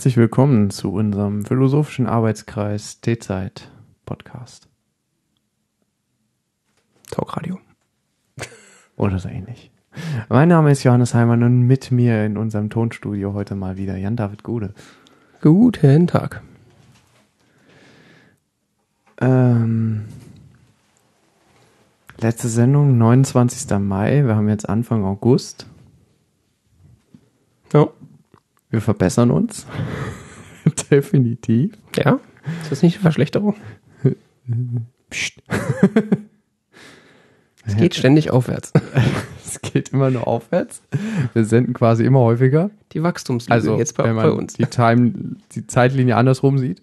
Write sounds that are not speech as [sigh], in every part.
Herzlich willkommen zu unserem philosophischen Arbeitskreis T-Zeit Podcast. Talkradio. Oder so ähnlich. Mein Name ist Johannes Heimann und mit mir in unserem Tonstudio heute mal wieder Jan-David Gude. Guten Tag. Ähm, letzte Sendung, 29. Mai. Wir haben jetzt Anfang August. Ja. Wir verbessern uns. [laughs] Definitiv. Ja? Ist das nicht eine Verschlechterung? Psst. [laughs] Es geht ständig aufwärts. [laughs] Es geht immer nur aufwärts. Wir senden quasi immer häufiger. Die Wachstumslüge Also, jetzt bei, wenn man bei uns. Die, Time, die Zeitlinie andersrum sieht.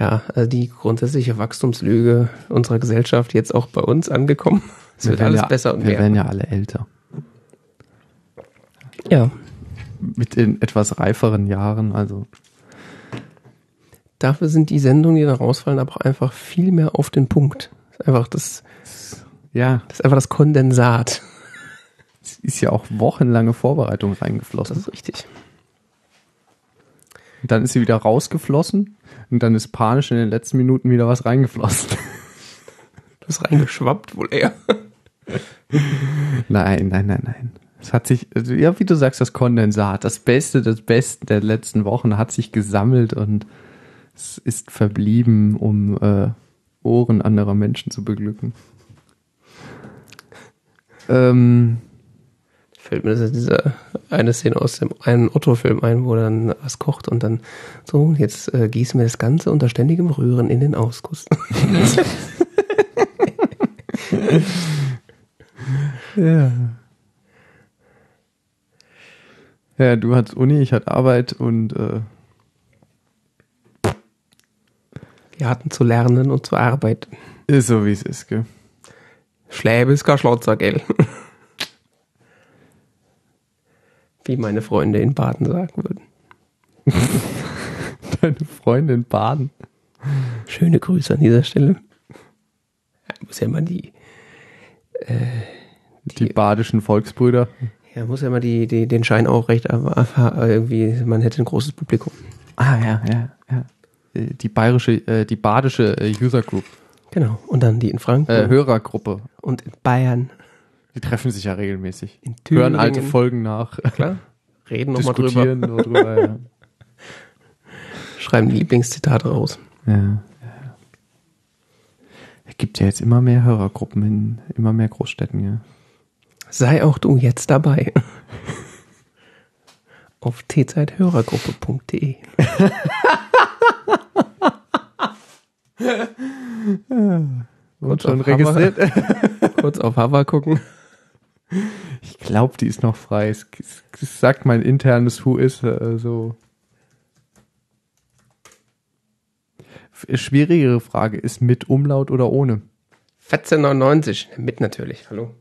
Ja, also die grundsätzliche Wachstumslüge unserer Gesellschaft jetzt auch bei uns angekommen. Es wird werden alles ja, besser und Wir mehr. werden ja alle älter. Ja, Mit den etwas reiferen Jahren, also. dafür sind die Sendungen, die da rausfallen, aber auch einfach viel mehr auf den Punkt. Das ist einfach das, Ja, das ist einfach das Kondensat. es ist ja auch wochenlange Vorbereitung Das reingeflossen. ist richtig. Und dann ist sie wieder rausgeflossen und dann ist panisch in den letzten Minuten wieder was reingeflossen. Das ist reingeschwappt wohl eher. Nein, nein, nein, nein. Es hat sich, also, ja, wie du sagst, das Kondensat, das Beste, das Beste der letzten Wochen hat sich gesammelt und es ist verblieben, um äh, Ohren anderer Menschen zu beglücken. Ähm, Fällt mir diese eine Szene aus dem einen Otto-Film ein, wo dann was kocht und dann so, jetzt äh, gießen wir das Ganze unter ständigem Rühren in den Ausguss. [laughs] ja. Ja, du hattest Uni, ich hatte Arbeit und äh, Wir hatten zu lernen und zu arbeiten. ist so, wie es ist, gell? Schläbe ist kein Schlotzer, gell? [laughs] Wie meine Freunde in Baden sagen würden. [laughs] Deine Freundin baden. Schöne Grüße an dieser Stelle. Ja, muss ja mal die, Die badischen Volksbrüder. Ja, muss ja mal die, die, den Schein aufrecht, aber aber irgendwie, man hätte ein großes Publikum. Ah, ja, ja, ja. Äh, Die bayerische, äh, die badische äh, User Group, Genau. Und dann die in Franken äh, Hörergruppe. und in Bayern. Die treffen sich ja regelmäßig. In Hören Thüringen. alte Folgen nach, Klar. Reden nochmal drüber. diskutieren nur drüber. Ja. [laughs] Schreiben die Lieblingszitate raus. Ja. Es gibt ja jetzt immer mehr Hörergruppen in immer mehr Großstädten, ja. Sei auch du jetzt dabei. [laughs] Auf tzeithörergruppe.de. Und [laughs] schon registriert. [laughs] Kurz auf Hover gucken. Ich glaube, die ist noch frei. Es, es, sagt mein internes Who is äh, so. Schwierigere Frage ist mit Umlaut oder ohne? 1499. Mit natürlich. Hallo.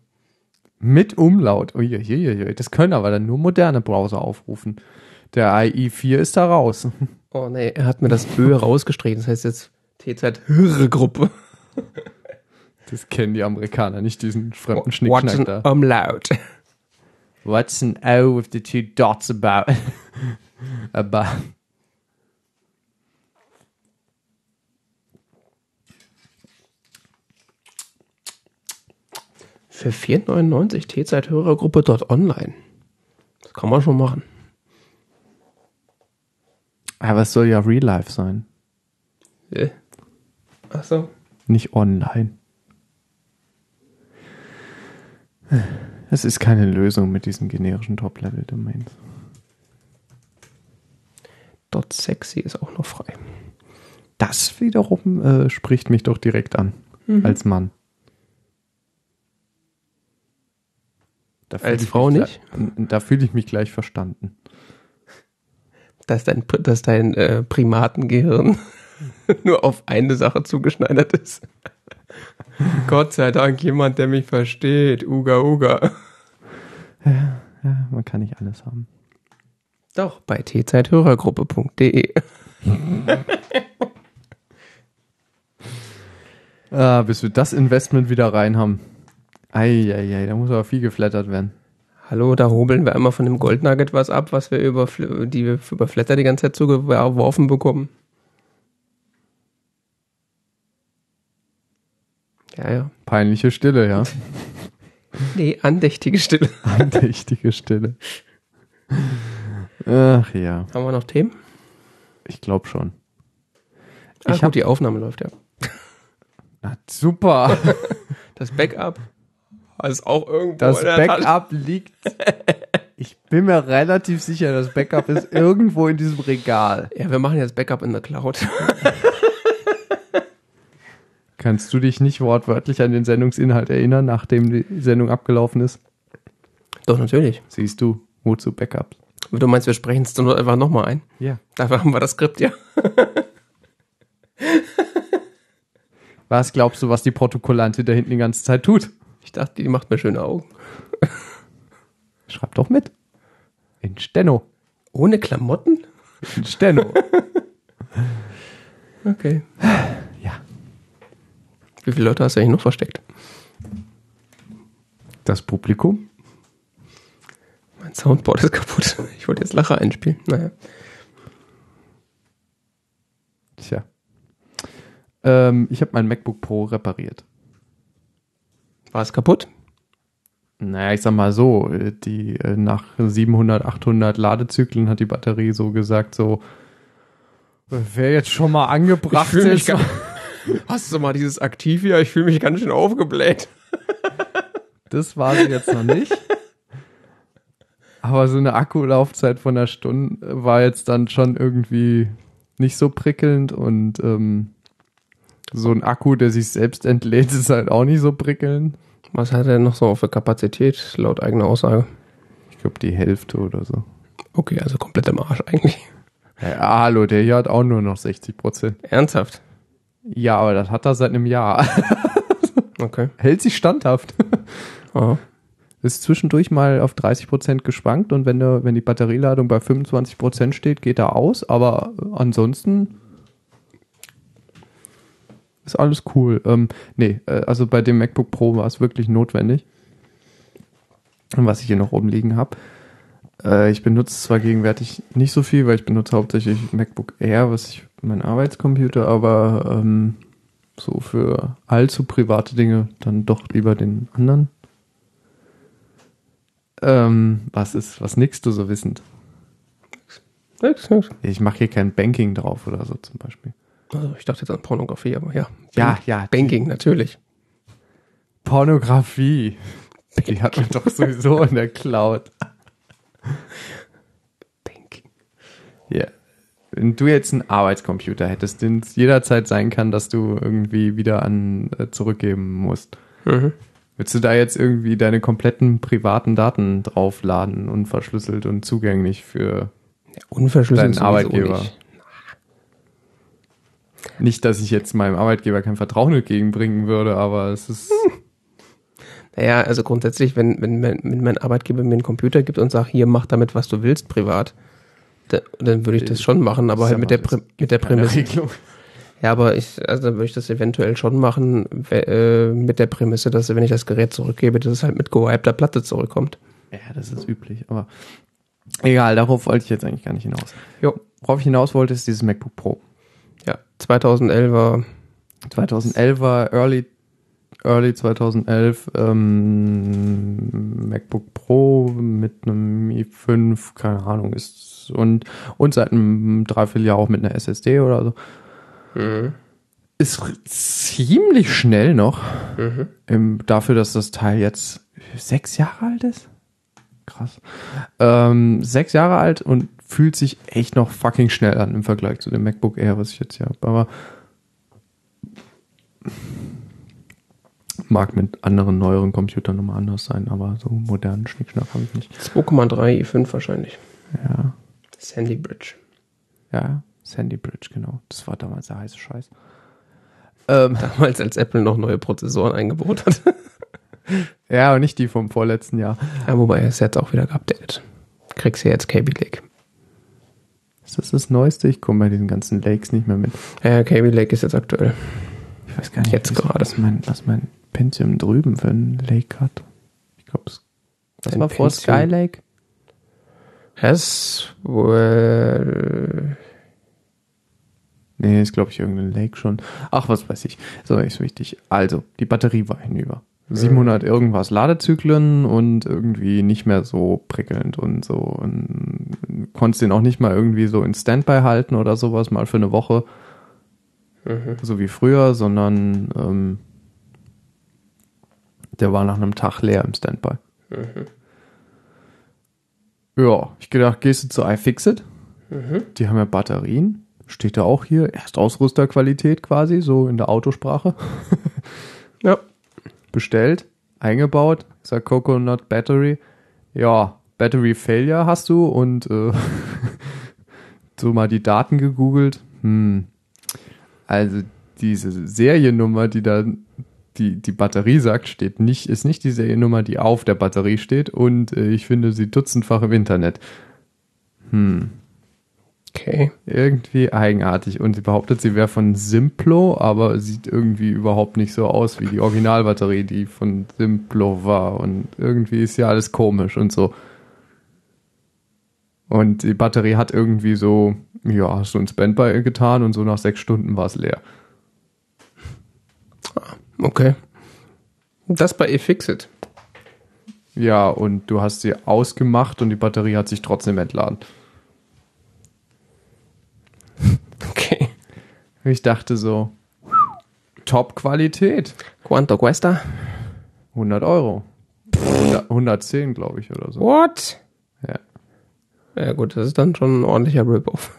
Mit Umlaut. Uiuiui, das können aber dann nur moderne Browser aufrufen. Der IE4 ist da raus. [laughs] Oh nee, er hat mir das Ö rausgestrichen. Das heißt jetzt T-Zeit-Hörergruppe. [laughs] Das kennen die Amerikaner, nicht diesen fremden Schnickschnack da. Umlaut. What's an O with the two dots about? [laughs] about. Für 4,99 T-Zeit-Hörergruppe dort online. Das kann man schon machen. Aber es soll ja Real Life sein, Äh. Ach so. nicht online. Es ist keine Lösung mit diesen generischen Top-Level-Domains. Dot sexy ist auch noch frei. Das wiederum äh, spricht mich doch direkt an, als Mann. Da fühl Als ich Frau nicht? gleich- Da fühle ich mich gleich verstanden. Dass dein, dass dein äh, Primatengehirn [laughs] nur auf eine Sache zugeschneidert ist. [laughs] Gott sei Dank jemand, der mich versteht. Uga, uga. Ja, man kann nicht alles haben. Doch, bei tzeithörergruppe.de. [laughs] Ah, bis wir das Investment wieder rein haben. Eieiei, da muss aber viel geflattert werden. Hallo, da hobeln wir einmal von dem Goldnugget was ab, was wir über, die wir über Flatter die ganze Zeit zugeworfen bekommen. Ja, ja. Peinliche Stille, ja. [laughs] Nee, andächtige Stille. [laughs] Andächtige Stille. Ach ja, Haben wir noch Themen? ich glaube schon. Ah, Ich gut, hab- die Aufnahme läuft ja. Na, super. [laughs] Das Backup ist auch irgendwo Das. Backup liegt. [laughs] Ich bin mir relativ sicher, das Backup ist irgendwo in diesem Regal. Ja, wir machen jetzt Backup in der Cloud. [laughs] Kannst du dich nicht wortwörtlich an den Sendungsinhalt erinnern, nachdem die Sendung abgelaufen ist? Doch, natürlich. Siehst du, wozu Backups? Du meinst, wir sprechen es nur einfach nochmal ein? Ja. Dafür haben wir das Skript, ja. [laughs] Was glaubst du, was die Protokollante da hinten die ganze Zeit tut? Ich dachte, die macht mir schöne Augen. [laughs] Schreib doch mit. In Steno. Ohne Klamotten? In Steno. [laughs] Okay. ja. Wie viele Leute hast du eigentlich noch versteckt? Das Publikum? Mein Soundboard ist kaputt. Ich wollte jetzt Lacher einspielen. Naja. Tja. Ähm, ich habe mein MacBook Pro repariert. War es kaputt? Naja, ich sag mal so, äh, die äh, nach 700, 800 Ladezyklen hat die Batterie so gesagt, so wäre jetzt schon mal angebracht. gar- [laughs] Hast du mal dieses Aktiv hier? Ich fühle mich ganz schön aufgebläht. [laughs] das war sie jetzt noch nicht. Aber so eine Akkulaufzeit von einer Stunde war jetzt dann schon irgendwie nicht so prickelnd und ähm, so ein Akku, der sich selbst entlädt, [laughs] ist halt auch nicht so prickelnd. Was hat er noch so für Kapazität, laut eigener Aussage? Ich glaube die Hälfte oder so. Okay, also komplett im Arsch eigentlich. Ja, hallo, der hier hat auch nur noch 60 Prozent. Ernsthaft? Ja, aber das hat er seit einem Jahr. [laughs] Okay. Hält sich standhaft. Aha. Ist zwischendurch mal auf 30 Prozent geschwankt und wenn, der, wenn die Batterieladung bei 25 Prozent steht, geht er aus. Aber ansonsten ist alles cool. Ähm, nee, äh, also bei dem MacBook Pro war es wirklich notwendig. Und was ich hier noch oben liegen habe. Äh, ich benutze zwar gegenwärtig nicht so viel, weil ich benutze hauptsächlich MacBook Air, was ich mein Arbeitscomputer, aber ähm, so für allzu private Dinge dann doch lieber den anderen. Ähm, was ist, was nickst du so wissend? Nix, nix. Ich mache hier kein Banking drauf oder so zum Beispiel. Also ich dachte jetzt an Pornografie, aber ja. Ja, ja. Banking, natürlich. Pornografie. Die hat man doch sowieso in der Cloud. Banking. Ja. Wenn du jetzt einen Arbeitscomputer hättest, den es jederzeit sein kann, dass du irgendwie wieder an äh, zurückgeben musst. Mhm. Willst du da jetzt irgendwie deine kompletten privaten Daten draufladen, unverschlüsselt und zugänglich für Ja, unverschlüsselt Deinen Arbeitgeber. Nicht. Nicht, dass ich jetzt meinem Arbeitgeber kein Vertrauen entgegenbringen würde, aber es ist Naja, also grundsätzlich, wenn, wenn, mein- wenn mein Arbeitgeber mir einen Computer gibt und sagt, hier, mach damit, was du willst, privat, da, dann würde ich das schon machen, aber halt mit der, Prä- mit der Prämisse. Regelung. Ja, aber ich, also dann würde ich das eventuell schon machen, äh, mit der Prämisse, dass wenn ich das Gerät zurückgebe, dass es halt mit gewipter Platte zurückkommt. Ja, das ist üblich, aber egal, darauf wollte ich jetzt eigentlich gar nicht hinaus. Jo. Worauf ich hinaus wollte, ist dieses MacBook Pro. Ja, 2011er, 2011 war Early, Early 2011 ähm, MacBook Pro mit einem i5, keine Ahnung, ist und, und seit einem Dreivierteljahr auch mit einer SSD oder so. mhm. Ist ziemlich schnell noch, Mhm. im, dafür, dass das Teil jetzt sechs Jahre alt ist. Krass. Ähm, sechs Jahre alt und fühlt sich echt noch fucking schnell an im Vergleich zu dem MacBook Air, was ich jetzt hier habe. Aber mag mit anderen, neueren Computern nochmal anders sein, aber so modernen Schnickschnack habe ich nicht. 2,3 i5 wahrscheinlich. Ja, Sandy Bridge. ja, Sandy Bridge, genau. Das war damals der heiße Scheiß. Ähm, Damals, als Apple noch neue Prozessoren eingebaut hat. [laughs] ja, und nicht die vom vorletzten Jahr. ja, wobei, er ist jetzt auch wieder geupdatet. Kriegst ja jetzt Kaby Lake. Ist das das Neueste? Ich komme bei diesen ganzen Lakes nicht mehr mit. Ja, Kaby Lake ist jetzt aktuell. Ich weiß gar nicht, Jetzt was, gerade. was, mein, was mein Pentium drüben für ein Lake hat. Ich glaube, es Was war vor Pentium. Skylake? Haswell. Nee, ist glaube ich irgendein Lake schon. Ach, was weiß ich. So ist wichtig. Also, die Batterie war hinüber. 700 irgendwas Ladezyklen und irgendwie nicht mehr so prickelnd und so. Und konntest den auch nicht mal irgendwie so in Standby halten oder sowas, mal für eine Woche, Mhm. so wie früher, sondern ähm, der war nach einem Tag leer im Standby. Ja, ich gedacht, gehst du zu iFixit? Die haben ja Batterien. Steht da auch hier. Erstausrüsterqualität quasi, so in der Autosprache. [laughs] Ja. Bestellt, eingebaut. Ich sag Coconut Battery. Ja, Battery Failure hast du und äh, [laughs] so mal die Daten gegoogelt. Hm. Also diese Seriennummer, die da die, die Batterie sagt, steht nicht, ist nicht die Seriennummer, die auf der Batterie steht und äh, ich finde sie dutzendfach im Internet. Hm. Okay. Irgendwie eigenartig. Und sie behauptet, sie wäre von Simplo, aber sieht irgendwie überhaupt nicht so aus wie die Originalbatterie, die von Simplo war. Und irgendwie ist ja alles komisch und so. Und die Batterie hat irgendwie so, ja, so ein Standby getan und so nach sechs Stunden war es leer. Okay. Das bei iFixit. Ja, und du hast sie ausgemacht und die Batterie hat sich trotzdem entladen. Ich dachte so, Top-Qualität. Quanto cuesta? 100 Euro. 100, 110, glaube ich, oder so. What? Ja. Ja gut, das ist dann schon ein ordentlicher Rip-Off.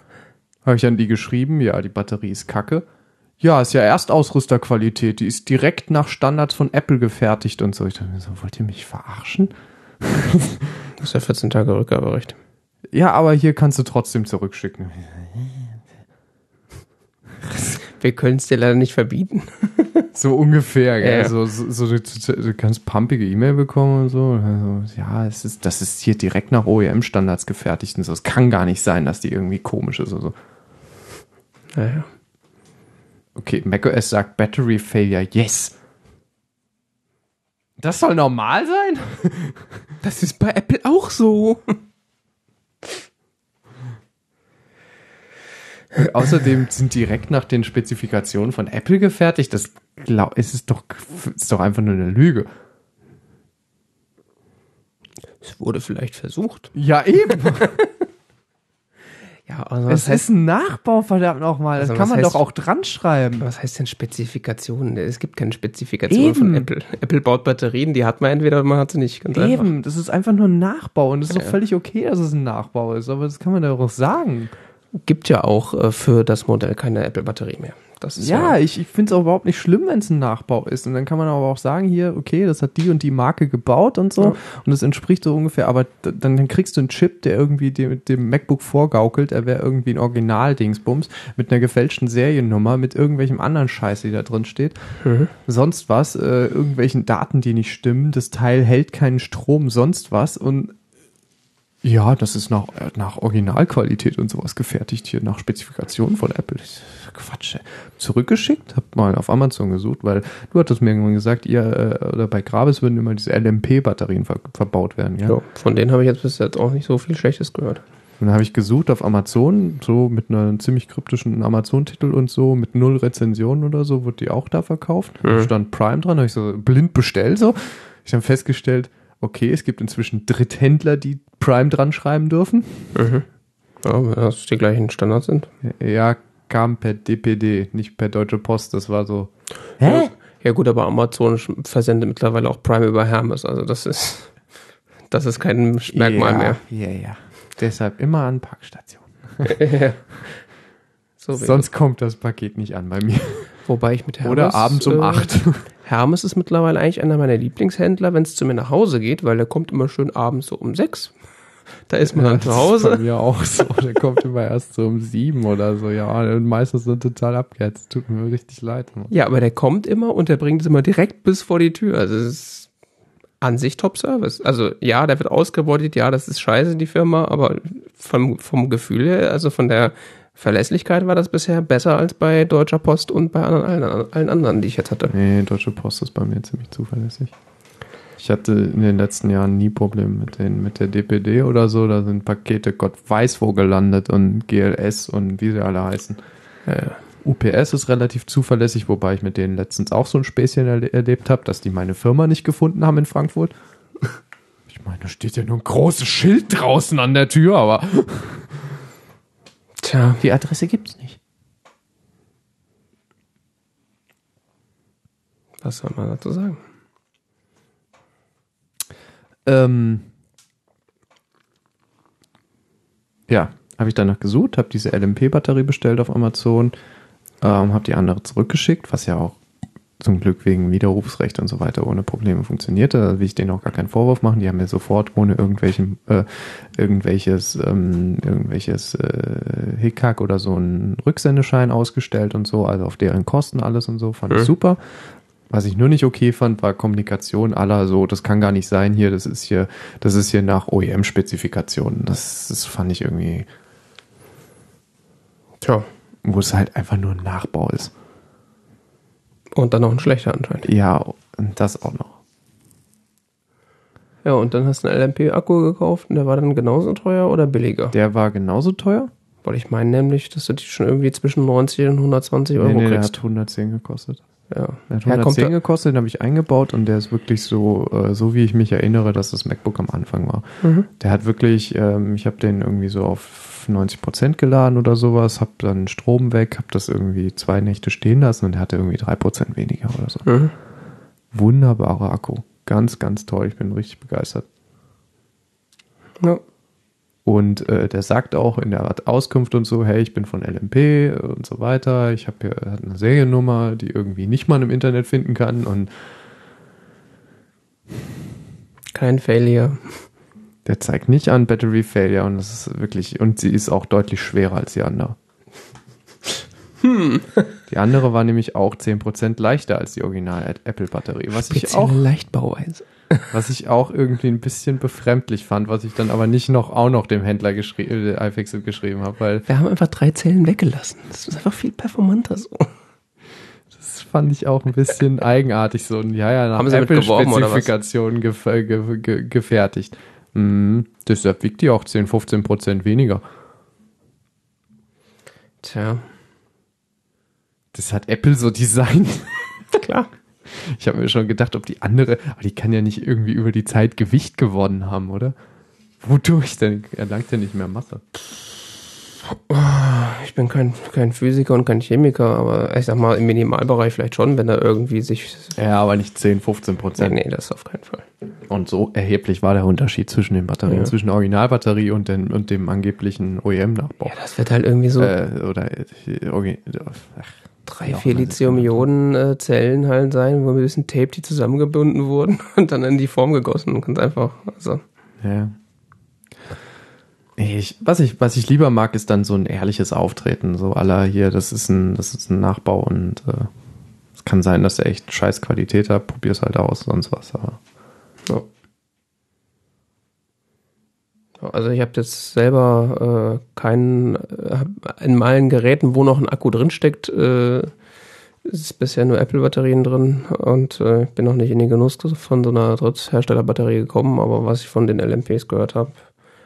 Habe ich an die geschrieben, ja, die Batterie ist kacke. Ja, ist ja Erstausrüsterqualität, die ist direkt nach Standards von Apple gefertigt und so. Ich dachte mir so, wollt ihr mich verarschen? Das ist ja 14 Tage Rückgaberecht. Ja, aber hier kannst du trotzdem zurückschicken. Wir können es dir leider nicht verbieten. [laughs] So ungefähr, gell? Ja. So, so, so du, kannst pumpige E-Mail bekommen und so. Also, ja, es ist, das ist hier direkt nach OEM-Standards gefertigt und so. Es kann gar nicht sein, dass die irgendwie komisch ist oder so. Naja. Okay, macOS sagt Battery Failure, yes. Das soll normal sein? Das ist bei Apple auch so. [laughs] Außerdem sind direkt nach den Spezifikationen von Apple gefertigt. Das glaub, es ist doch, ist doch einfach nur eine Lüge. Es wurde vielleicht versucht. Ja, eben. [laughs] Ja, also Es ist ein Nachbau, verdammt nochmal. Das Also kann was man heißt- doch auch dran schreiben. Was heißt denn Spezifikationen? Es gibt keine Spezifikationen von. Apple. Apple baut Batterien, die hat man entweder oder man hat sie nicht. Ganz einfach. Eben, das ist einfach nur ein Nachbau und es ist Ja. doch völlig okay, dass es ein Nachbau ist, aber das kann man doch auch sagen. Gibt ja auch äh, für das Modell keine Apple-Batterie mehr. Das ist Ja, ich, ich finde es auch überhaupt nicht schlimm, wenn es ein Nachbau ist. Und dann kann man aber auch sagen, hier, okay, das hat die und die Marke gebaut und so. Ja. Und das entspricht so ungefähr, aber dann, dann kriegst du einen Chip, der irgendwie dem, dem MacBook vorgaukelt, er wäre irgendwie ein Original-Dingsbums mit einer gefälschten Seriennummer, mit irgendwelchem anderen Scheiß, die da drin steht. Sonst was, äh, irgendwelchen Daten, die nicht stimmen. Das Teil hält keinen Strom, sonst was. Und ja, das ist nach, äh, nach Originalqualität und sowas gefertigt hier, nach Spezifikation von Apple. Quatsch. ey. Zurückgeschickt, hab mal auf Amazon gesucht, weil du hattest mir irgendwann gesagt, ihr äh, oder bei Gravis würden immer diese LMP-Batterien ver verbaut werden. Ja? ja, von denen habe ich jetzt bis jetzt auch nicht so viel Schlechtes gehört. Und dann habe ich gesucht auf Amazon, so mit einer ziemlich kryptischen Amazon-Titel und so, mit null Rezensionen oder so, wurde die auch da verkauft. Da stand Prime dran, habe ich so blind bestellt so. Ich habe festgestellt, okay, es gibt inzwischen Dritthändler, die Prime dran schreiben dürfen. Ja, wenn das die gleichen Standards sind. Ja, kam per DPD, nicht per Deutsche Post. Das war so. Hä? Ja gut, aber Amazon versendet mittlerweile auch Prime über Hermes. Also das ist, [laughs] das ist kein Merkmal ja, mehr. Ja, ja. Deshalb immer an Parkstation. [laughs] so wäre Sonst kommt das Paket nicht an bei mir. Wobei ich mit Hermes... Oder abends um äh, 8. Hermes ist mittlerweile eigentlich einer meiner Lieblingshändler, wenn es zu mir nach Hause geht, weil der kommt immer schön abends so um sechs. Da ist man dann zu Das ist bei Hause. mir auch so. Der kommt immer erst so um sieben oder so. Ja, und meistens so total abgehetzt. Tut mir richtig leid. Mann. Ja, aber der kommt immer und der bringt es immer direkt bis vor die Tür. Also es ist an sich Top-Service. Also ja, der wird ausgebeutet, ja, das ist scheiße, die Firma, aber vom, vom Gefühl her, also von der Verlässlichkeit war das bisher besser als bei Deutscher Post und bei anderen, allen, allen anderen, die ich jetzt hatte. Nee, Deutsche Post ist bei mir ziemlich zuverlässig. Ich hatte in den letzten Jahren nie Probleme mit, den, mit der DPD oder so. Da sind Pakete Gott weiß wo gelandet und GLS und wie sie alle heißen. Ja, ja. UPS ist relativ zuverlässig, wobei ich mit denen letztens auch so ein Späßchen erle erlebt habe, dass die meine Firma nicht gefunden haben in Frankfurt. [laughs] Ich meine, da steht ja nur ein großes Schild draußen an der Tür, aber [laughs] Tja, die Adresse gibt's nicht. was soll man dazu sagen? Ähm, ja, habe ich danach gesucht, habe diese LMP-Batterie bestellt auf Amazon, ähm, habe die andere zurückgeschickt, was ja auch zum Glück wegen Widerrufsrecht und so weiter ohne Probleme funktionierte. Da will ich denen auch gar keinen Vorwurf machen. Die haben mir sofort ohne irgendwelchen, äh, irgendwelches, ähm, irgendwelches äh, Hickhack oder so einen Rücksendeschein ausgestellt und so, also auf deren Kosten alles und so. Fand ich Mhm. super. Was ich nur nicht okay fand, war Kommunikation aller so, das kann gar nicht sein hier, das ist hier, das ist hier nach OEM-Spezifikationen. Das, das fand ich irgendwie, Tja. wo es halt einfach nur ein Nachbau ist. Und dann noch ein schlechter anscheinend. Ja, und das auch noch. Ja, und dann hast du einen LMP-Akku gekauft und der war dann genauso teuer oder billiger? Der war genauso teuer? Weil ich meine nämlich, dass du die schon irgendwie zwischen 90 und 120 Euro nee, nee, der kriegst. hat 110 gekostet. ja. Der hat Ja, kommt 110 da- gekostet, den habe ich eingebaut und der ist wirklich so, äh, so wie ich mich erinnere, dass das MacBook am Anfang war. Mhm. Der hat wirklich, ähm, ich habe den irgendwie so auf 90 Prozent geladen oder sowas, habe dann Strom weg, habe das irgendwie zwei Nächte stehen lassen und hatte irgendwie drei Prozent weniger oder so. Mhm. Wunderbarer Akku. Ganz, ganz toll. Ich bin richtig begeistert. Ja. Und äh, der sagt auch in der Auskunft und so, hey, ich bin von LMP und so weiter. Ich habe hier eine Seriennummer, die irgendwie nicht man im Internet finden kann. Und Kein Failure. Der zeigt nicht an Battery Failure. Und das ist wirklich, und sie ist auch deutlich schwerer als die andere. Die andere war nämlich auch 10% leichter als die Original Apple Batterie. Was ich auch Leichtbauweise. [laughs] Was ich auch irgendwie ein bisschen befremdlich fand, was ich dann aber nicht noch auch noch dem Händler geschrieben, äh, iFixit geschrieben habe, weil Wir haben einfach drei Zellen weggelassen. Das ist einfach viel performanter so. das fand ich auch ein bisschen [laughs] eigenartig so. Ja, ja, nach? Apple-Spezifikationen gef ge ge gefertigt. Mhm. Deshalb wiegt die auch 10, 15 Prozent weniger. Tja, Das hat Apple so [laughs] designt. klar. Ich habe mir schon gedacht, ob die andere, aber die kann ja nicht irgendwie über die Zeit Gewicht gewonnen haben, oder? Wodurch denn? Erlangt ja nicht mehr Masse. Ich bin kein, kein Physiker und kein Chemiker, aber ich sag mal, im Minimalbereich vielleicht schon, wenn er irgendwie sich. Ja, aber nicht 10, 15 Nee, Prozent. nee, das auf keinen Fall. Und so erheblich war der Unterschied zwischen den Batterien, Ja. zwischen der Originalbatterie und, den, und dem angeblichen OEM-Nachbau. Ja, das wird halt irgendwie so Äh, oder äh, ach, drei, vier Lithium-Ionen-Zellen halt sein, wo ein bisschen Tape die zusammengebunden wurden [laughs] und dann in die Form gegossen und ganz einfach. Also, ja. Ich, was, ich, was ich lieber mag, ist dann so ein ehrliches Auftreten. So aller hier, das ist ein, das ist ein Nachbau und äh, es kann sein, dass er echt scheiß Qualität hat. Probier's halt aus, sonst was. Aber ja. Also ich habe jetzt selber äh, keinen, äh, in meinen Geräten, wo noch ein Akku drinsteckt, äh, ist bisher nur Apple-Batterien drin und äh, ich bin noch nicht in den Genuss von so einer Drittherstellerbatterie gekommen, aber was ich von den LMPs gehört habe,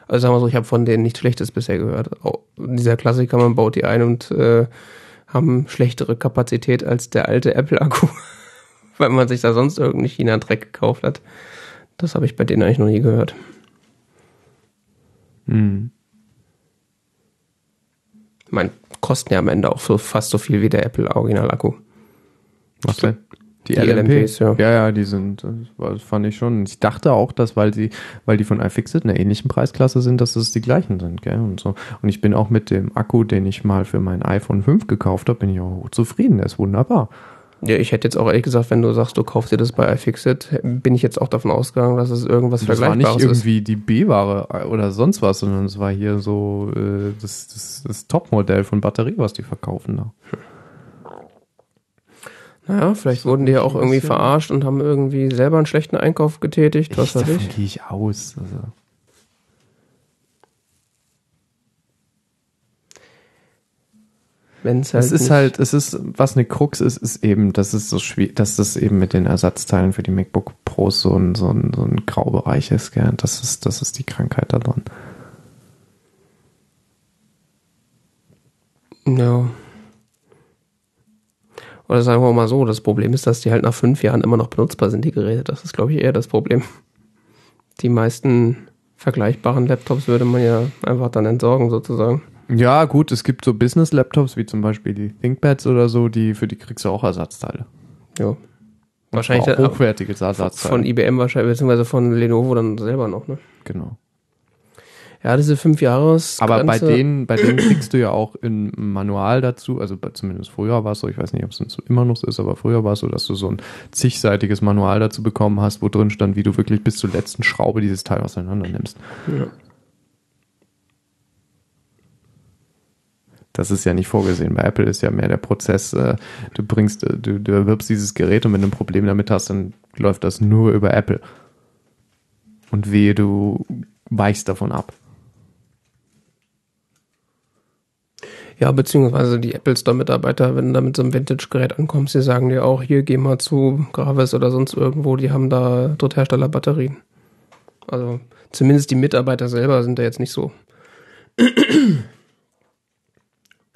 also sagen wir so, ich habe von denen nichts Schlechtes bisher gehört. Auch dieser Klassiker, man baut die ein und äh, haben schlechtere Kapazität als der alte Apple-Akku, [laughs] weil man sich da sonst irgendeinen China-Dreck gekauft hat. Das habe ich bei denen eigentlich noch nie gehört. hm. Ich meine, kosten ja am Ende auch so fast so viel wie der Apple Original-Akku. was denn? Die, Die LMP? LMPs, ja. ja, ja, die sind, das war- das fand ich schon. Ich dachte auch, dass, weil sie, weil die von iFixit in einer ähnlichen Preisklasse sind, dass es die gleichen sind, gell? Und so. Und ich bin auch mit dem Akku, den ich mal für mein iPhone 5 gekauft habe, bin ich auch zufrieden. Der ist wunderbar. Ja, ich hätte jetzt auch ehrlich gesagt, wenn du sagst, du kaufst dir das bei iFixit, bin ich jetzt auch davon ausgegangen, dass es irgendwas Das war nicht Vergleichbares ist. irgendwie die B-Ware oder sonst was, sondern es war hier so äh, das, das, das Topmodell von Batterie, was die verkaufen da. Naja, vielleicht wurden die ja auch irgendwie verarscht und haben irgendwie selber einen schlechten Einkauf getätigt, was weiß davon ich. gehe ich aus. Also. Wenn es halt Es ist halt, es ist, was eine Krux ist, ist eben, dass es so schwierig, dass das eben mit den Ersatzteilen für die MacBook Pros so ein, so ein, so ein Graubereich ist, gell? Das ist, das ist die Krankheit daran. Ja. Oder sagen wir mal so, das Problem ist, dass die halt nach fünf Jahren immer noch benutzbar sind, die Geräte. Das ist, glaube ich, eher das Problem. Die meisten vergleichbaren Laptops würde man ja einfach dann entsorgen, sozusagen. Ja, gut, es gibt so Business-Laptops, wie zum Beispiel die ThinkPads oder so, die für die kriegst du auch Ersatzteile. Ja. Wahrscheinlich auch dann- hochwertige Ersatzteile. Von IBM wahrscheinlich, beziehungsweise von Lenovo dann selber noch, ne? genau. Ja, diese fünf Jahres. Aber bei denen, bei denen kriegst du ja auch ein Manual dazu, also bei, zumindest früher war es so, ich weiß nicht, ob es immer noch so ist, aber früher war es so, dass du so ein zigseitiges Manual dazu bekommen hast, wo drin stand, wie du wirklich bis zur letzten Schraube dieses Teil auseinander nimmst. Ja. Das ist ja nicht vorgesehen. Bei Apple ist ja mehr der Prozess, äh, du bringst, äh, du, du erwirbst dieses Gerät und wenn du ein Problem damit hast, dann läuft das nur über Apple. Und wehe, du weichst davon ab. Ja, beziehungsweise die Apple Store-Mitarbeiter, wenn du da mit so einem Vintage-Gerät ankommst, die sagen dir auch, hier geh mal zu Gravis oder sonst irgendwo, die haben da Dritthersteller-Batterien. Also zumindest die Mitarbeiter selber sind da jetzt nicht so.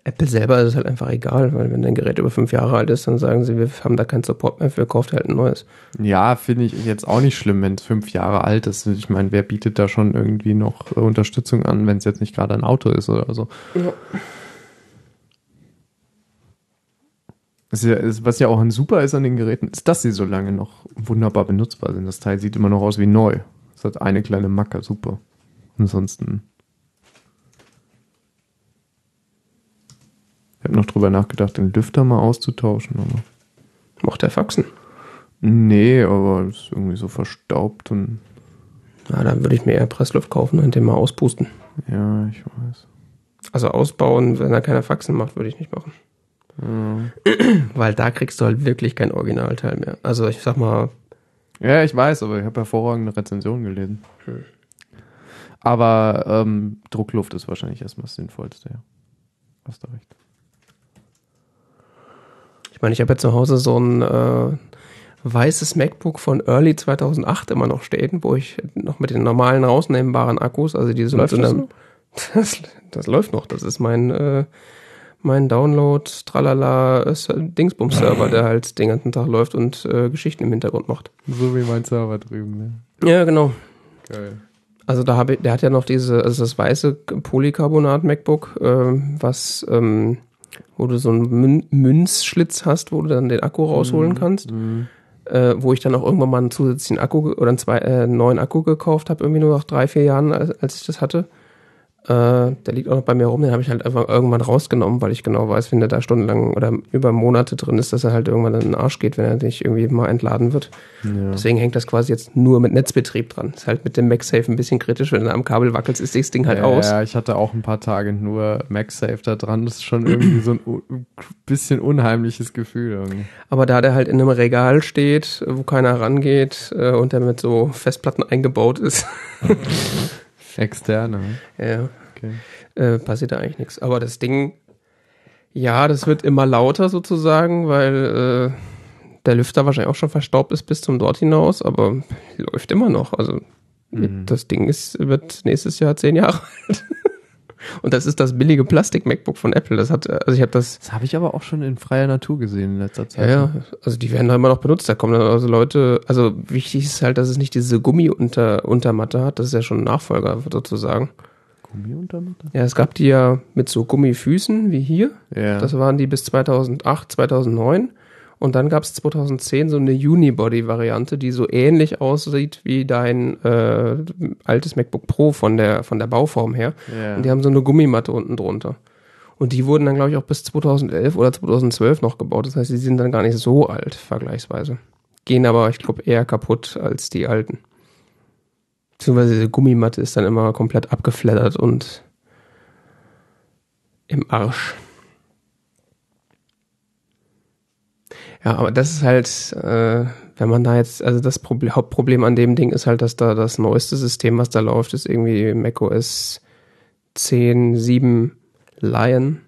Apple selber ist es halt einfach egal, weil wenn dein Gerät über fünf Jahre alt ist, dann sagen sie, wir haben da keinen Support mehr für, kauft halt ein neues. Ja, finde ich jetzt auch nicht schlimm, wenn es fünf Jahre alt ist. Ich meine, wer bietet da schon irgendwie noch äh, Unterstützung an, wenn es jetzt nicht gerade ein Auto ist oder so? Ja. Was ja auch ein super ist an den Geräten, ist, dass sie so lange noch wunderbar benutzbar sind. Das Teil sieht immer noch aus wie neu. Es hat eine kleine Macke, super. Ansonsten. Habe noch drüber nachgedacht, den Lüfter mal auszutauschen, aber. Macht der Faxen. Nee, aber ist irgendwie so verstaubt und Ja, dann würde ich mir eher Pressluft kaufen und den mal auspusten. ja, ich weiß. Also ausbauen, wenn er keine Faxen macht, würde ich nicht machen. Weil da kriegst du halt wirklich kein Originalteil mehr. Also ich sag mal, Ja, ich weiß, aber ich habe hervorragende Rezensionen gelesen. Aber ähm, Druckluft ist wahrscheinlich erstmal das Sinnvollste, ja. Hast du recht. Ich meine, ich habe jetzt zu Hause so ein äh, weißes MacBook von Early 2008 immer noch stehen, wo ich noch mit den normalen rausnehmbaren Akkus, also die sind Läuft in das einem- [laughs] das, das läuft noch. Das ist mein äh, mein Download Tralala äh, Dingsbums-Server, der halt den ganzen Tag läuft und äh, Geschichten im Hintergrund macht. So wie mein Server drüben, ne? Ja, genau. Geil. Also da habe ich, der hat ja noch diese, also das weiße Polycarbonat MacBook, ähm, was, ähm, wo du so einen Mün Münzschlitz hast, wo du dann den Akku rausholen kannst, äh, wo ich dann auch irgendwann mal einen zusätzlichen Akku oder einen zwei, äh, neuen Akku gekauft habe, irgendwie nur nach drei, vier Jahren, als, als ich das hatte. Äh, der liegt auch noch bei mir rum, den habe ich halt einfach irgendwann rausgenommen, weil ich genau weiß, wenn der da stundenlang oder über Monate drin ist, dass er halt irgendwann in den Arsch geht, wenn er nicht irgendwie mal entladen wird. Ja. Deswegen hängt das quasi jetzt nur mit Netzbetrieb dran. Ist halt mit dem MagSafe ein bisschen kritisch, wenn du am Kabel wackelst, ist das Ding halt ja, aus. Ja, ich hatte auch ein paar Tage nur MagSafe da dran. Das ist schon irgendwie so ein bisschen unheimliches Gefühl irgendwie. Aber da der halt in einem Regal steht, wo keiner rangeht äh, und der mit so Festplatten eingebaut ist, [laughs] [laughs] Externe. ja, Okay. äh, passiert da eigentlich nichts. Aber das Ding, ja, das wird immer lauter sozusagen, weil äh, der Lüfter wahrscheinlich auch schon verstaubt ist bis zum dort hinaus, aber läuft immer noch. Also Mhm. das Ding ist, wird nächstes Jahr zehn Jahre alt. Und das ist das billige Plastik-MacBook von Apple. Das hat, also ich habe das, Das habe ich aber auch schon in freier Natur gesehen in letzter ja, Zeit. ja, also die werden da immer noch benutzt. Da kommen dann also Leute, also wichtig ist halt, dass es nicht diese Gummi-Untermatte hat. Das ist ja schon ein Nachfolger sozusagen. Gummiuntermatte? Ja, es gab die ja mit so Gummifüßen wie hier. Ja. Das waren die bis 2008, 2009. Und dann gab es 2010 so eine Unibody-Variante, die so ähnlich aussieht wie dein äh, altes MacBook Pro von der, von der Bauform her. ja. Und die haben so eine Gummimatte unten drunter. Und die wurden dann, glaube ich, auch bis 2011 oder 2012 noch gebaut. Das heißt, die sind dann gar nicht so alt, vergleichsweise. Gehen aber, ich glaube, eher kaputt als die alten. Beziehungsweise diese Gummimatte ist dann immer komplett abgeflattert und im Arsch. Ja, aber das ist halt, äh, wenn man da jetzt, also das Proble Hauptproblem an dem Ding ist halt, dass da das neueste System, was da läuft, ist irgendwie macOS 10, 7 Lion.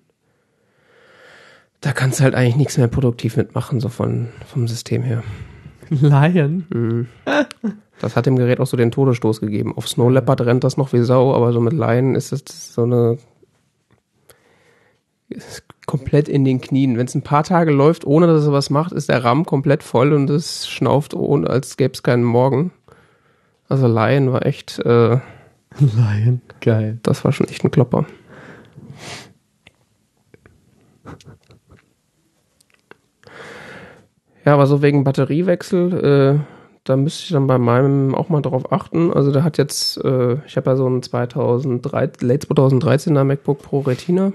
Da kannst du halt eigentlich nichts mehr produktiv mitmachen, so von, vom System her. Lion? Mhm. [laughs] Das hat dem Gerät auch so den Todesstoß gegeben. Auf Snow Leopard rennt das noch wie Sau, aber so mit Lion ist es so eine komplett in den Knien. Wenn es ein paar Tage läuft, ohne dass es was macht, ist der RAM komplett voll und es schnauft, ohne als gäbe es keinen Morgen. Also Lion war echt, äh, [laughs] Lion, geil. das war schon echt ein Klopper. Ja, aber so wegen Batteriewechsel, äh, da müsste ich dann bei meinem auch mal drauf achten. Also der hat jetzt, äh, ich habe ja so einen 2003, Late 2013er MacBook Pro Retina.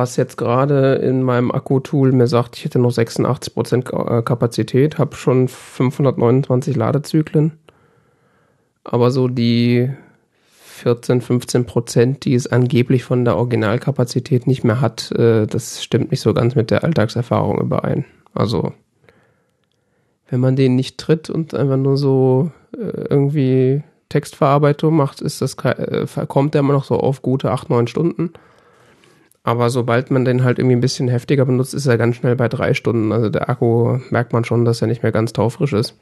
Was jetzt gerade in meinem Akku-Tool mir sagt, ich hätte noch 86% äh, Kapazität, habe schon 529 Ladezyklen. Aber so die 14, 15 Prozent, die es angeblich von der Originalkapazität nicht mehr hat, äh, das stimmt nicht so ganz mit der Alltagserfahrung überein. Also, wenn man den nicht tritt und einfach nur so äh, irgendwie Textverarbeitung macht, ist das, kommt der immer noch so auf gute 8, 9 Stunden. Aber sobald man den halt irgendwie ein bisschen heftiger benutzt, ist er ganz schnell bei drei Stunden. Also der Akku merkt man schon, dass er nicht mehr ganz taufrisch ist.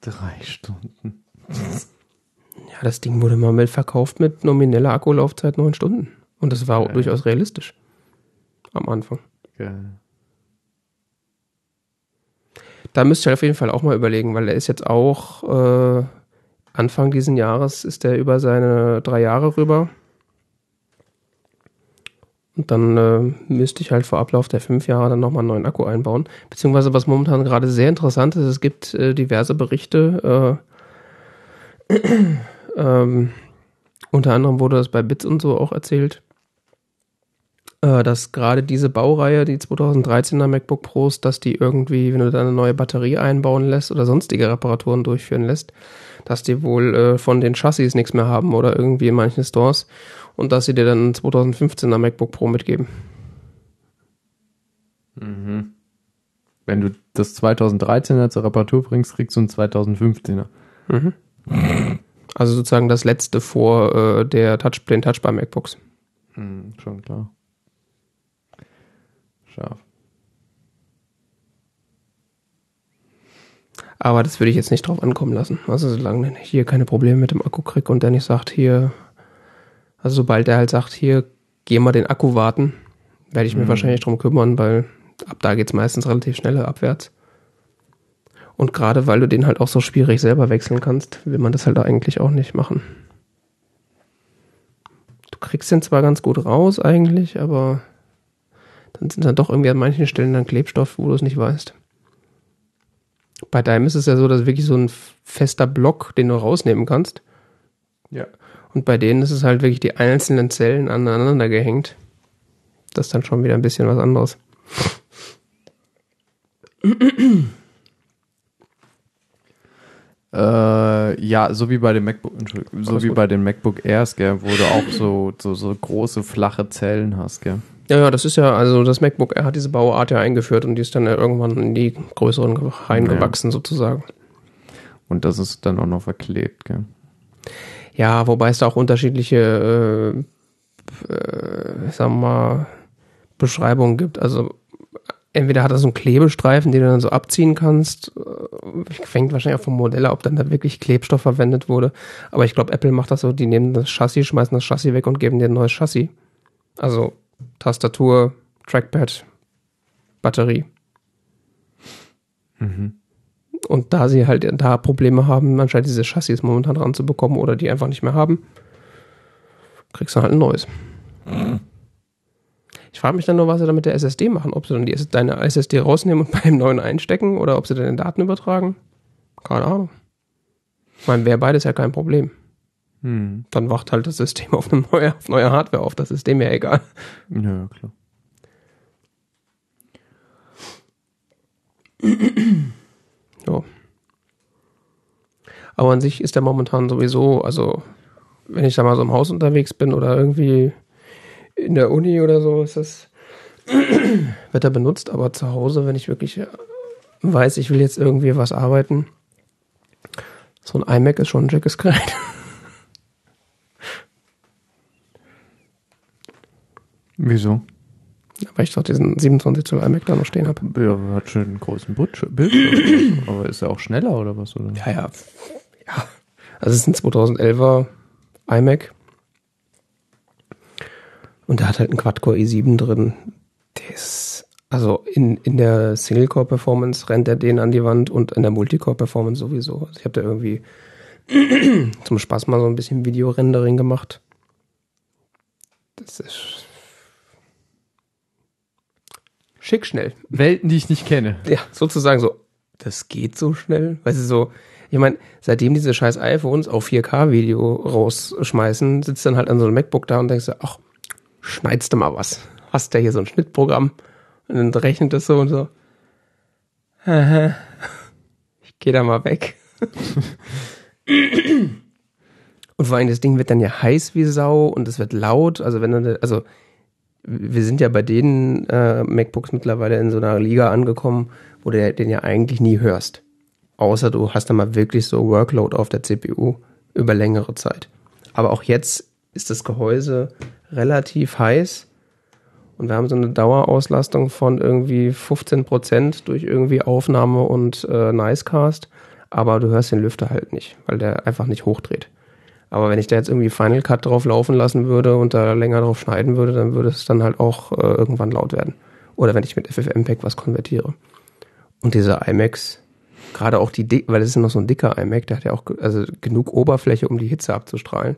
Drei Stunden. Ja, das Ding wurde mal verkauft mit nomineller Akkulaufzeit neun Stunden. Und das war Geil. durchaus realistisch. Am Anfang. Geil. Da müsst ihr auf jeden Fall auch mal überlegen, weil er ist jetzt auch äh, Anfang diesen Jahres ist er über seine drei Jahre rüber. Und dann äh, müsste ich halt vor Ablauf der fünf Jahre dann nochmal einen neuen Akku einbauen. Beziehungsweise was momentan gerade sehr interessant ist, es gibt äh, diverse Berichte, äh, [clears throat] ähm, unter anderem wurde das bei Bits und so auch erzählt, äh, dass gerade diese Baureihe, die 2013er MacBook Pros, dass die irgendwie, wenn du da eine neue Batterie einbauen lässt oder sonstige Reparaturen durchführen lässt, dass die wohl äh, von den Chassis nichts mehr haben oder irgendwie in manchen Stores und dass sie dir dann ein 2015er MacBook Pro mitgeben. Mhm. Wenn du das 2013er zur Reparatur bringst, kriegst du einen 2015er. Mhm. Also sozusagen das letzte vor äh, der Touch, den Touchbar MacBooks. Mhm, schon klar. Scharf. Aber das würde ich jetzt nicht drauf ankommen lassen. Also solange ich hier keine Probleme mit dem Akku kriege und der nicht sagt, hier, also sobald der halt sagt, hier, geh mal den Akku warten, werde ich mich Mhm. wahrscheinlich drum kümmern, weil ab da geht's meistens relativ schnell abwärts. Und gerade weil du den halt auch so schwierig selber wechseln kannst, will man das halt eigentlich auch nicht machen. Du kriegst den zwar ganz gut raus eigentlich, aber dann sind da doch irgendwie an manchen Stellen dann Klebstoff, wo du es nicht weißt. Bei deinem ist es ja so, dass wirklich so ein fester Block, den du rausnehmen kannst. Ja. Und bei denen ist es halt wirklich die einzelnen Zellen aneinander gehängt. Das ist dann schon wieder ein bisschen was anderes. Äh, ja, so wie bei den MacBook, so wie gut. bei den MacBook Airs, gell, wo du auch so, so, so große, flache Zellen hast, gell. Ja, ja, das ist ja, also das MacBook Air hat diese Bauart ja eingeführt und die ist dann ja irgendwann in die größeren reingewachsen sozusagen. Und das ist dann auch noch verklebt, gell. Ja, wobei es da auch unterschiedliche, äh, äh, sagen wir mal, Beschreibungen gibt. Also entweder hat er so einen Klebestreifen, den du dann so abziehen kannst. Äh, Fängt wahrscheinlich auch vom Modell ab, ob dann da wirklich Klebstoff verwendet wurde. Aber ich glaube, Apple macht das so, die nehmen das Chassis, schmeißen das Chassis weg und geben dir ein neues Chassis. Also Tastatur, Trackpad, Batterie. Und da sie halt da Probleme haben, anscheinend diese Chassis momentan ranzubekommen oder die einfach nicht mehr haben, kriegst du halt ein neues. Ich frage mich dann nur, was sie dann mit der SSD machen. Ob sie dann die, deine SSD rausnehmen und [laughs] beim neuen einstecken oder ob sie deine Daten übertragen. Keine Ahnung. Ich meine, wäre beides ja kein Problem. Hm. Dann wacht halt das System auf, eine neue, auf neue Hardware auf. Das ist dem ja egal. Ja, klar. [clears throat] Ja. Aber an sich ist der momentan sowieso, also wenn ich da mal so im Haus unterwegs bin oder irgendwie in der Uni oder so, ist das, [clears throat] wird er benutzt, aber zu Hause, wenn ich wirklich weiß, ich will jetzt irgendwie was arbeiten, so ein iMac ist schon ein schickes Gerät. [laughs] Wieso? Weil ich doch diesen 27 Zoll iMac da noch stehen habe. Ja, hat schon einen großen Bildschirm. Bildschirm. Aber ist er auch schneller oder was? Oder? Ja, ja. Ja. Also es ist ein 2011er iMac. Und der hat halt einen Quad-Core i7 drin. Der ist, also in, in der Single-Core-Performance rennt er den an die Wand und in der Multicore-Performance sowieso. Also ich habe da irgendwie zum Spaß mal so ein bisschen Videorendering gemacht. Das ist schick schnell. Welten, die ich nicht kenne. Ja, sozusagen so, das geht so schnell. Weißt du, so, ich meine, seitdem diese scheiß iPhones auf 4K-Video rausschmeißen, sitzt dann halt an so einem MacBook da und denkst du, ach, schneidest du mal was. Hast ja hier so ein Schnittprogramm und dann rechnet das so und so. Ich gehe da mal weg. [laughs] und vor allem das Ding wird dann ja heiß wie Sau und es wird laut. Also wenn dann, also wir sind ja bei den äh, MacBooks mittlerweile in so einer Liga angekommen, wo du den ja eigentlich nie hörst. Außer du hast da mal wirklich so Workload auf der CPU über längere Zeit. Aber auch jetzt ist das Gehäuse relativ heiß und wir haben so eine Dauerauslastung von irgendwie 15 Prozent durch irgendwie Aufnahme und äh, Nicecast. Aber du hörst den Lüfter halt nicht, weil der einfach nicht hochdreht. Aber wenn ich da jetzt irgendwie Final Cut drauf laufen lassen würde und da länger drauf schneiden würde, dann würde es dann halt auch äh, irgendwann laut werden. Oder wenn ich mit FFmpeg was konvertiere. Und diese iMacs, gerade auch die, weil das ist noch so ein dicker iMac, der hat ja auch also genug Oberfläche, um die Hitze abzustrahlen.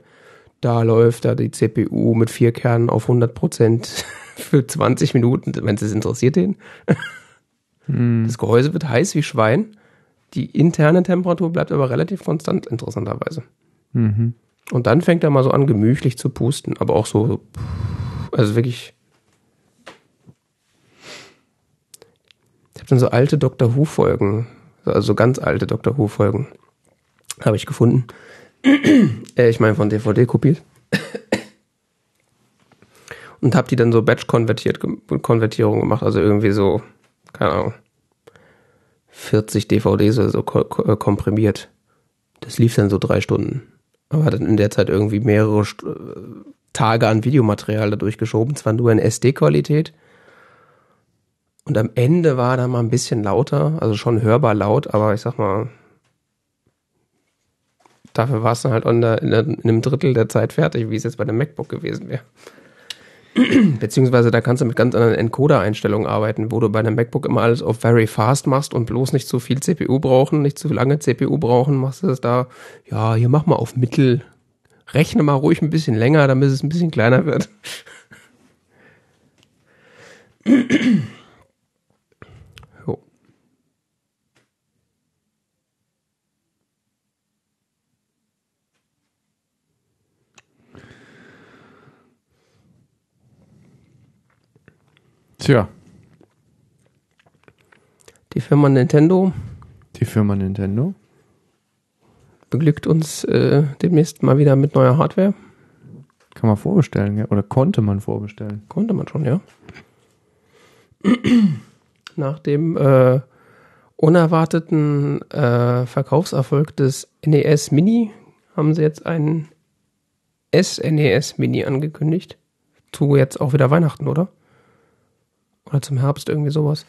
Da läuft da die CPU mit vier Kernen auf 100 Prozent [laughs] für 20 Minuten, wenn es interessiert den. Hm. Das Gehäuse wird heiß wie Schwein. Die interne Temperatur bleibt aber relativ konstant, interessanterweise. Mhm. Und dann fängt er mal so an, gemütlich zu pusten, aber auch so, also wirklich. Ich habe dann so alte Dr. Who-Folgen, also ganz alte Dr. Who-Folgen, habe ich gefunden. [clears throat] äh, ich meine von DVD kopiert. Und habe die dann so Batch-Konvertierung gemacht, also irgendwie so, keine Ahnung, 40 DVDs oder so komprimiert. Das lief dann so drei Stunden aber dann in der Zeit irgendwie mehrere St Tage an Videomaterial dadurch geschoben, zwar nur in SD-Qualität. Und am Ende war da mal ein bisschen lauter, also schon hörbar laut, aber ich sag mal, dafür war es dann halt in, der, in, einem Drittel der Zeit fertig, wie es jetzt bei dem MacBook gewesen wäre. Beziehungsweise da kannst du mit ganz anderen Encoder-Einstellungen arbeiten, wo du bei einem MacBook immer alles auf very fast machst und bloß nicht zu viel CPU brauchen, nicht zu lange CPU brauchen, machst du das da, ja, hier mach mal auf Mittel. Rechne mal ruhig ein bisschen länger, damit es ein bisschen kleiner wird. Tja. Die Firma Nintendo. Die Firma Nintendo. Beglückt uns äh, demnächst mal wieder mit neuer Hardware. Kann man vorbestellen, ja? Oder konnte man vorbestellen? Konnte man schon, ja. Nach dem äh, unerwarteten äh, Verkaufserfolg des NES Mini haben sie jetzt einen SNES Mini angekündigt. Zu jetzt auch wieder Weihnachten, oder? Oder zum Herbst irgendwie sowas.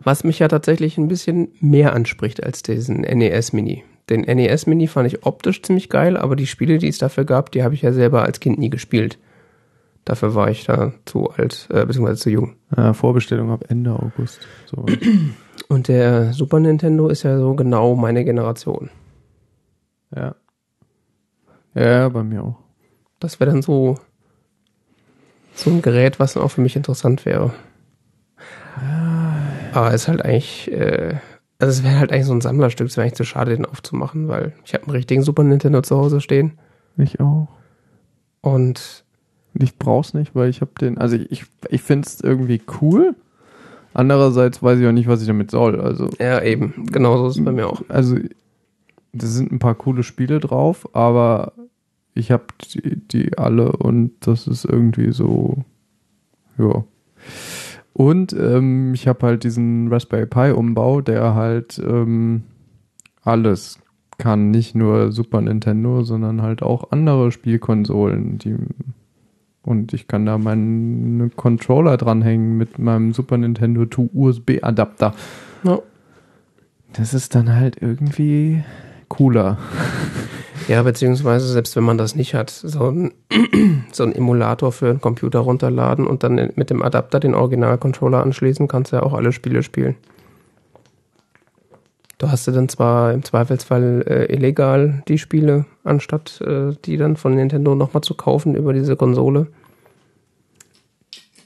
Was mich ja tatsächlich ein bisschen mehr anspricht als diesen NES Mini. Den NES Mini fand ich optisch ziemlich geil, aber die Spiele, die es dafür gab, die habe ich ja selber als Kind nie gespielt. Dafür war ich da zu alt, äh, beziehungsweise zu jung. Ja, Vorbestellung ab Ende August. So. [clears throat] Und der Super Nintendo ist ja so genau meine Generation. Ja. Ja, bei mir auch. Das wäre dann so so ein Gerät, was auch für mich interessant wäre. Aber es ist halt eigentlich, äh, also es wäre halt eigentlich so ein Sammlerstück, es wäre eigentlich zu schade, den aufzumachen, weil ich habe einen richtigen Super Nintendo zu Hause stehen. Ich auch. Und ich brauch's nicht, weil ich habe den, also ich, ich, ich finde es irgendwie cool. Andererseits weiß ich auch nicht, was ich damit soll. Also ja, eben. Genauso ist es bei mir auch. Also da sind ein paar coole Spiele drauf, aber ich habe die, die alle und das ist irgendwie so, ja. Und ähm, ich habe halt diesen Raspberry Pi Umbau, der halt ähm, alles kann, nicht nur Super Nintendo, sondern halt auch andere Spielkonsolen, die Und ich kann da meinen Controller dranhängen mit meinem Super Nintendo 2 USB-Adapter. Ja. Das ist dann halt irgendwie cooler. Ja, beziehungsweise selbst wenn man das nicht hat, so ein, [clears throat] so Emulator für einen Computer runterladen und dann mit dem Adapter den Original-Controller anschließen, kannst du ja auch alle Spiele spielen. Du hast du dann zwar im Zweifelsfall äh, illegal die Spiele, anstatt äh, die dann von Nintendo nochmal zu kaufen über diese Konsole.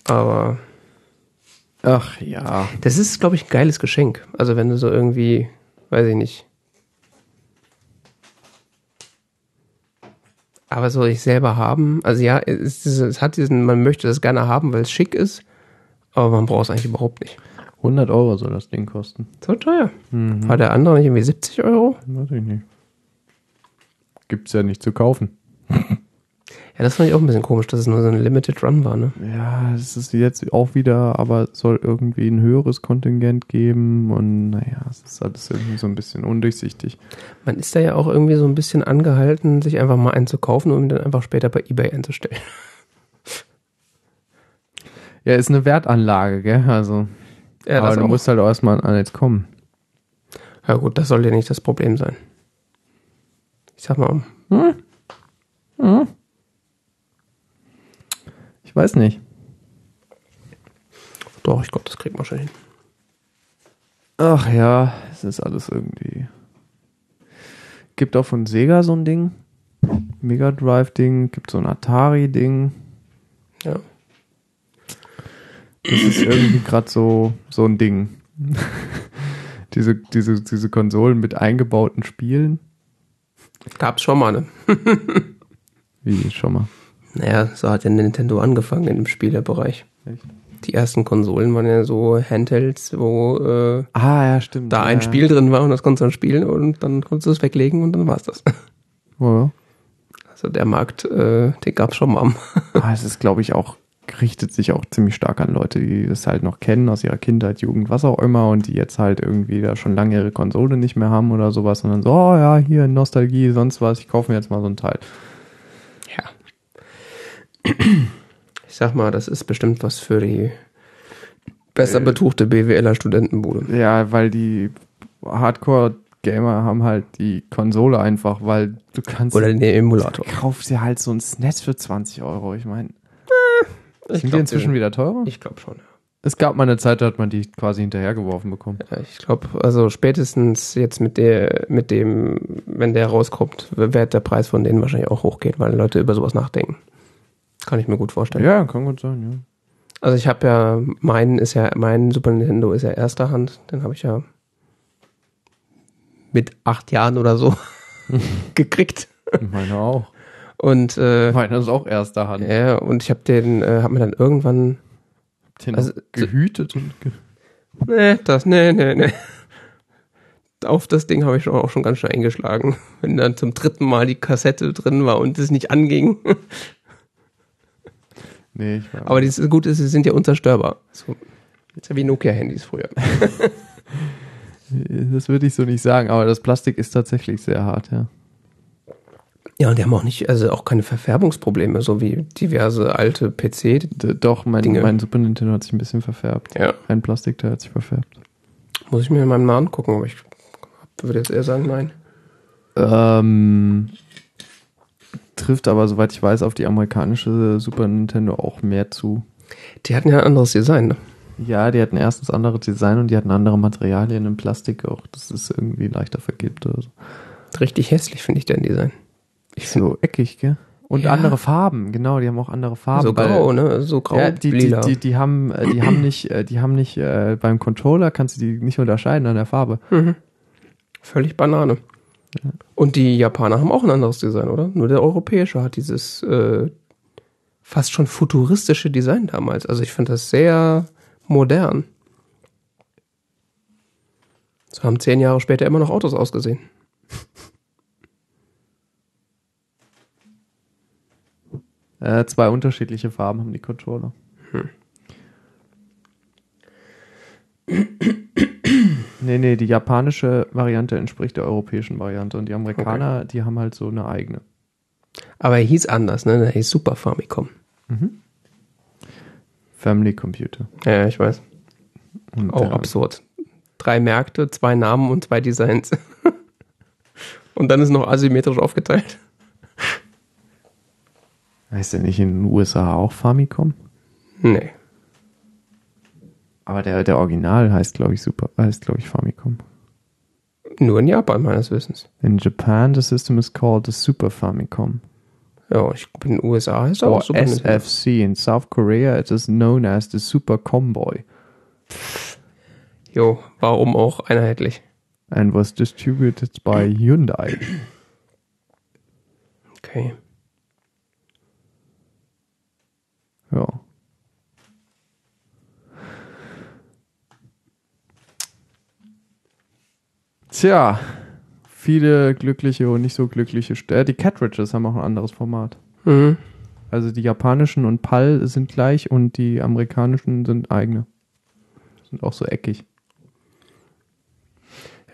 Aber Ach ja. das ist, glaube ich, ein geiles Geschenk. Also wenn du so irgendwie, weiß ich nicht. Aber soll ich selber haben? Also ja, es, es hat diesen, man möchte das gerne haben, weil es schick ist, aber man braucht es eigentlich überhaupt nicht. 100 Euro soll das Ding kosten. So teuer. War der andere nicht irgendwie 70 Euro? Weiß ich nicht. Gibt's ja nicht zu kaufen. Ja, das fand ich auch ein bisschen komisch, dass es nur so ein Limited Run war, ne? Ja, es ist jetzt auch wieder, aber es soll irgendwie ein höheres Kontingent geben und naja, es ist alles irgendwie so ein bisschen undurchsichtig. Man ist da ja auch irgendwie so ein bisschen angehalten, sich einfach mal einen zu kaufen, um ihn dann einfach später bei Ebay einzustellen. [laughs] Ja, ist eine Wertanlage, gell? Also, Ja, aber das du auch. musst halt auch erstmal an jetzt kommen. Ja gut, das soll ja nicht das Problem sein. Ich sag mal, Ich weiß nicht. doch, ich glaube, das kriegt man schon hin. Ach ja, es ist alles irgendwie. Gibt auch von Sega so ein Ding. Mega Drive Ding, gibt so ein Atari Ding. Ja. Das ist irgendwie gerade so, so ein Ding. [laughs] diese, diese, diese Konsolen mit eingebauten Spielen. Gab's schon mal, ne? [laughs] Wie schon mal. Naja, so hat ja Nintendo angefangen Spielebereich. Echt? Die ersten Konsolen waren ja so Handhelds, wo äh, Ah, ja, stimmt. da ja, ein. Spiel drin war und das konntest du dann spielen und dann konntest du es weglegen und dann war's das. [laughs] Ja. Also der Markt, äh, den gab's schon mal. [laughs] Ah, es ist, glaube ich, auch, richtet sich auch ziemlich stark an Leute, die das halt noch kennen aus ihrer Kindheit, Jugend, was auch immer und die jetzt halt irgendwie da schon lange ihre Konsole nicht mehr haben oder sowas, sondern so, oh ja, hier Nostalgie, sonst was, ich kaufe mir jetzt mal so ein Teil. Ja. Ich sag mal, das ist bestimmt was für die besser betuchte BWLer Studentenbude. Ja, weil die Hardcore-Gamer haben halt die Konsole einfach, weil du kannst, Oder den Emulator. du kaufst dir halt so ein SNES für 20 Euro. Ich meine, Ich sind die inzwischen wieder teurer? Ich glaube schon. Es gab mal eine Zeit, da hat man die quasi hinterhergeworfen bekommen. Ja, ich glaube, also spätestens jetzt mit der, mit dem, wenn der rauskommt, wird der Preis von denen wahrscheinlich auch hochgehen, weil Leute über sowas nachdenken. Kann ich mir gut vorstellen. Ja, kann gut sein, ja. Also ich habe ja, meinen ist ja, mein Super Nintendo ist ja erster Hand, den habe ich ja mit acht Jahren oder so [laughs] gekriegt. Meine auch. Und äh, Meine ist auch erster Hand. ja, und ich habe den, äh, habe mir dann irgendwann Den Also, gehütet und ge Nee, das, nee, nee, nee. Auf das Ding habe ich schon auch schon ganz schön eingeschlagen. Wenn dann zum dritten Mal die Kassette drin war und es nicht anging. Nee, ich war Aber das Gute ist, sie sind ja unzerstörbar. So, ist ja wie Nokia-Handys früher. [laughs] das würde ich so nicht sagen, aber das Plastik ist tatsächlich sehr hart, ja. Ja, und die haben auch nicht, also auch keine Verfärbungsprobleme, so wie diverse alte PC. D doch, mein, Dinge. mein Super Nintendo hat sich ein bisschen verfärbt. Ja. Ein Plastikteil hat sich verfärbt. Muss ich mir in meinem Namen gucken, aber ich würde jetzt eher sagen, nein. Ähm, trifft aber, soweit ich weiß, auf die amerikanische Super Nintendo auch mehr zu. Die hatten ja ein anderes Design, ne? Ja, die hatten erstens andere Design und die hatten andere Materialien im Plastik auch. Das ist irgendwie leichter vergilbt oder so. Richtig hässlich finde ich deren Design. Ich finde So eckig, gell? Und Ja. andere Farben, genau, die haben auch andere Farben. so grau, ne? So grau, Ja, die, die, die, die haben, äh, die haben nicht, äh, die haben nicht, äh, beim Controller kannst du die nicht unterscheiden an der Farbe. Völlig Banane. Und die Japaner haben auch ein anderes Design, oder? Nur der europäische hat dieses äh, fast schon futuristische Design damals. Also ich finde das sehr modern. So haben zehn Jahre später immer noch Autos ausgesehen. [laughs] Äh, zwei unterschiedliche Farben haben die Controller. [clears throat] nee, nee, die japanische Variante entspricht der europäischen Variante und die Amerikaner, die haben halt so eine eigene. Aber er hieß anders, ne? Der hieß Super Famicom. Family Computer. Ja, ich weiß. Und, Auch äh, absurd. Drei Märkte, zwei Namen und zwei Designs. [laughs] und dann ist noch asymmetrisch aufgeteilt. Heißt der nicht in den USA auch Famicom? Nee. Aber der, der Original heißt, glaube ich, super, heißt, glaube ich, Famicom. Nur in Japan, meines Wissens. In Japan, the system is called the Super Famicom. Ja, ich glaube, in den USA heißt er auch Super Nintendo. SFC. In South Korea, it is known as the Super Comboy Jo, warum auch einheitlich? and was distributed by Hyundai. Okay. Ja. Tja, viele glückliche und nicht so glückliche Stellen. Die Cartridges haben auch ein anderes Format. Mhm. Also die japanischen und PAL sind gleich und die amerikanischen sind eigene. Sind auch so eckig.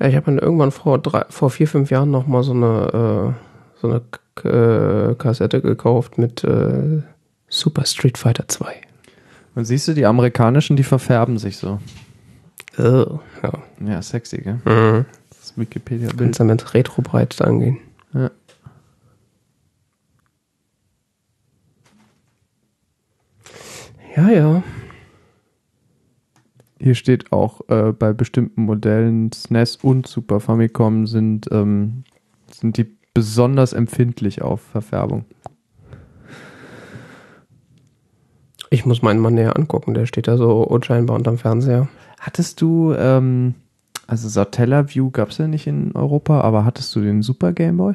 Ja, ich habe dann irgendwann vor, drei, vor vier, fünf Jahren noch mal so eine, äh, so eine K äh, Kassette gekauft mit äh, Super Street Fighter 2. Und siehst du, die amerikanischen, die verfärben sich so. Oh, ja. Ja, sexy, gell? Mhm. Das Wikipedia-Bild. Kannst du mit Retro-Breit angehen. Ja. Ja, ja. Hier steht auch, äh, bei bestimmten Modellen SNES und Super Famicom sind, ähm, sind die besonders empfindlich auf Verfärbung. Ich muss meinen mal näher angucken. Der steht da so unscheinbar unterm Fernseher. Hattest du, ähm, also Satellaview gab es ja nicht in Europa, aber hattest du den Super Game Boy?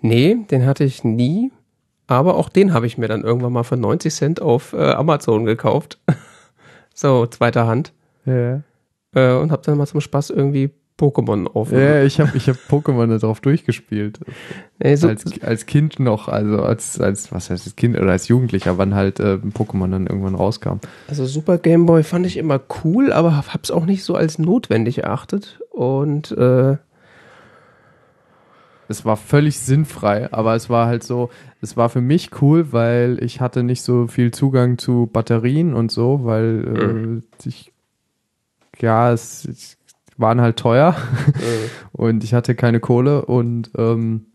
Nee, den hatte ich nie. Aber auch den habe ich mir dann irgendwann mal für 90 Cent auf äh, Amazon gekauft. [laughs] so, zweiter Hand. Ja. Äh, und habe dann mal zum Spaß irgendwie Pokémon auf. Ja, ich habe ich hab Pokémon da drauf durchgespielt. So, als, als Kind noch, also als, als, was heißt das Kind oder als Jugendlicher, wann halt äh, Pokémon dann irgendwann rauskam. also Super Game Boy fand ich immer cool, aber hab's auch nicht so als notwendig erachtet. Und äh, Es war völlig sinnfrei, aber es war halt so, es war für mich cool, weil ich hatte nicht so viel Zugang zu Batterien und so, weil äh, ich, ja, es, es waren halt teuer [laughs] [laughs] und ich hatte keine Kohle und ähm,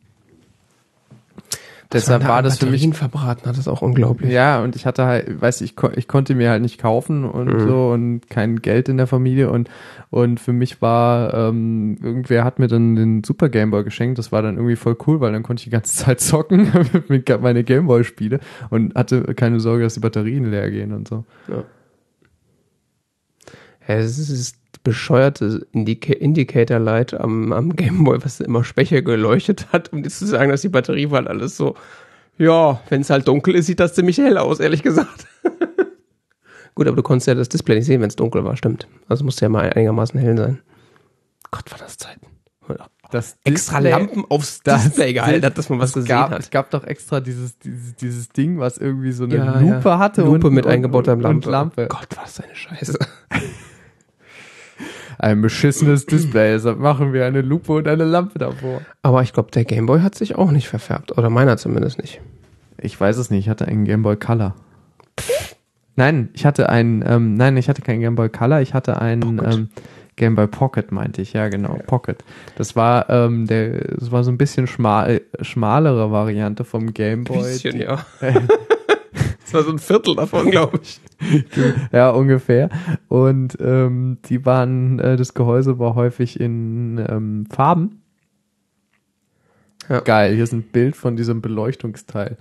deshalb war das für mich verbraten hat das auch unglaublich. Ja, und ich hatte halt, weiß ich, ich konnte mir halt nicht kaufen und Mhm. so und kein Geld in der Familie und und für mich war ähm, irgendwer hat mir dann den Super Game Boy geschenkt. Das war dann irgendwie voll cool, weil dann konnte ich die ganze Zeit [laughs] zocken mit meine Game Boy Spiele und hatte keine Sorge, dass die Batterien leer gehen und so. Ja, es ist bescheuerte Indica Indicator Light am, am Gameboy, was immer schwächer geleuchtet hat, um dir zu sagen, dass die Batterie war alles so, ja, wenn es halt dunkel ist, sieht das ziemlich hell aus, ehrlich gesagt. [laughs] Gut, aber du konntest ja das Display nicht sehen, wenn es dunkel war, stimmt. Also musste ja mal einigermaßen hell sein. Gott, war das Zeiten. Das Extra Display- Lampen aufs das Display gehalten hat, dass man was es gesehen gab, hat. Es gab doch extra dieses, dieses, dieses Ding, was irgendwie so eine Ja, Lupe ja. hatte. Lupe und, mit eingebauter Lampe. Und Lampe. Gott, war das eine Scheiße. [laughs] Ein beschissenes Display, deshalb machen wir eine Lupe und eine Lampe davor. Aber ich glaube, der Gameboy hat sich auch nicht verfärbt. Oder meiner zumindest nicht. Ich weiß es nicht, ich hatte einen Game Boy Color. Nein, ich hatte einen, ähm, nein, ich hatte keinen Game Boy Color, ich hatte einen Pocket. ähm, Game Boy Pocket, meinte ich, ja genau, Pocket. Das war, ähm, der, das war so ein bisschen schmal, schmalere Variante vom Game Boy. Bisschen, die, ja. [laughs] Das war so ein Viertel davon, glaube ich. [laughs] ja, ungefähr. Und ähm, die waren, äh, das Gehäuse war häufig in ähm, Farben. Ja. Geil, hier ist ein Bild von diesem Beleuchtungsteil.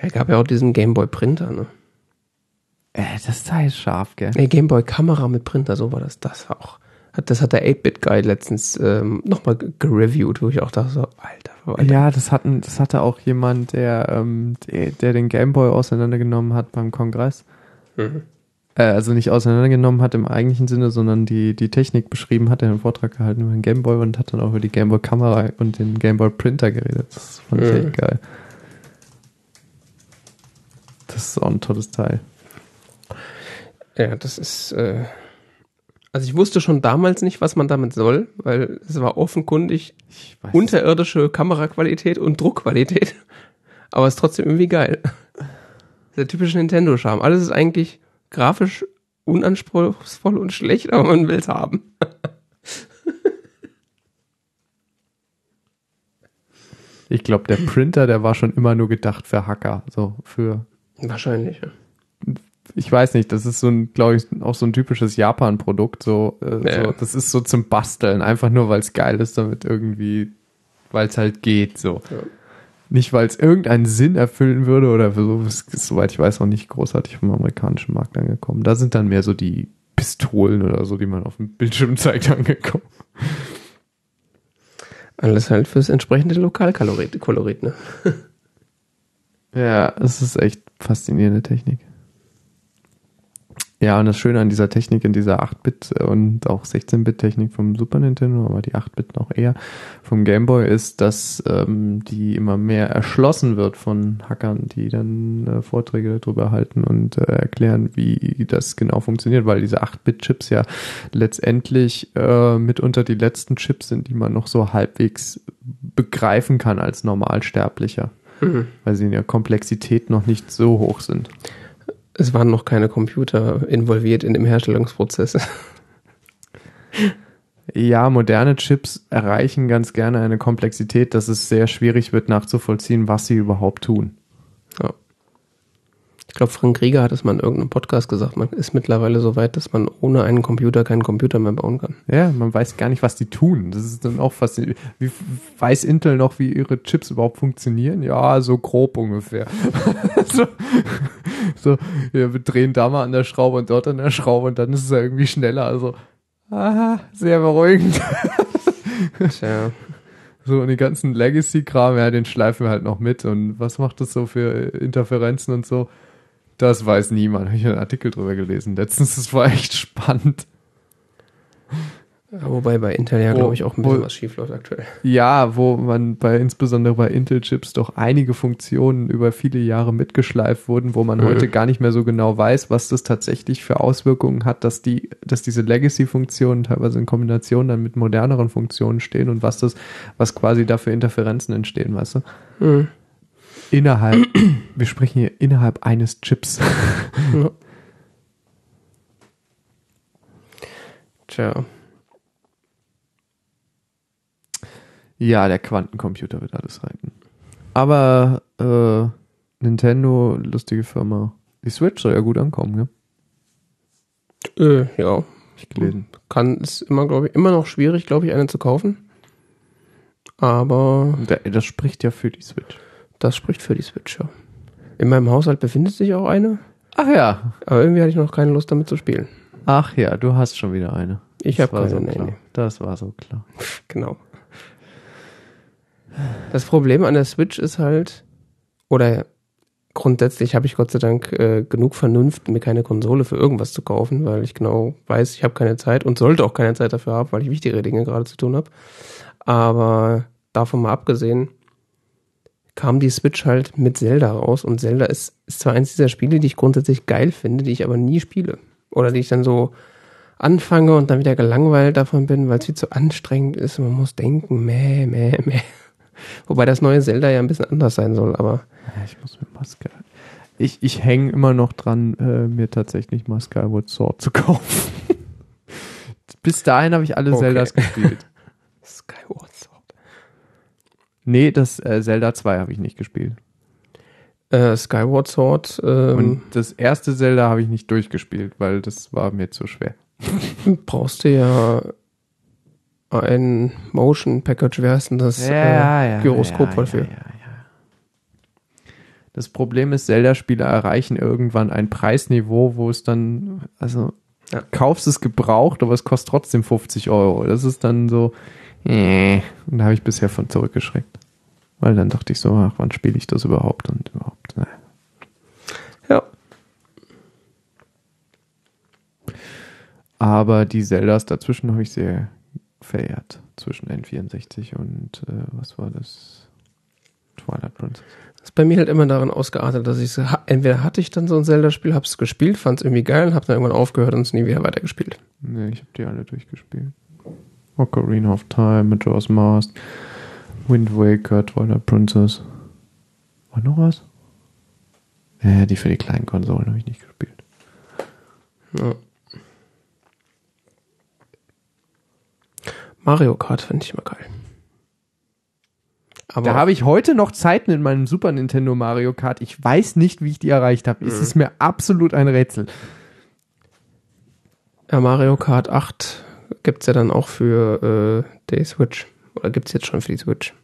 Ja, gab ja auch diesen Gameboy Printer, ne? Äh, das Teil ist scharf, gell? Nee, Gameboy Kamera mit Printer, so war das. Das war auch. Hat, das hat der 8-Bit-Guy letztens ähm, nochmal gereviewt, wo ich auch dachte, so, Alter, Alter. Ja, das hatten, das hatte auch jemand, der, ähm, der, der den Gameboy auseinandergenommen hat beim Kongress. Mhm. Äh, also nicht auseinandergenommen hat im eigentlichen Sinne, sondern die, die Technik beschrieben hat. Er einen Vortrag gehalten über den Gameboy und hat dann auch über die Gameboy-Kamera und den Gameboy-Printer geredet. Das fand ich Mhm. echt geil. Das ist auch ein tolles Teil. Ja, das ist, äh, Also ich wusste schon damals nicht, was man damit soll, weil es war offenkundig unterirdische Kameraqualität und Druckqualität. [laughs] Aber es ist trotzdem irgendwie geil. [laughs] Der typische Nintendo-Charme. Alles ist eigentlich grafisch unanspruchsvoll und schlecht, aber man will es haben. [laughs] Ich glaube, der Printer, der war schon immer nur gedacht für Hacker. So für, Wahrscheinlich. Ja. Ich weiß nicht, das ist so ein, glaube ich, auch so ein typisches Japan-Produkt. So, äh, Ja. so, das ist so zum Basteln, einfach nur, weil es geil ist, damit irgendwie, weil es halt geht. So. Ja. Nicht, weil es irgendeinen Sinn erfüllen würde oder so, ist, soweit ich weiß, auch nicht großartig vom amerikanischen Markt angekommen. Da sind dann mehr so die Pistolen oder so, die man auf dem Bildschirm [laughs] zeigt, angekommen. Alles halt fürs entsprechende Lokalkolorit, Kolorit, ne? [laughs] Ja, es ist echt faszinierende Technik. Ja, und das Schöne an dieser Technik, in dieser 8-Bit- und auch 16-Bit-Technik vom Super Nintendo, aber die 8-Bit noch eher vom Game Boy, ist, dass ähm, die immer mehr erschlossen wird von Hackern, die dann äh, Vorträge darüber halten und äh, erklären, wie das genau funktioniert, weil diese 8-Bit-Chips ja letztendlich äh, mitunter die letzten Chips sind, die man noch so halbwegs begreifen kann als Normalsterblicher weil sie in der Komplexität noch nicht so hoch sind. Es waren noch keine Computer involviert in dem Herstellungsprozess. [laughs] Ja, moderne Chips erreichen ganz gerne eine Komplexität, dass es sehr schwierig wird nachzuvollziehen, was sie überhaupt tun. Ja. Ich glaube, Frank Rieger hat es mal in irgendeinem Podcast gesagt. Man ist mittlerweile so weit, dass man ohne einen Computer keinen Computer mehr bauen kann. Ja, man weiß gar nicht, was die tun. Das ist dann auch faszinierend. Wie weiß Intel noch, wie ihre Chips überhaupt funktionieren? Ja, so grob ungefähr. [laughs] so, so, ja, wir drehen da mal an der Schraube und dort an der Schraube und dann ist es ja irgendwie schneller. Also, aha, sehr beruhigend. [laughs] Tja. So, und die ganzen Legacy-Kram, ja, den schleifen wir halt noch mit. Und was macht das so für Interferenzen und so? Das weiß niemand. Habe ich einen Artikel drüber gelesen. Letztens, das war echt spannend. Wobei bei Intel ja, glaube ich, auch ein bisschen wo- was schief läuft aktuell. Ja, wo man bei, insbesondere bei Intel-Chips doch einige Funktionen über viele Jahre mitgeschleift wurden, wo man Mhm. heute gar nicht mehr so genau weiß, was das tatsächlich für Auswirkungen hat, dass die, dass diese Legacy-Funktionen teilweise in Kombination dann mit moderneren Funktionen stehen und was das, was quasi da für Interferenzen entstehen, weißt du? Mhm. Innerhalb, [clears throat] wir sprechen hier innerhalb eines Chips. [laughs] Ja. Tja. Ja, der Quantencomputer wird alles reiten. Aber äh, Nintendo, lustige Firma. Die Switch soll ja gut ankommen, ja? Äh, ja. Ich gelesen. Kann, ist immer, glaube ich, immer noch schwierig, glaube ich, eine zu kaufen. Aber Das spricht ja für die Switch. Das spricht für die Switch, ja. In meinem Haushalt befindet sich auch eine, Ach ja. aber irgendwie hatte ich noch keine Lust damit zu spielen. Ach ja, du hast schon wieder eine. Ich habe keine, so nee, nee. Das war so klar. [laughs] Genau. Das Problem an der Switch ist halt, oder grundsätzlich habe ich Gott sei Dank äh, genug Vernunft, mir keine Konsole für irgendwas zu kaufen, weil ich genau weiß, ich habe keine Zeit und sollte auch keine Zeit dafür haben, weil ich wichtigere Dinge gerade zu tun habe. Aber davon mal abgesehen, kam die Switch halt mit Zelda raus und Zelda ist, ist zwar eins dieser Spiele, die ich grundsätzlich geil finde, die ich aber nie spiele. Oder die ich dann so anfange und dann wieder gelangweilt davon bin, weil es viel zu anstrengend ist und man muss denken, meh, meh, meh. [laughs] Wobei das neue Zelda ja ein bisschen anders sein soll, aber Ja, ich muss mir Maske. Ich, ich hänge immer noch dran, äh, mir tatsächlich mal Skyward Sword zu [laughs] kaufen. Bis dahin habe ich alle Okay. Zeldas gespielt. [laughs] Nee, das äh, Zelda 2 habe ich nicht gespielt. Äh, Skyward Sword, ähm, Und das erste Zelda habe ich nicht durchgespielt, weil das war mir zu schwer. [laughs] brauchst du ja ein Motion Package, wie heißt denn das? äh, Gyroskop dafür. Ja, ja. Das Problem ist, Zelda-Spiele erreichen irgendwann ein Preisniveau, wo es dann, also Ja. kaufst es gebraucht, aber es kostet trotzdem 50 Euro. Das ist dann so, äh, und da habe ich bisher von zurückgeschreckt. Weil dann dachte ich so, ach, wann spiele ich das überhaupt und überhaupt, ne. Ja. Aber die Zeldas dazwischen habe ich sehr verehrt. Zwischen N64 und, äh, was war das? Twilight Princess. Das ist bei mir halt immer darin ausgeartet, dass ich so, entweder hatte ich dann so ein Zelda-Spiel, hab's gespielt, fand's irgendwie geil und hab dann irgendwann aufgehört und es nie wieder weitergespielt. Nee, ich habe die alle durchgespielt. Ocarina of Time, Majora's Mask, Wind Waker, Twilight Princess. War noch was? Äh, die für die kleinen Konsolen habe ich nicht gespielt. Ja. Mario Kart finde ich immer geil. Aber Da habe ich heute noch Zeiten in meinem Super Nintendo Mario Kart. Ich weiß nicht, wie ich die erreicht habe. Es ist mir absolut ein Rätsel. ja, Mario Kart 8 gibt's ja dann auch für äh, die Switch. Oder gibt's jetzt schon für die Switch.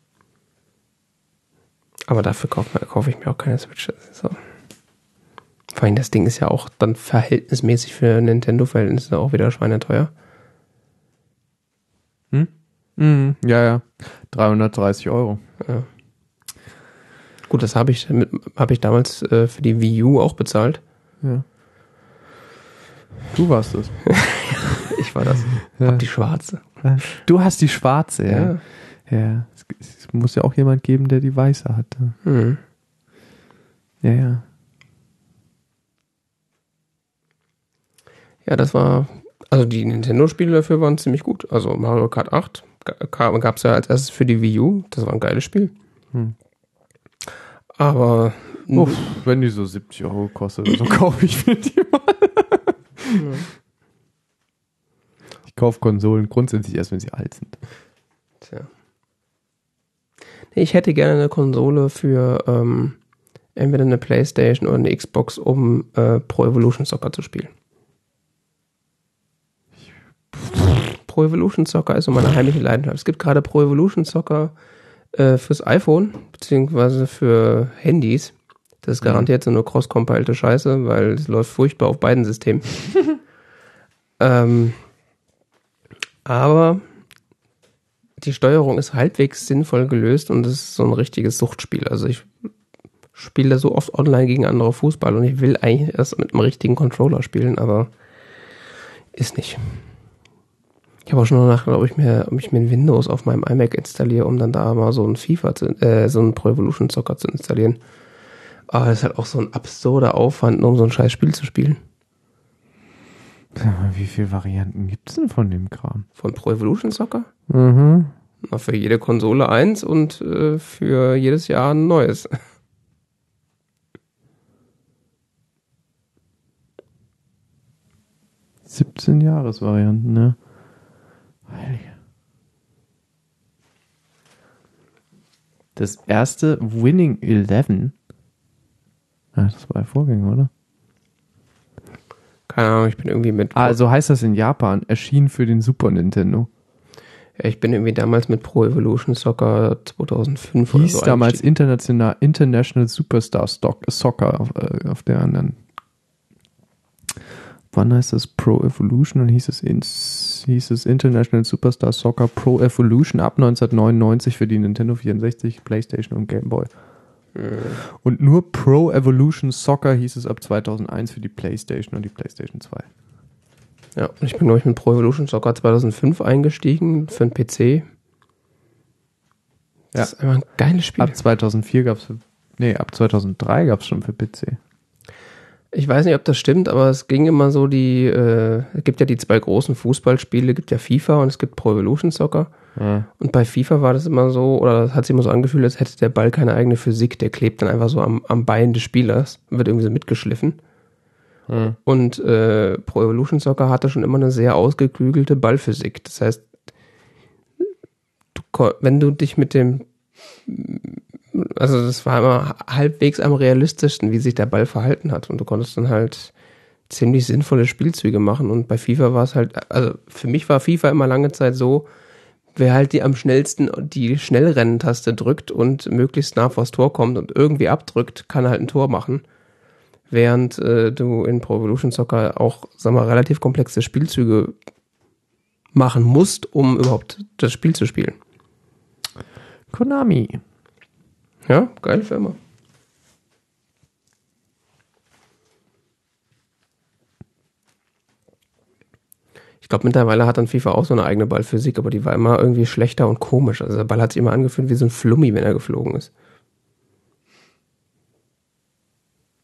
Aber dafür kaufe kauf ich mir auch keine Switch. So. Vor allem das Ding ist ja auch dann verhältnismäßig für Nintendo-Verhältnisse auch wieder schweineteuer. Mhm, ja, ja. 330 Euro. Ja. Gut, das habe ich, hab ich damals äh, für die Wii U auch bezahlt. Ja. Du warst es. [laughs] Ich war das. Ja. Hab die schwarze. Du hast die schwarze, ja. Ja. Ja. Es, es muss ja auch jemand geben, der die weiße hatte. Mhm. Ja, ja. Ja, das war, also die Nintendo-Spiele dafür waren ziemlich gut. Also Mario Kart 8 gab es ja als erstes für die Wii U. Das war ein geiles Spiel. Hm. Aber Uff, wenn die so 70 Euro kostet, so kaufe ich mir die mal. [laughs] Ich kaufe Konsolen grundsätzlich erst, wenn sie alt sind. Tja. Ich hätte gerne eine Konsole für ähm, entweder eine Playstation oder eine Xbox, um äh, Pro Evolution Soccer zu spielen. Pro Evolution Soccer ist so meine heimliche Leidenschaft. Es gibt gerade Pro Evolution Soccer äh, fürs iPhone, beziehungsweise für Handys. Das ist garantiert so eine cross-compilte Scheiße, weil es läuft furchtbar auf beiden Systemen. [laughs] ähm, aber die Steuerung ist halbwegs sinnvoll gelöst und es ist so ein richtiges Suchtspiel. Also ich spiele so oft online gegen andere Fußball und ich will eigentlich erst mit einem richtigen Controller spielen, aber ist nicht. Ich habe auch schon nachgedacht, ob ich mir, ob ich mir ein Windows auf meinem iMac installiere, um dann da mal so ein FIFA, zu, äh, so ein Pro Evolution Soccer zu installieren. Aber das ist halt auch so ein absurder Aufwand, nur um so ein scheiß Spiel zu spielen. Wie viele Varianten gibt es denn von dem Kram? Von Pro Evolution Soccer? Mhm. Na, für jede Konsole eins und äh, für jedes Jahr ein neues. Siebzehn Jahresvarianten, ne? Heilige. Das erste Winning Eleven. Ah, das war der Vorgänger, oder? Keine Ahnung, ich bin irgendwie mit. Ah, so heißt das in Japan. Erschien für den Super Nintendo. Ja, ich bin irgendwie damals mit Pro Evolution Soccer 2005 oder Hieß so damals. International, International Superstar Stock, Soccer auf, äh, auf der anderen. Wann heißt das Pro Evolution? Dann hieß es, ins, hieß es International Superstar Soccer Pro Evolution ab 1999 für die Nintendo 64, PlayStation und Game Boy. Und nur Pro Evolution Soccer hieß es ab 2001 für die PlayStation und die PlayStation 2. Ja, und ich bin, glaube ich, mit Pro Evolution Soccer 2005 eingestiegen für einen PC. Das Ja. ist einfach ein geiles Spiel. Ab 2004 gab es, nee, ab 2003 gab es schon für PC. Ich weiß nicht, ob das stimmt, aber es ging immer so die, äh, es gibt ja die zwei großen Fußballspiele, gibt ja FIFA und es gibt Pro Evolution Soccer. Ja. Und bei FIFA war das immer so, oder das hat sich immer so angefühlt, als hätte der Ball keine eigene Physik, der klebt dann einfach so am, am Bein des Spielers, wird irgendwie so mitgeschliffen. Ja. Und äh, Pro Evolution Soccer hatte schon immer eine sehr ausgeklügelte Ballphysik. Das heißt, du, wenn du dich mit dem, also das war immer halbwegs am realistischsten, wie sich der Ball verhalten hat. Und du konntest dann halt ziemlich sinnvolle Spielzüge machen. Und bei FIFA war es halt, also für mich war FIFA immer lange Zeit so, wer halt die am schnellsten die Schnellrennentaste drückt und möglichst nah vors Tor kommt und irgendwie abdrückt, kann halt ein Tor machen. Während äh, du in Pro Evolution Soccer auch, sag mal, relativ komplexe Spielzüge machen musst, um überhaupt das Spiel zu spielen. Konami. Ja, geile Firma. glaube, mittlerweile hat dann FIFA auch so eine eigene Ballphysik, aber die war immer irgendwie schlechter und komisch. Also der Ball hat sich immer angefühlt wie so ein Flummi, wenn er geflogen ist.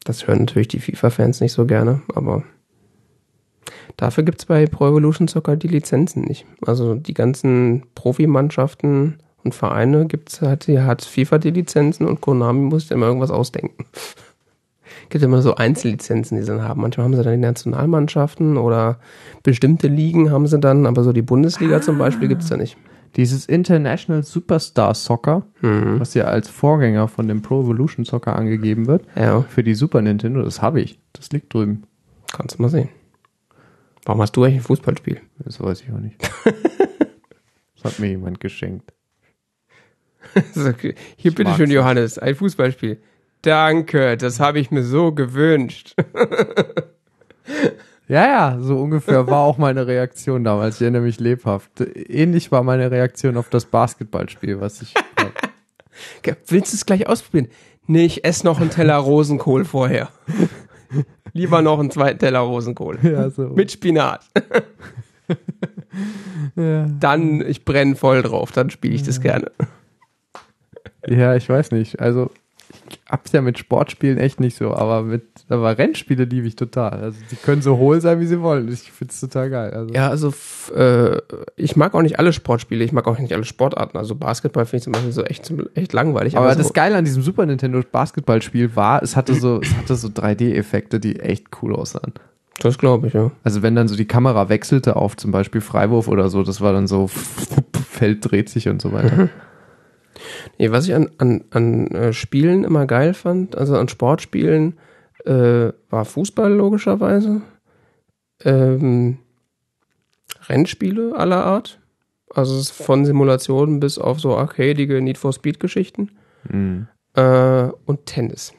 Das hören natürlich die FIFA-Fans nicht so gerne, aber dafür gibt es bei Pro Evolution Soccer die Lizenzen nicht. Also die ganzen Profimannschaften und Vereine gibt's, hat, hat FIFA die Lizenzen und Konami muss immer irgendwas ausdenken gibt immer so Einzellizenzen, die sie dann haben. Manchmal haben sie dann die Nationalmannschaften oder bestimmte Ligen haben sie dann, aber so die Bundesliga zum Beispiel gibt's da nicht. Dieses International Superstar Soccer, Mhm. was ja als Vorgänger von dem Pro Evolution Soccer angegeben wird, Ja, für die Super Nintendo, das habe ich. Das liegt drüben. kannst du mal sehen. Warum hast du eigentlich ein Fußballspiel? Das weiß ich auch nicht. [laughs] das hat mir jemand geschenkt. [laughs] Okay. Hier, bitteschön. Johannes, ein Fußballspiel. Danke, das habe ich mir so gewünscht. [laughs] Ja, ja, so ungefähr war auch meine Reaktion damals. Ich erinnere mich lebhaft. Ähnlich war meine Reaktion auf das Basketballspiel, was ich. Willst du es gleich ausprobieren? Nee, ich esse noch einen Teller Rosenkohl vorher. [laughs] Lieber noch einen zweiten Teller Rosenkohl. [laughs] ja, so. Mit Spinat. ja. Dann, ich brenne voll drauf, dann spiele ich das gerne. ja, ich weiß nicht. Also, hab's ja mit Sportspielen echt nicht so, aber mit, aber Rennspiele liebe ich total. Also, die können so hohl sein, wie sie wollen. Ich find's total geil. Also, Ja, also äh, ich mag auch nicht alle Sportspiele, ich mag auch nicht alle Sportarten. Also Basketball finde ich zum Beispiel so echt, echt langweilig. aber so, das Geile an diesem Super Nintendo Basketballspiel war, es hatte so, es hatte so 3D-Effekte, die echt cool aussahen. das glaube ich, ja. Also wenn dann so die Kamera wechselte auf zum Beispiel Freiwurf oder so, das war dann so [laughs] Feld dreht sich und so weiter. Nee, was ich an, an, an äh, Spielen immer geil fand, also an Sportspielen, äh, war Fußball logischerweise. Ähm, Rennspiele aller Art. Also von Simulationen bis auf so arcadige Need for Speed Geschichten. Mhm. Äh, und Tennis.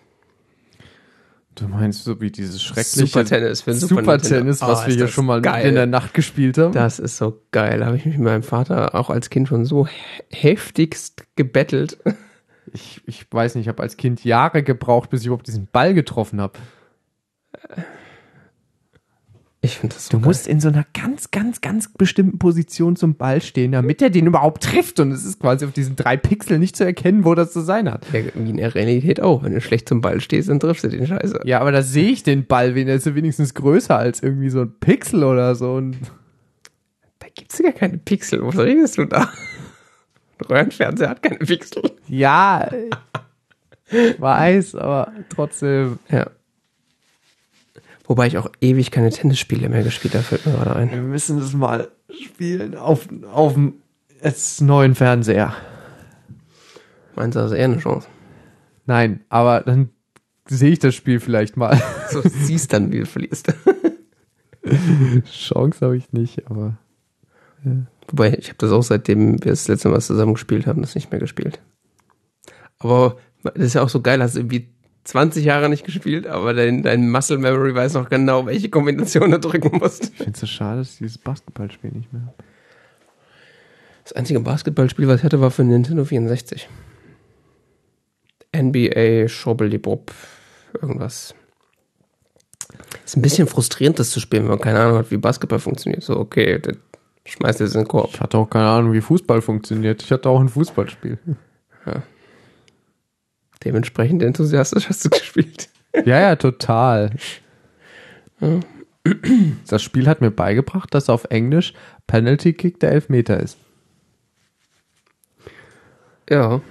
Du meinst so wie dieses schreckliche Super Tennis für Super, Super. Tennis, was Oh, wir hier schon mal geil. in der Nacht gespielt haben. Das ist so geil. Da habe ich mich mit meinem Vater auch als Kind schon so he- heftigst gebettelt. Ich, ich weiß nicht, ich habe als Kind Jahre gebraucht, bis ich überhaupt diesen Ball getroffen habe. Ich finde das so Du geil. musst in so einer ganz, ganz, ganz bestimmten Position zum Ball stehen, damit er den überhaupt trifft. Und es ist quasi auf diesen drei Pixeln nicht zu erkennen, wo das zu sein hat. Ja, wie in der Realität auch. Wenn du schlecht zum Ball stehst, dann triffst du den Scheiße. Ja, aber da sehe ich den Ball, wenn er ist wenigstens größer als irgendwie so ein Pixel oder so. Und Da gibt's ja gar keine Pixel. Was redest du da? Röhrenfernseher hat keine Pixel. ja, ich weiß, aber trotzdem. Ja. Wobei ich auch ewig keine Tennisspiele mehr gespielt habe, fällt mir gerade ein. Wir müssen das mal spielen auf, auf dem jetzt neuen Fernseher. Meinst du, das ist eher eine Chance? Nein, aber dann sehe ich das Spiel vielleicht mal. So siehst dann, wie du verlierst. Chance habe ich nicht, aber. Wobei, ich habe das auch seitdem wir das letzte Mal zusammen gespielt haben, das nicht mehr gespielt. Aber das ist ja auch so geil, hast du irgendwie 20 Jahre nicht gespielt, aber dein, dein Muscle Memory weiß noch genau, welche Kombination du drücken musst. Ich finde es so schade, dass ich dieses Basketballspiel nicht mehr habe. Das einzige Basketballspiel, was ich hatte, war für Nintendo 64. NBA, Schobbelibop, irgendwas. Ist ein bisschen frustrierend, das zu spielen, wenn man keine Ahnung hat, wie Basketball funktioniert. So, okay, dann schmeißt jetzt in den Korb. Ich hatte auch keine Ahnung, wie Fußball funktioniert. Ich hatte auch ein Fußballspiel. Dementsprechend enthusiastisch hast du [laughs] gespielt. Ja, ja, total. Das Spiel hat mir beigebracht, dass auf Englisch Penalty Kick der Elfmeter ist. Ja.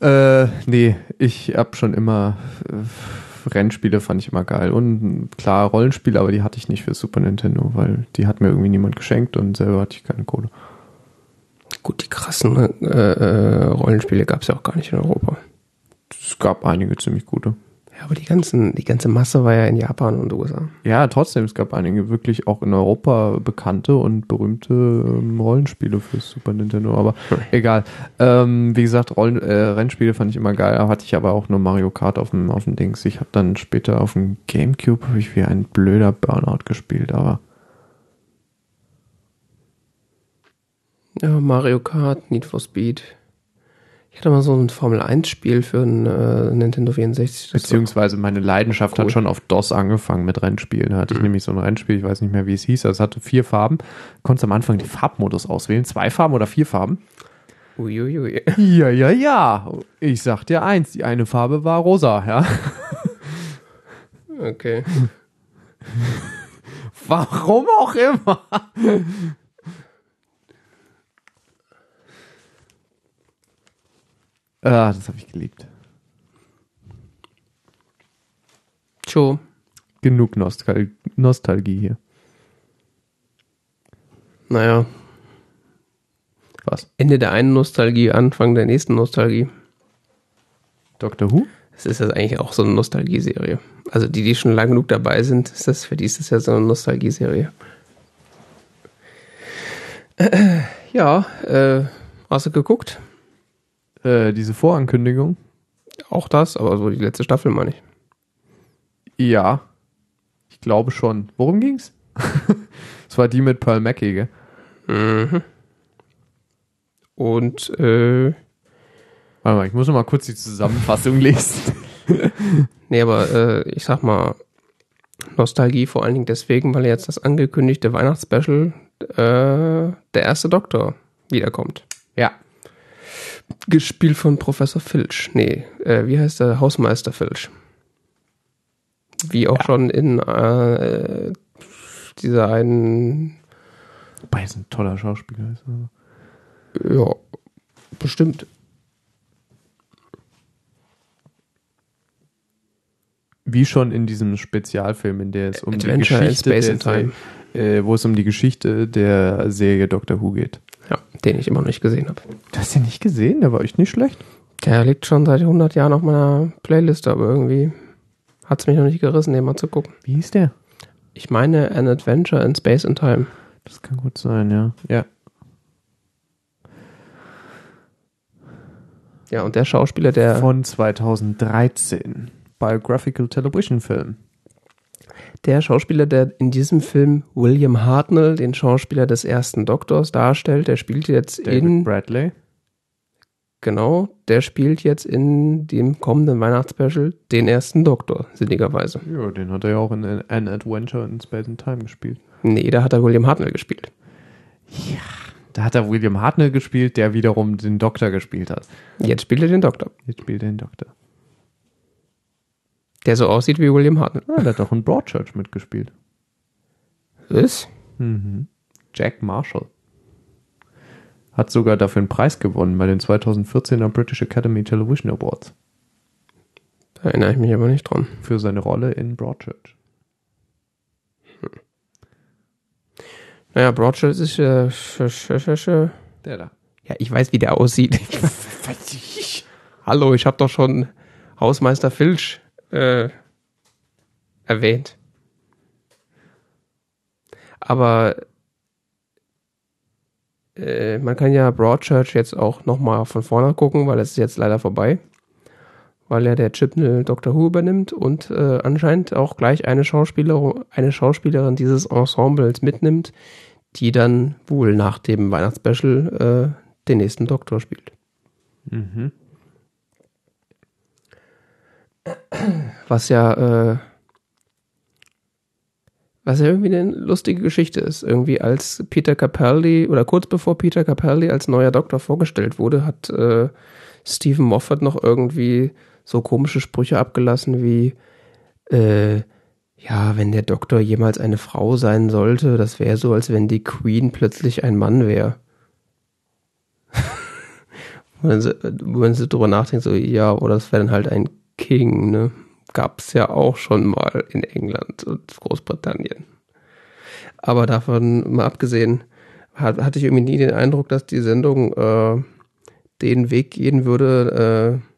Äh, nee, ich hab schon immer äh, Rennspiele fand ich immer geil und klar Rollenspiele, aber die hatte ich nicht für Super Nintendo, weil die hat mir irgendwie niemand geschenkt und selber hatte ich keine Kohle. Gut, die krassen äh, äh, Rollenspiele gab es ja auch gar nicht in Europa. Es gab einige ziemlich gute. Ja, aber die, ganzen, die ganze Masse war ja in Japan und USA. Ja, trotzdem, es gab einige wirklich auch in Europa bekannte und berühmte ähm, Rollenspiele für Super Nintendo, aber [laughs] egal. Ähm, wie gesagt, Rollen, äh, Rennspiele fand ich immer geil, hatte ich aber auch nur Mario Kart auf dem, auf dem Dings. Ich habe dann später auf dem Gamecube ich wie ein blöder Burnout gespielt, aber Ja, Mario Kart, Need for Speed. Ich hatte mal so ein Formel-1-Spiel für ein äh, Nintendo 64. Das beziehungsweise meine Leidenschaft Cool. hat schon auf DOS angefangen mit Rennspielen. Da hatte ich nämlich so ein Rennspiel, ich weiß nicht mehr, wie es hieß, es hatte vier Farben. Konntest am Anfang die Farbmodus auswählen, zwei Farben oder vier Farben. Uiuiui. Ja, ja, ja. Ich sag dir eins, die eine Farbe war rosa, ja. [laughs] Okay. Warum auch immer. Ah, das habe ich geliebt. Joe. Genug Nostal Nostalgie hier. Naja, Was? Ende der einen Nostalgie, Anfang der nächsten Nostalgie. Doctor Who? Es ist das eigentlich auch so eine Nostalgieserie. Also die, die schon lang genug dabei sind, ist das, für die ist das ja so eine Nostalgieserie. [clears throat] Ja, äh, hast du geguckt? Äh, diese Vorankündigung? Auch das, aber so die letzte Staffel meine ich. Ja. Ich glaube schon. Worum ging's? [laughs] Es war die mit Pearl Mackie, gell? Mhm. Und äh, Warte mal, ich muss noch mal kurz die Zusammenfassung [laughs] lesen. [laughs] nee, aber äh, ich sag mal, Nostalgie vor allen Dingen deswegen, weil jetzt das angekündigte Weihnachtsspecial äh, der erste Doktor wiederkommt. Ja. Gespielt von Professor Filch. Nee, äh, wie heißt der? Hausmeister Filch. Wie auch Ja. schon in äh, dieser einen, Wobei es ein toller Schauspieler ist. aber- ja, bestimmt. Wie schon in diesem Spezialfilm, in der es um Adventure die in Geschichte Space der and Time. Äh, wo es um die Geschichte der Serie Doctor Who geht. Den ich immer noch nicht gesehen habe. Du hast den nicht gesehen, der war echt nicht schlecht. Der liegt schon seit 100 Jahren auf meiner Playlist, aber irgendwie hat es mich noch nicht gerissen, den mal zu gucken. Wie hieß der? Ich meine An Adventure in Space and Time. Das kann gut sein, ja. Ja. Ja, und der Schauspieler, der, Von 2013. Biographical Television Film. Der Schauspieler, der in diesem Film William Hartnell, den Schauspieler des ersten Doktors, darstellt, der spielt jetzt David in, Bradley. genau, der spielt jetzt in dem kommenden Weihnachtsspecial den ersten Doktor, sinnigerweise. Ja, den hat er ja auch in An Adventure in Space and Time gespielt. Nee, da hat er William Hartnell gespielt. Da hat er William Hartnell gespielt, der wiederum den Doktor gespielt hat. Jetzt spielt er den Doktor, Jetzt spielt er den Doktor. Der so aussieht wie William Hartnell. Ah, der hat auch in Broadchurch mitgespielt. Was? Mhm. Jack Marshall. Hat sogar dafür einen Preis gewonnen bei den 2014er British Academy Television Awards Da erinnere ich mich aber nicht dran. für seine Rolle in Broadchurch. Naja, Broadchurch ist äh, sch, sch, sch, sch. Der da. Ja, ich weiß, wie der aussieht. Hallo, ich habe doch schon Hausmeister Filch äh, erwähnt. Aber äh, man kann ja Broadchurch jetzt auch nochmal von vorne gucken, weil es ist jetzt leider vorbei. Weil ja der Chipnell Doctor Who übernimmt und äh, anscheinend auch gleich eine, Schauspieler, eine Schauspielerin dieses Ensembles mitnimmt, die dann wohl nach dem Weihnachtsspecial äh, den nächsten Doktor spielt. Mhm. Was ja, äh, was ja irgendwie eine lustige Geschichte ist. Irgendwie als Peter Capaldi oder kurz bevor Peter Capaldi als neuer Doktor vorgestellt wurde, hat äh, Stephen Moffat noch irgendwie so komische Sprüche abgelassen wie, äh, ja, wenn der Doktor jemals eine Frau sein sollte, das wäre so, als wenn die Queen plötzlich ein Mann wäre. wenn sie, wenn sie drüber nachdenkt, so, ja, oder das wäre dann halt ein King, ne? Gab's ja auch schon mal in England und Großbritannien. Aber davon mal abgesehen, hat, hatte ich irgendwie nie den Eindruck, dass die Sendung äh, den Weg gehen würde, äh,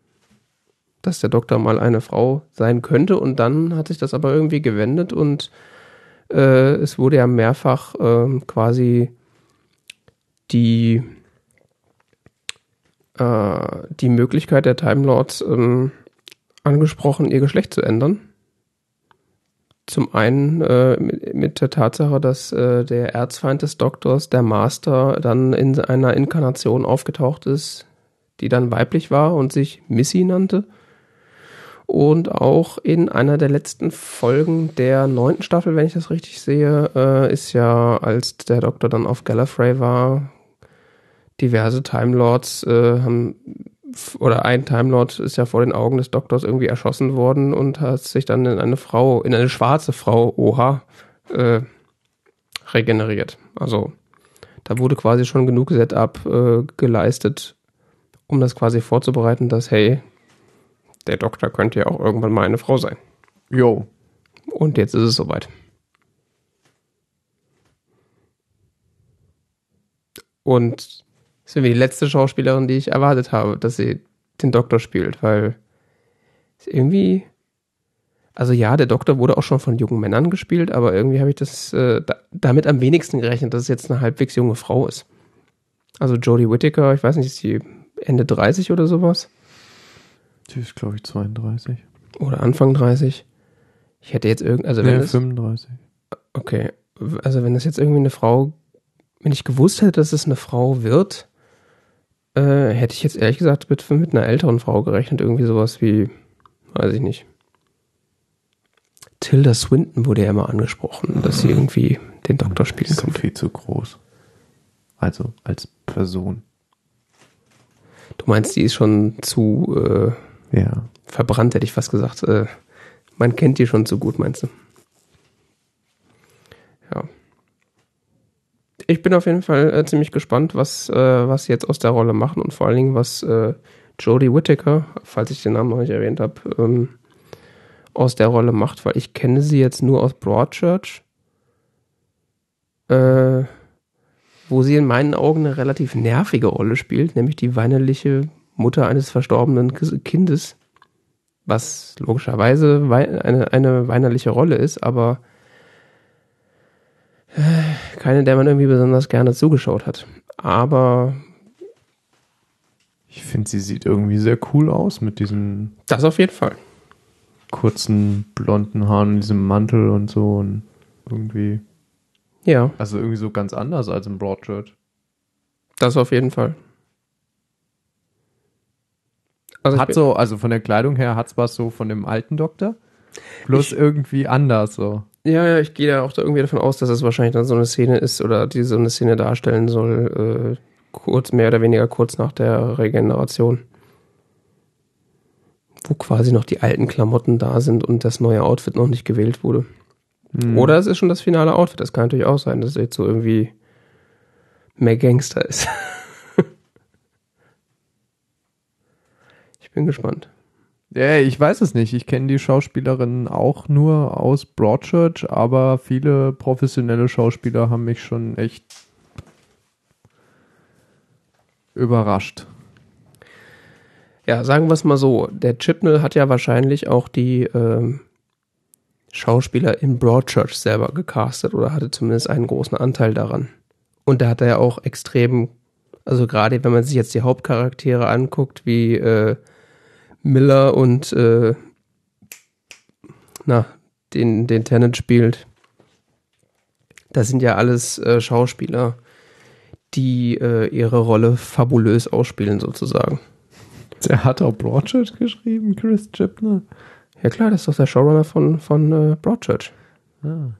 dass der Doktor mal eine Frau sein könnte. Und dann hat sich das aber irgendwie gewendet und äh, es wurde ja mehrfach ähm, quasi die äh, die Möglichkeit der Time Lords ähm, angesprochen, ihr Geschlecht zu ändern. Zum einen äh, mit, der Tatsache, dass äh, der Erzfeind des Doktors, der Master, dann in einer Inkarnation aufgetaucht ist, die dann weiblich war und sich Missy nannte. Und auch in einer der letzten Folgen der neunten Staffel, wenn ich das richtig sehe, äh, ist ja, als der Doktor dann auf Gallifrey war, diverse Time Lords äh, haben oder ein Time Lord ist ja vor den Augen des Doktors irgendwie erschossen worden und hat sich dann in eine Frau, in eine schwarze Frau, oha, äh, regeneriert. Also da wurde quasi schon genug Setup äh, geleistet, um das quasi vorzubereiten, dass, hey, der Doktor könnte ja auch irgendwann mal eine Frau sein. Jo. Und jetzt ist es soweit. Und ist irgendwie die letzte Schauspielerin, die ich erwartet habe, dass sie den Doktor spielt, weil irgendwie, also ja, der Doktor wurde auch schon von jungen Männern gespielt, aber irgendwie habe ich das äh, da, damit am wenigsten gerechnet, dass es jetzt eine halbwegs junge Frau ist. Also Jodie Whittaker, ich weiß nicht, ist die Ende 30 oder sowas? Die ist, glaube ich, 32. Oder Anfang 30. Ich hätte jetzt irgend, also wenn Nee, es, 35. okay, also wenn das jetzt irgendwie eine Frau, wenn ich gewusst hätte, dass es eine Frau wird, äh, hätte ich jetzt ehrlich gesagt mit, mit einer älteren Frau gerechnet, irgendwie sowas wie, weiß ich nicht. Tilda Swinton wurde ja immer angesprochen, dass sie irgendwie den Doktor Die spielen ist könnte. viel zu groß. Also als Person. Du meinst, die ist schon zu äh, Ja. verbrannt, hätte ich fast gesagt. Äh, man kennt die schon zu gut, meinst du? Ich bin auf jeden Fall äh, ziemlich gespannt, was, äh, was sie jetzt aus der Rolle machen und vor allen Dingen, was äh, Jodie Whittaker, falls ich den Namen noch nicht erwähnt habe, ähm, aus der Rolle macht, weil ich kenne sie jetzt nur aus Broadchurch, äh, wo sie in meinen Augen eine relativ nervige Rolle spielt, nämlich die weinerliche Mutter eines verstorbenen Kindes, was logischerweise wei- eine, eine weinerliche Rolle ist, aber keine, der man irgendwie besonders gerne zugeschaut hat. Aber Ich finde, sie sieht irgendwie sehr cool aus mit diesen das auf jeden Fall. kurzen blonden Haaren und diesem Mantel und so und irgendwie. Ja, Also irgendwie so ganz anders als im Broadchurch. das auf jeden Fall. Also Hat so, also von der Kleidung her hat's was so von dem alten Doktor. Bloß irgendwie anders so. Ja, ja, ich gehe da auch da irgendwie davon aus, dass es wahrscheinlich dann so eine Szene ist oder die so eine Szene darstellen soll, äh, kurz, mehr oder weniger kurz nach der Regeneration. Wo quasi noch die alten Klamotten da sind und das neue Outfit noch nicht gewählt wurde. Hm. Oder es ist schon das finale Outfit. Das kann natürlich auch sein, dass es jetzt so irgendwie mehr Gangster ist. [laughs] ich bin gespannt. Ja, ich weiß es nicht. Ich kenne die Schauspielerin auch nur aus Broadchurch, aber viele professionelle Schauspieler haben mich schon echt überrascht. Ja, sagen wir es mal so. Der Chipnell hat ja wahrscheinlich auch die ähm, Schauspieler in Broadchurch selber gecastet oder hatte zumindest einen großen Anteil daran. Und da hat er ja auch extrem, also gerade wenn man sich jetzt die Hauptcharaktere anguckt, wie äh, Miller und äh, na, den, den Tennant spielt, das sind ja alles äh, Schauspieler, die äh, ihre Rolle fabulös ausspielen sozusagen. Der hat auch Broadchurch geschrieben, Chris Chibnall. Ja klar, das ist doch der Showrunner von, von äh, Broadchurch. Ah.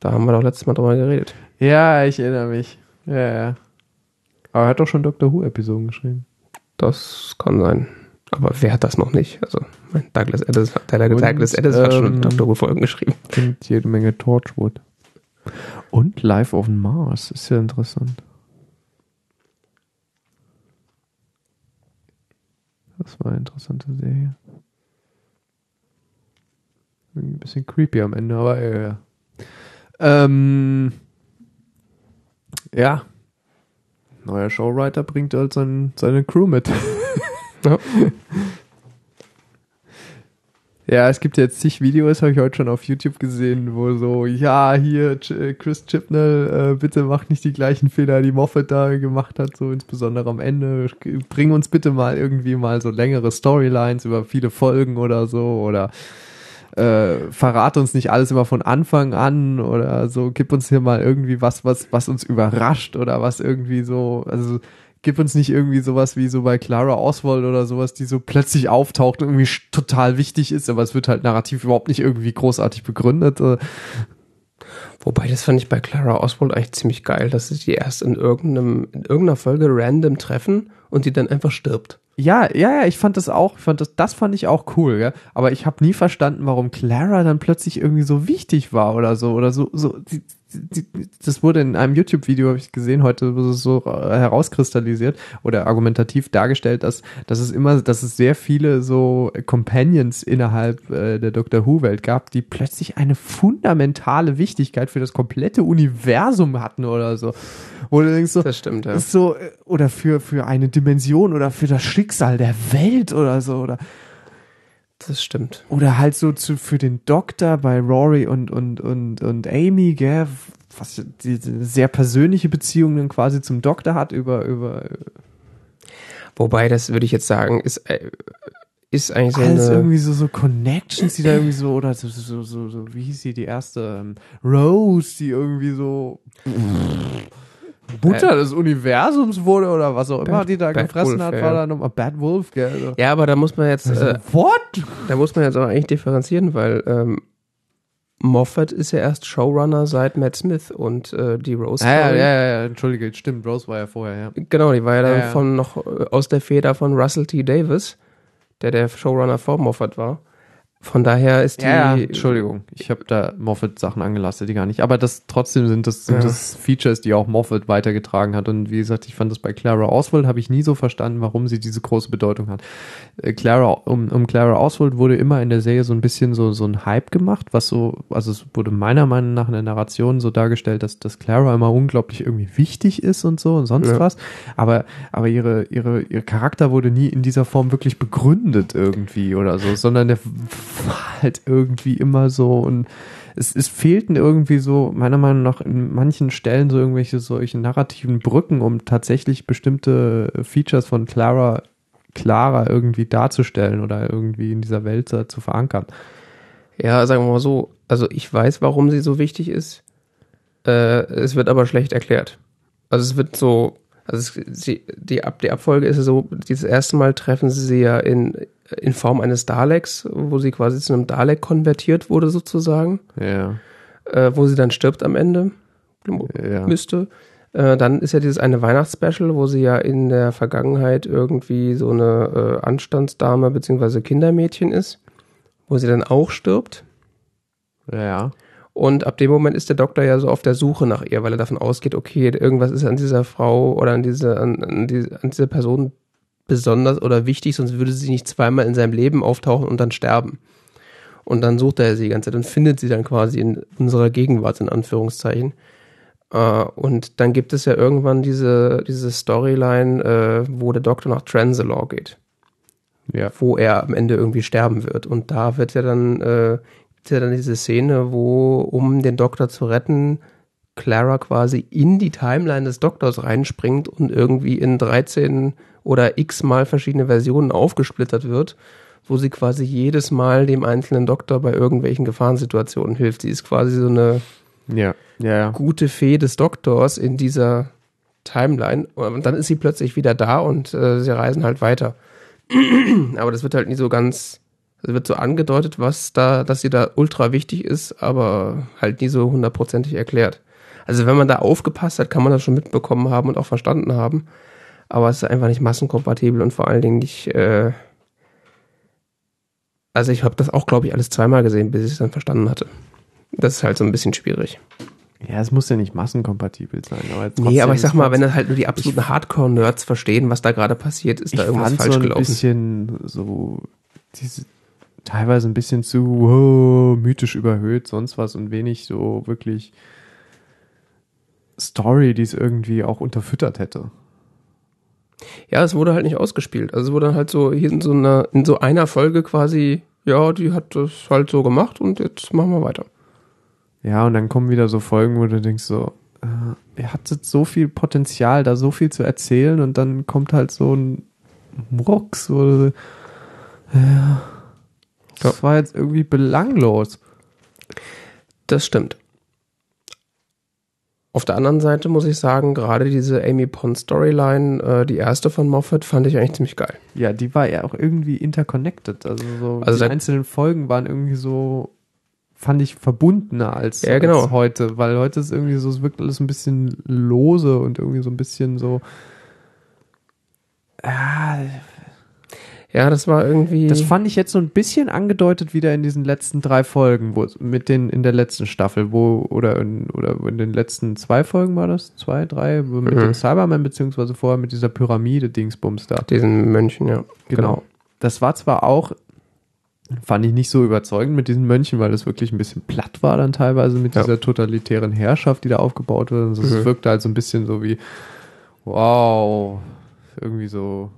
Da haben wir doch letztes Mal drüber geredet. Ja, ich erinnere mich. Ja, ja. Aber er hat doch schon Doctor Who-Episoden geschrieben. Das kann sein. Aber wer hat das noch nicht? Also, mein Douglas Und, Douglas Adams hat schon ähm, Doctor Who-Folgen geschrieben. Und jede Menge Torchwood. Und Life on Mars. Ist ja interessant. Das war eine interessante Serie. Irgendwie Ein bisschen creepy am Ende, aber ja. ja. Ähm, ja. Neuer Showwriter bringt halt sein, seine Crew mit. [laughs] Ja. [laughs] Ja, es gibt jetzt zig Videos, habe ich heute schon auf YouTube gesehen, wo so, ja, hier, äh, Chris Chibnall, äh, bitte mach nicht die gleichen Fehler, die Moffat da gemacht hat, so insbesondere am Ende. Bring uns bitte mal irgendwie mal so längere Storylines über viele Folgen oder so oder äh, verrat uns nicht alles immer von Anfang an oder so, gib uns hier mal irgendwie was, was, was uns überrascht oder was irgendwie so, also gib uns nicht irgendwie sowas wie so bei Clara Oswald oder sowas, die so plötzlich auftaucht und irgendwie total wichtig ist, aber es wird halt narrativ überhaupt nicht irgendwie großartig begründet. Äh, Wobei, das fand ich bei Clara Oswald eigentlich ziemlich geil, dass sie die erst in irgendeinem, in irgendeiner Folge random treffen und die dann einfach stirbt. Ja, ja, ja, ich fand das auch, ich fand das, das fand ich auch cool, ja. Aber ich habe nie verstanden, warum Clara dann plötzlich irgendwie so wichtig war oder so oder so, so. Die, das wurde in einem YouTube-Video, habe ich gesehen, heute so herauskristallisiert oder argumentativ dargestellt, dass, dass es immer, dass es sehr viele so Companions innerhalb äh, der Doctor Who-Welt gab, die plötzlich eine fundamentale Wichtigkeit für das komplette Universum hatten oder so. Wo du denkst so, Das stimmt, ja. so, äh, oder für, für eine Dimension oder für das Schicksal der Welt oder so, oder, Das stimmt. oder halt so zu, für den Doktor bei Rory und, und, und, und Amy, gell, was die, die sehr persönliche Beziehung dann quasi zum Doktor hat über, über Wobei, das würde ich jetzt sagen, ist, äh, ist eigentlich so alles irgendwie so, so Connections, die da irgendwie so, oder so, so, so, so wie hieß sie, die erste, ähm, Rose, die irgendwie so Mutter des Universums wurde oder was auch immer Bad- die da Bad gefressen Wolf, hat, ja. war da nochmal Bad Wolf, gell. Also, Ja, aber da muss man jetzt, also, äh, what? da muss man jetzt auch eigentlich differenzieren, weil ähm, Moffat ist ja erst Showrunner seit Matt Smith und äh, die Rose Ja, ja, Story- ja, ja, entschuldige, stimmt, Rose war ja vorher, ja. Genau, die war ja dann Ja, ja. von noch äh, aus der Feder von Russell T. Davis, der der Showrunner vor Moffat war. Von daher ist die. Ja, Entschuldigung, ich habe da Moffat Sachen angelastet, die gar nicht. Aber das trotzdem sind das, sind Ja. das Features, die auch Moffat weitergetragen hat. Und wie gesagt, ich fand das bei Clara Oswald habe ich nie so verstanden, warum sie diese große Bedeutung hat. Äh, Clara um, um Clara Oswald wurde immer in der Serie so ein bisschen so so ein Hype gemacht, was so, also es wurde meiner Meinung nach in der Narration so dargestellt, dass dass Clara immer unglaublich irgendwie wichtig ist und so und sonst Ja. was. Aber aber ihre ihre ihr Charakter wurde nie in dieser Form wirklich begründet irgendwie oder so, sondern der war [laughs] halt irgendwie immer so und es, es fehlten irgendwie so, meiner Meinung nach, in manchen Stellen so irgendwelche solche narrativen Brücken, um tatsächlich bestimmte Features von Clara klarer irgendwie darzustellen oder irgendwie in dieser Welt zu verankern. Ja, sagen wir mal so. Also ich weiß, warum sie so wichtig ist. Äh, es wird aber schlecht erklärt. Also es wird so, also es, sie, die, Ab, die Abfolge ist so, dieses erste Mal treffen sie sie ja in, in Form eines Daleks, wo sie quasi zu einem Dalek konvertiert wurde sozusagen, Ja, äh, wo sie dann stirbt am Ende. ja. müsste. Äh, dann ist ja dieses eine Weihnachtsspecial, wo sie ja in der Vergangenheit irgendwie so eine äh, Anstandsdame beziehungsweise Kindermädchen ist, wo sie dann auch stirbt. Ja, Und ab dem Moment ist der Doktor ja so auf der Suche nach ihr, weil er davon ausgeht, okay, irgendwas ist an dieser Frau oder an, diese, an, an, die, an dieser Person besonders oder wichtig, sonst würde sie nicht zweimal in seinem Leben auftauchen und dann sterben. Und dann sucht er sie die ganze Zeit und findet sie dann quasi in unserer Gegenwart, in Anführungszeichen. Äh, und dann gibt es ja irgendwann diese, diese Storyline, äh, wo der Doktor nach Transalore geht ja. wo er am Ende irgendwie sterben wird. Und da wird ja dann, äh, gibt's ja dann diese Szene, wo, um den Doktor zu retten, Clara quasi in die Timeline des Doktors reinspringt und irgendwie in 13 oder x mal verschiedene Versionen aufgesplittert wird, wo sie quasi jedes Mal dem einzelnen Doktor bei irgendwelchen Gefahrensituationen hilft. Sie ist quasi so eine Ja, ja, ja. gute Fee des Doktors in dieser Timeline. Und dann ist sie plötzlich wieder da und äh, sie reisen halt weiter. [clears throat] aber das wird halt nie so ganz, es wird so angedeutet, was da, dass sie da ultra wichtig ist, aber halt nie so hundertprozentig erklärt. Also wenn man da aufgepasst hat, kann man das schon mitbekommen haben und auch verstanden haben. Aber es ist einfach nicht massenkompatibel und vor allen Dingen nicht, äh, also ich habe das auch, glaube ich, alles zweimal gesehen, bis ich es dann verstanden hatte. Das ist halt so ein bisschen schwierig. Ja, es muss ja nicht massenkompatibel sein. Aber Nee, aber ich sag mal, wenn das halt nur die absoluten Hardcore-Nerds verstehen, was da gerade passiert, ist da irgendwas fand falsch so ein gelaufen. bisschen so diese teilweise ein bisschen zu wow, mythisch überhöht, sonst was und wenig so wirklich Story, die es irgendwie auch unterfüttert hätte. Ja, es wurde halt nicht ausgespielt. Also es wurde halt so hier in so einer, in so einer Folge quasi, ja, die hat das halt so gemacht und jetzt machen wir weiter. Ja, und dann kommen wieder so Folgen, wo du denkst so, äh, ihr hattet so viel Potenzial, da so viel zu erzählen und dann kommt halt so ein Murks, wo du, ja, das war jetzt irgendwie belanglos. Das stimmt. Auf der anderen Seite muss ich sagen, gerade diese Amy Pond Storyline, äh, die erste von Moffat, fand ich eigentlich ziemlich geil. Ja, die war ja auch irgendwie interconnected. Also so Also die einzelnen Folgen waren irgendwie so, fand ich verbundener als, Ja, genau. als heute, weil heute ist irgendwie so, es wirkt alles ein bisschen lose und irgendwie so ein bisschen so, ja, Ja, das war irgendwie. Das fand ich jetzt so ein bisschen angedeutet wieder in diesen letzten drei Folgen, wo mit den in der letzten Staffel, wo oder in, oder in den letzten zwei Folgen war das, zwei, drei, wo mit Mhm. dem Cyberman beziehungsweise vorher mit dieser Pyramide Dingsbums da. diesen Mönchen, ja. Genau. Das war zwar auch, fand ich nicht so überzeugend mit diesen Mönchen, weil das wirklich ein bisschen platt war dann teilweise mit Ja. dieser totalitären Herrschaft, die da aufgebaut wird. Also Es Mhm. wirkte halt so ein bisschen so wie, wow, irgendwie so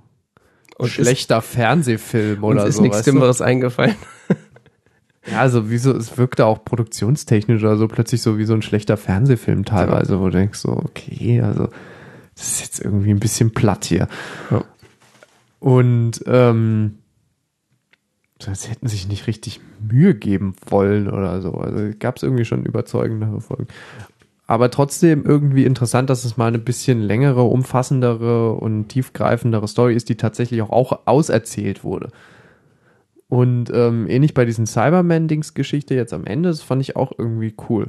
Und schlechter Fernsehfilm Uns oder ist so. nichts weißt du? Dümmeres eingefallen. [laughs] Ja, also wie so, es wirkte auch produktionstechnisch oder so plötzlich so wie so ein schlechter Fernsehfilm teilweise, wo du denkst so, okay, also das ist jetzt irgendwie ein bisschen platt hier. Ja. Und ähm, als hätten sich nicht richtig Mühe geben wollen oder so. Also gab es irgendwie schon überzeugendere Folgen. Aber trotzdem irgendwie interessant, dass es mal eine bisschen längere, umfassendere und tiefgreifendere Story ist, die tatsächlich auch, auch auserzählt wurde. Und ähm, ähnlich bei diesen Cyberman-Dings-Geschichte jetzt am Ende, das fand ich auch irgendwie cool.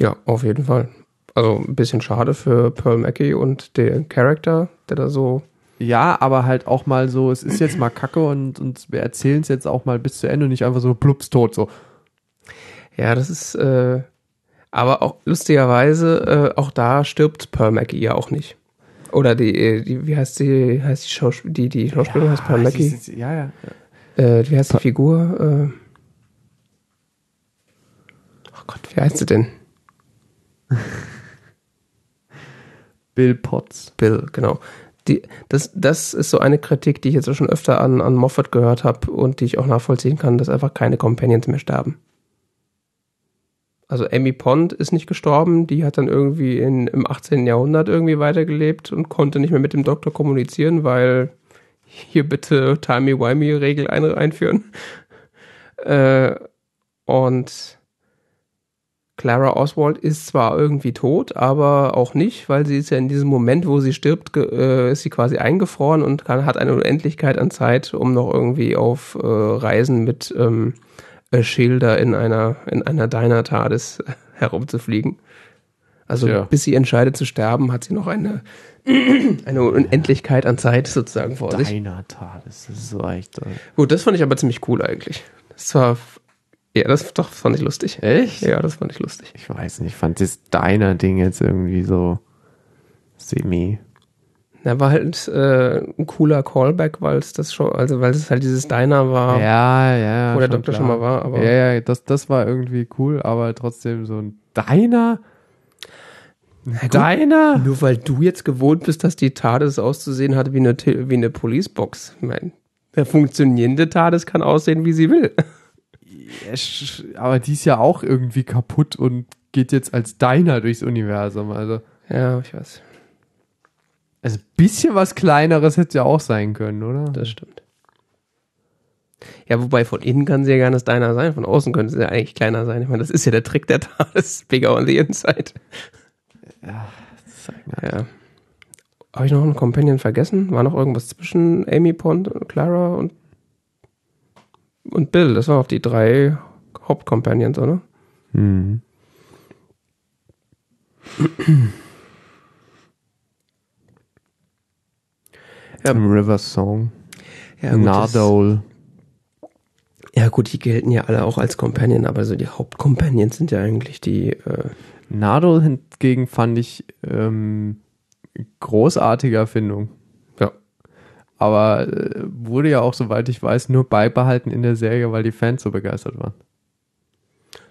Ja, auf jeden Fall. Also ein bisschen schade für Pearl Mackie und den Charakter, der da so. Ja, aber halt auch mal so, es ist jetzt mal Kacke und, und wir erzählen es jetzt auch mal bis zu Ende und nicht einfach so plups tot so. Ja, das ist. Äh, aber auch lustigerweise, äh, auch da stirbt Pearl Mackie ja auch nicht. Oder die, äh, die wie heißt die, heißt die Schauspielerin, die, die Schauspielerin heißt Pearl Mackie. sie- sie- Ja, ja. Äh, wie heißt die Figur? Äh, oh Gott, wie heißt sie denn? [laughs] Bill Potts. Bill, genau. Die, das, das ist so eine Kritik, die ich jetzt auch schon öfter an, an Moffat gehört habe und die ich auch nachvollziehen kann, dass einfach keine Companions mehr sterben. Also Amy Pond ist nicht gestorben, die hat dann irgendwie in, im 18. Jahrhundert irgendwie weitergelebt und konnte nicht mehr mit dem Doktor kommunizieren, weil hier bitte Timey-Wimey-Regel ein, einführen. [laughs] Äh, und Clara Oswald ist zwar irgendwie tot, aber auch nicht, weil sie ist ja in diesem Moment, wo sie stirbt, äh, ist sie quasi eingefroren und kann, hat eine Unendlichkeit an Zeit, um noch irgendwie auf äh, Reisen mit ähm, äh, Schilder in einer in einer Diner TARDIS herumzufliegen. Also Tja. bis sie entscheidet zu sterben, hat sie noch eine eine Unendlichkeit an Zeit sozusagen vor sich. Deiner Tat, das ist so echt. äh, Gut, das fand ich aber ziemlich cool eigentlich. Das war ja, das doch fand ich lustig. Echt? Ja, das fand ich lustig. Ich weiß nicht, ich fand das Deiner-Ding jetzt irgendwie so semi. Na, war halt äh, ein cooler Callback, weil es das schon, also weil es halt dieses Diner war, Ja, ja. wo der Doktor klar. schon mal war, aber Ja, ja, das, das war irgendwie cool, aber trotzdem so ein Deiner? gut. Deiner? nur weil du jetzt gewohnt bist, dass die TARDIS auszusehen hat wie eine, wie eine Policebox. Ich meine, der funktionierende TARDIS kann aussehen, wie sie will. Ja, aber die ist ja auch irgendwie kaputt und geht jetzt als Deiner durchs Universum. Also, Ja, ich weiß. Also ein bisschen was Kleineres hätte ja auch sein können, oder? Das stimmt. Ja, wobei von innen kann sie ja gar nicht Diner sein, von außen könnte sie ja eigentlich kleiner sein. Ich meine, das ist ja der Trick der TARDIS, [laughs] bigger on the inside. Ja. Habe ich noch einen Companion vergessen? War noch irgendwas zwischen Amy Pond, Clara und, und Bill? Das waren auch die drei Hauptcompanions, oder? Mhm. Ja. River Song. Ja, gut, Nardole. das- Ja, gut, die gelten ja alle auch als Companion, aber so die Hauptcompanions sind ja eigentlich die. Äh, Nardole hingegen fand ich ähm, großartige Erfindung. ja. Aber äh, wurde ja auch, soweit ich weiß, nur beibehalten in der Serie, weil die Fans so begeistert waren.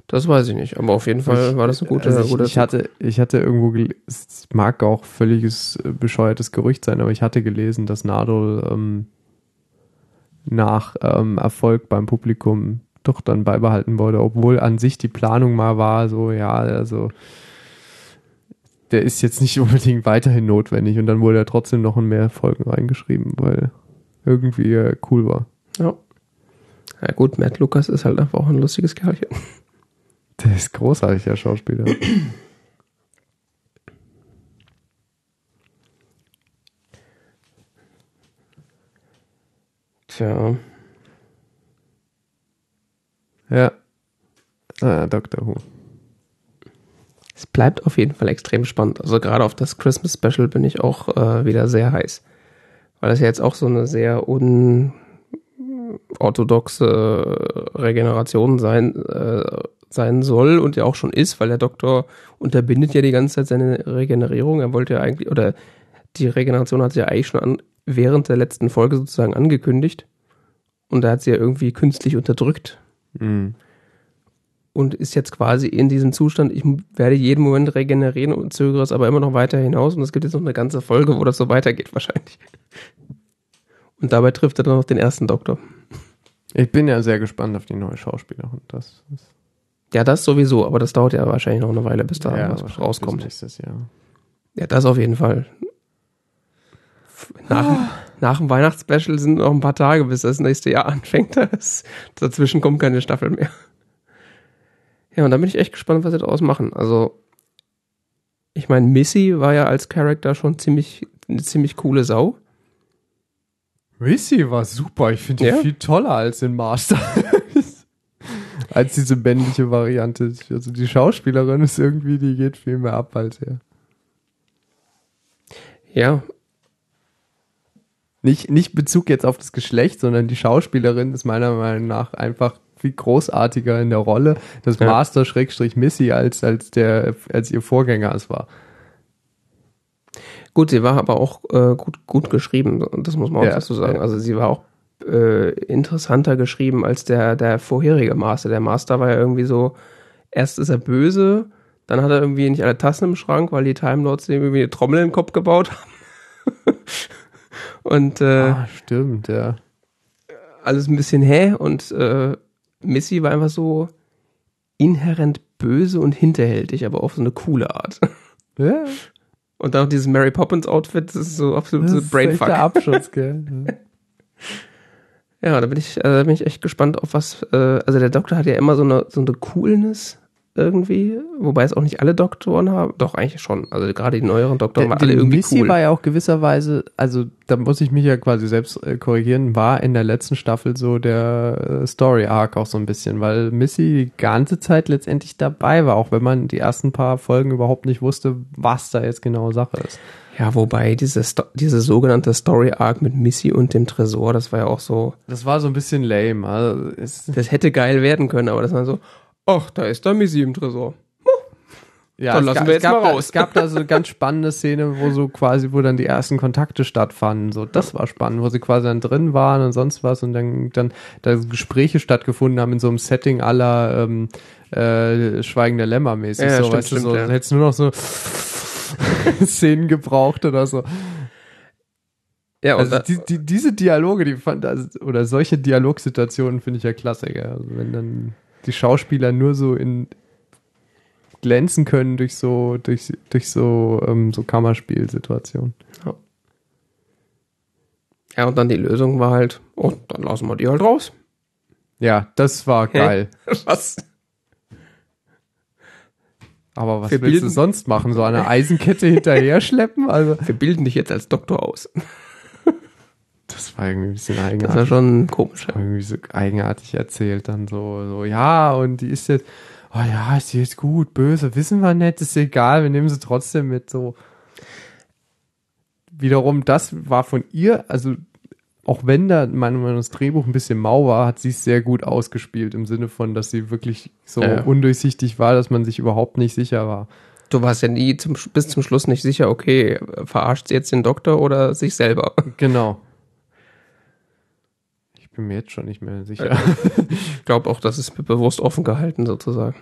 Das weiß ich nicht, aber auf jeden Fall war das eine gute. Also ich, gute ich, hatte, ich hatte irgendwo, es mag auch völliges äh, bescheuertes Gerücht sein, aber ich hatte gelesen, dass Nadol ähm, nach ähm, Erfolg beim Publikum doch dann beibehalten wurde, obwohl an sich die Planung mal war, so, ja, also der ist jetzt nicht [laughs] unbedingt weiterhin notwendig und dann wurde er trotzdem noch in mehr Folgen reingeschrieben, weil irgendwie äh, cool war. ja. ja, gut, Matt Lucas ist halt einfach auch ein lustiges Kerlchen. Der ist großartig, der Schauspieler. Tja. ja. Ah, Doctor Who. Es bleibt auf jeden Fall extrem spannend. Also gerade auf das Christmas Special bin ich auch äh, wieder sehr heiß. weil das ja jetzt auch so eine sehr unorthodoxe Regeneration sein, äh, sein soll und ja auch schon ist, weil der Doktor unterbindet ja die ganze Zeit seine Regenerierung. Er wollte ja eigentlich, oder die Regeneration hat sich ja eigentlich schon an, während der letzten Folge sozusagen angekündigt. Und da hat sie ja irgendwie künstlich unterdrückt. Mhm. Und ist jetzt quasi in diesem Zustand, ich werde jeden Moment regenerieren und zögere es aber immer noch weiter hinaus. Und es gibt jetzt noch eine ganze Folge, wo das so weitergeht wahrscheinlich. Und dabei trifft er dann noch den ersten Doktor. Ich bin ja sehr gespannt auf die neue Schauspielerin. Das ist Ja, das sowieso, aber das dauert ja wahrscheinlich noch eine Weile, bis da ja, was rauskommt. Nächstes Jahr. Ja, das auf jeden Fall. Nach, nach dem Weihnachtsspecial sind noch ein paar Tage, bis das nächste Jahr [laughs] anfängt. Das, dazwischen kommt keine Staffel mehr. Ja, und da bin ich echt gespannt, was sie daraus machen. Also, ich meine, Missy war ja als Charakter schon ziemlich, eine ziemlich coole Sau. Missy war super. Ich finde die Ja? viel toller als in Master. [laughs] als diese männliche Variante. Also die Schauspielerin ist irgendwie, die geht viel mehr ab als er. Ja, Nicht, nicht Bezug jetzt auf das Geschlecht, sondern die Schauspielerin ist meiner Meinung nach einfach viel großartiger in der Rolle, das Ja. Master Schrägstrich Missy als, als der, als ihr Vorgänger es war. Gut, sie war aber auch äh, gut, gut geschrieben, das muss man auch Ja, dazu sagen. ja. Also sie war auch äh, interessanter geschrieben als der, der vorherige Master. Der Master war ja irgendwie so, erst ist er böse, dann hat er irgendwie nicht alle Tassen im Schrank, weil die Time Lords ihm irgendwie eine Trommel in den Kopf gebaut haben. [laughs] und äh, ah, stimmt, ja. alles ein bisschen hä und äh, Missy war einfach so inhärent böse und hinterhältig, aber auf so eine coole Art. [laughs] ja Und dann noch dieses Mary Poppins Outfit, das ist so absolut das so ist Brainfuck. echt der Abschutz, gell? [laughs] Ja. Da bin ich, äh, da bin ich echt gespannt auf was. Äh, also der Doktor hat ja immer so eine so eine Coolness irgendwie, wobei es auch nicht alle Doktoren haben. Doch eigentlich schon. Also gerade die neueren Doktoren waren alle irgendwie Missy cool. war ja auch gewisserweise, also da muss ich mich ja quasi selbst äh, korrigieren, war in der letzten Staffel so der äh, Story Arc auch so ein bisschen, weil Missy die ganze Zeit letztendlich dabei war, auch wenn man die ersten paar Folgen überhaupt nicht wusste, was da jetzt genau Sache ist. Ja, wobei diese Sto diese sogenannte Story Arc mit Missy und dem Tresor, das war ja auch so, Das war so ein bisschen lame. Also es, das hätte geil werden können, aber das war so, ach, da ist da Missy im Tresor. ja, Dann es lassen wir es jetzt gab mal da, raus. Es gab da so eine ganz spannende Szene, wo so quasi, wo dann die ersten Kontakte stattfanden. So, das war spannend, wo sie quasi dann drin waren und sonst was und dann, dann da Gespräche stattgefunden haben in so einem Setting aller ähm, äh, Schweigen der Lämmer mäßig. Ja, so, stimmt, weißt du, so, stimmt, ja. hättest nur noch so [laughs] Szenen gebraucht oder so. Ja, und Also die, die, diese Dialoge, die fand, also, oder solche Dialogsituationen finde ich ja klasse, gell? Also wenn dann die Schauspieler nur so in glänzen können durch so, durch, durch so, ähm, so Kammerspielsituationen. ja, und dann die Lösung war halt, oh, dann lassen wir die halt raus. Ja, das war geil. [laughs] Was? Aber was Wir willst du sonst machen? So eine Eisenkette [laughs] hinterher schleppen? Also, Wir bilden dich jetzt als Doktor aus. [laughs] das war irgendwie ein bisschen Das war eigenartig. schon komisch. Irgendwie so eigenartig erzählt dann so, so, ja, und die ist jetzt, oh ja, ist die jetzt gut, böse, wissen wir nicht, ist egal, wir nehmen sie trotzdem mit, so. Wiederum, das war von ihr, also, auch wenn da meiner Meinung das Drehbuch ein bisschen mau war, hat sie es sehr gut ausgespielt, im Sinne von, dass sie wirklich so ja. undurchsichtig war, dass man sich überhaupt nicht sicher war. Du warst ja nie zum, bis zum Schluss nicht sicher, okay, verarscht sie jetzt den Doktor oder sich selber? [laughs] Genau. Ich bin mir jetzt schon nicht mehr sicher. Ich glaube auch, das ist bewusst offen gehalten sozusagen.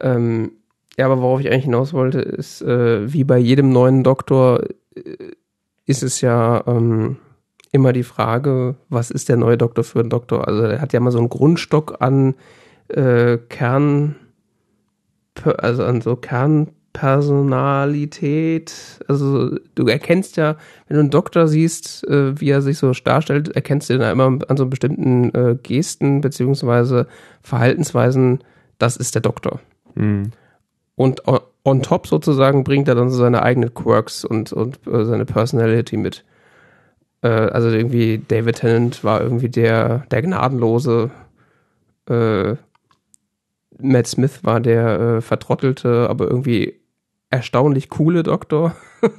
Ähm, ja, aber worauf ich eigentlich hinaus wollte, ist, äh, wie bei jedem neuen Doktor äh, ist es ja ähm, immer die Frage, was ist der neue Doktor für ein Doktor? Also er hat ja mal so einen Grundstock an äh, Kern, also an so Kernpersonalität. Also du erkennst ja, wenn du einen Doktor siehst, äh, wie er sich so darstellt, erkennst du ihn ja immer an so bestimmten äh, Gesten beziehungsweise Verhaltensweisen, das ist der Doktor. Hm. Und on, on top sozusagen bringt er dann so seine eigenen Quirks und, und äh, seine Personality mit. Äh, also irgendwie David Tennant war irgendwie der, der Gnadenlose. Äh, Matt Smith war der äh, vertrottelte, aber irgendwie erstaunlich coole Doktor. [laughs]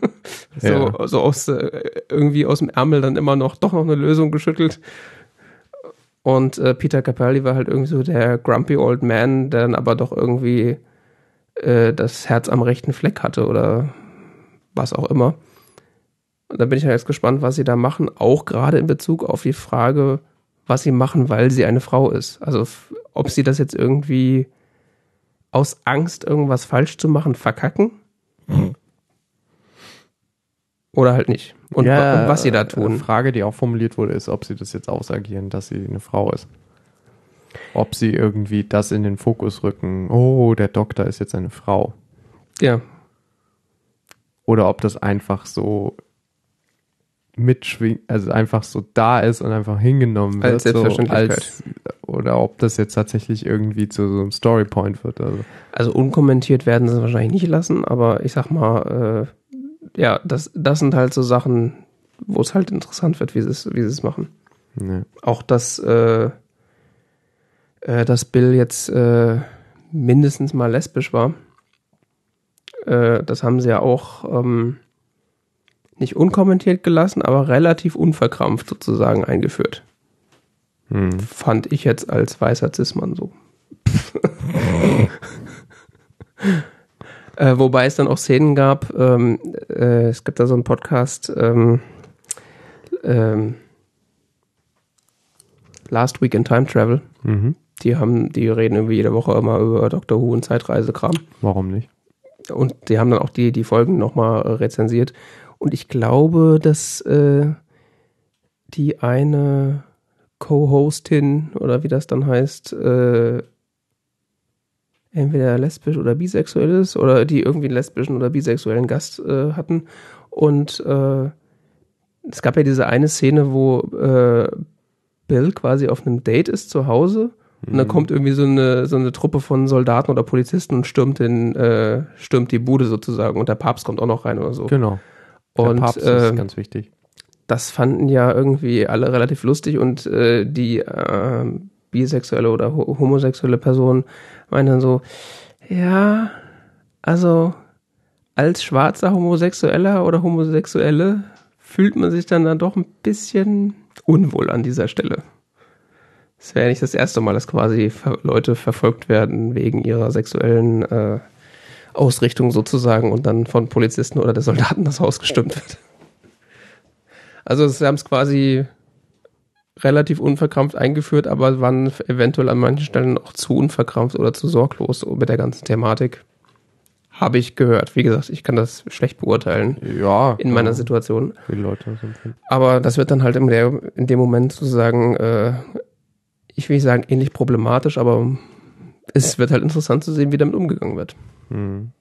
So, Ja. so aus, äh, irgendwie aus dem Ärmel dann immer noch, doch noch eine Lösung geschüttelt. Und äh, Peter Capaldi war halt irgendwie so der grumpy old man, der dann aber doch irgendwie äh, das Herz am rechten Fleck hatte oder was auch immer. Und da bin ich halt jetzt gespannt, was sie da machen, auch gerade in Bezug auf die Frage, was sie machen, weil sie eine Frau ist. Also ob sie das jetzt irgendwie aus Angst, irgendwas falsch zu machen, verkacken. Oder halt nicht. Und, wa- und was sie da Eine tun. Frage, die auch formuliert wurde, ist, ob sie das jetzt ausagieren, dass sie eine Frau ist. Ob sie irgendwie das in den Fokus rücken. Oh, der Doktor ist jetzt eine Frau. Ja, Oder ob das einfach so mitschwingt, also einfach so da ist und einfach hingenommen wird. Als so Selbstverständlichkeit. als, oder ob das jetzt tatsächlich irgendwie zu so einem Storypoint wird. Also. also unkommentiert werden sie wahrscheinlich nicht lassen, aber ich sag mal, äh, ja, das, das sind halt so Sachen, wo es halt interessant wird, wie sie es, wie sie es machen. Ne. Auch dass, äh, äh, dass Bill jetzt äh, mindestens mal lesbisch war. Äh, das haben sie ja auch ähm, nicht unkommentiert gelassen, aber relativ unverkrampft sozusagen eingeführt. Hm. Fand ich jetzt als weißer Cis-Mann so. [laughs] äh, wobei es dann auch Szenen gab, ähm, äh, es gibt da so einen Podcast, ähm, ähm, Last Week in Time Travel. Mhm. Die haben, die reden irgendwie jede Woche immer über Doctor Who und Zeitreisekram. Warum nicht? Und die haben dann auch die, die Folgen nochmal rezensiert. Und ich glaube, dass äh, die eine Co-Hostin oder wie das dann heißt, äh, entweder lesbisch oder bisexuell ist oder die irgendwie einen lesbischen oder bisexuellen Gast äh, hatten. Und äh, es gab ja diese eine Szene, wo äh, Bill quasi auf einem Date ist zu Hause und dann kommt irgendwie so eine, so eine Truppe von Soldaten oder Polizisten und stürmt, den, äh, stürmt die Bude sozusagen und der Papst kommt auch noch rein oder so. Genau. Und äh, ist ganz wichtig. das fanden ja irgendwie alle relativ lustig und äh, die äh, bisexuelle oder ho homosexuelle Person meinen dann so, ja, also als schwarzer Homosexueller oder Homosexuelle fühlt man sich dann dann doch ein bisschen unwohl an dieser Stelle. Es wäre ja nicht das erste Mal, dass quasi Leute verfolgt werden wegen ihrer sexuellen äh, Ausrichtung sozusagen und dann von Polizisten oder der Soldaten das Haus gestürmt wird. Also sie haben es quasi relativ unverkrampft eingeführt, aber waren eventuell an manchen Stellen auch zu unverkrampft oder zu sorglos mit der ganzen Thematik. Habe ich gehört. Wie gesagt, ich kann das schlecht beurteilen Ja. in meiner Situation. Viele Leute empfinden. Aber das wird dann halt in, der, in dem Moment sozusagen, äh, ich will nicht sagen ähnlich problematisch, aber es wird halt interessant zu sehen, wie damit umgegangen wird. Hm.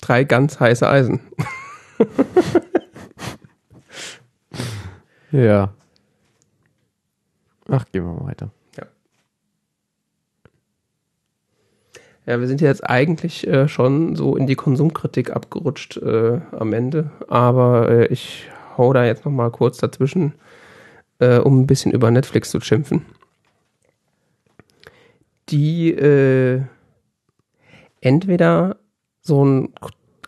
Drei ganz heiße Eisen. [laughs] Ja. Ach, gehen wir mal weiter. Ja, wir sind ja jetzt eigentlich äh, schon so in die Konsumkritik abgerutscht äh, am Ende, aber äh, ich hau da jetzt noch mal kurz dazwischen, äh, um ein bisschen über Netflix zu schimpfen. Die äh, entweder so einen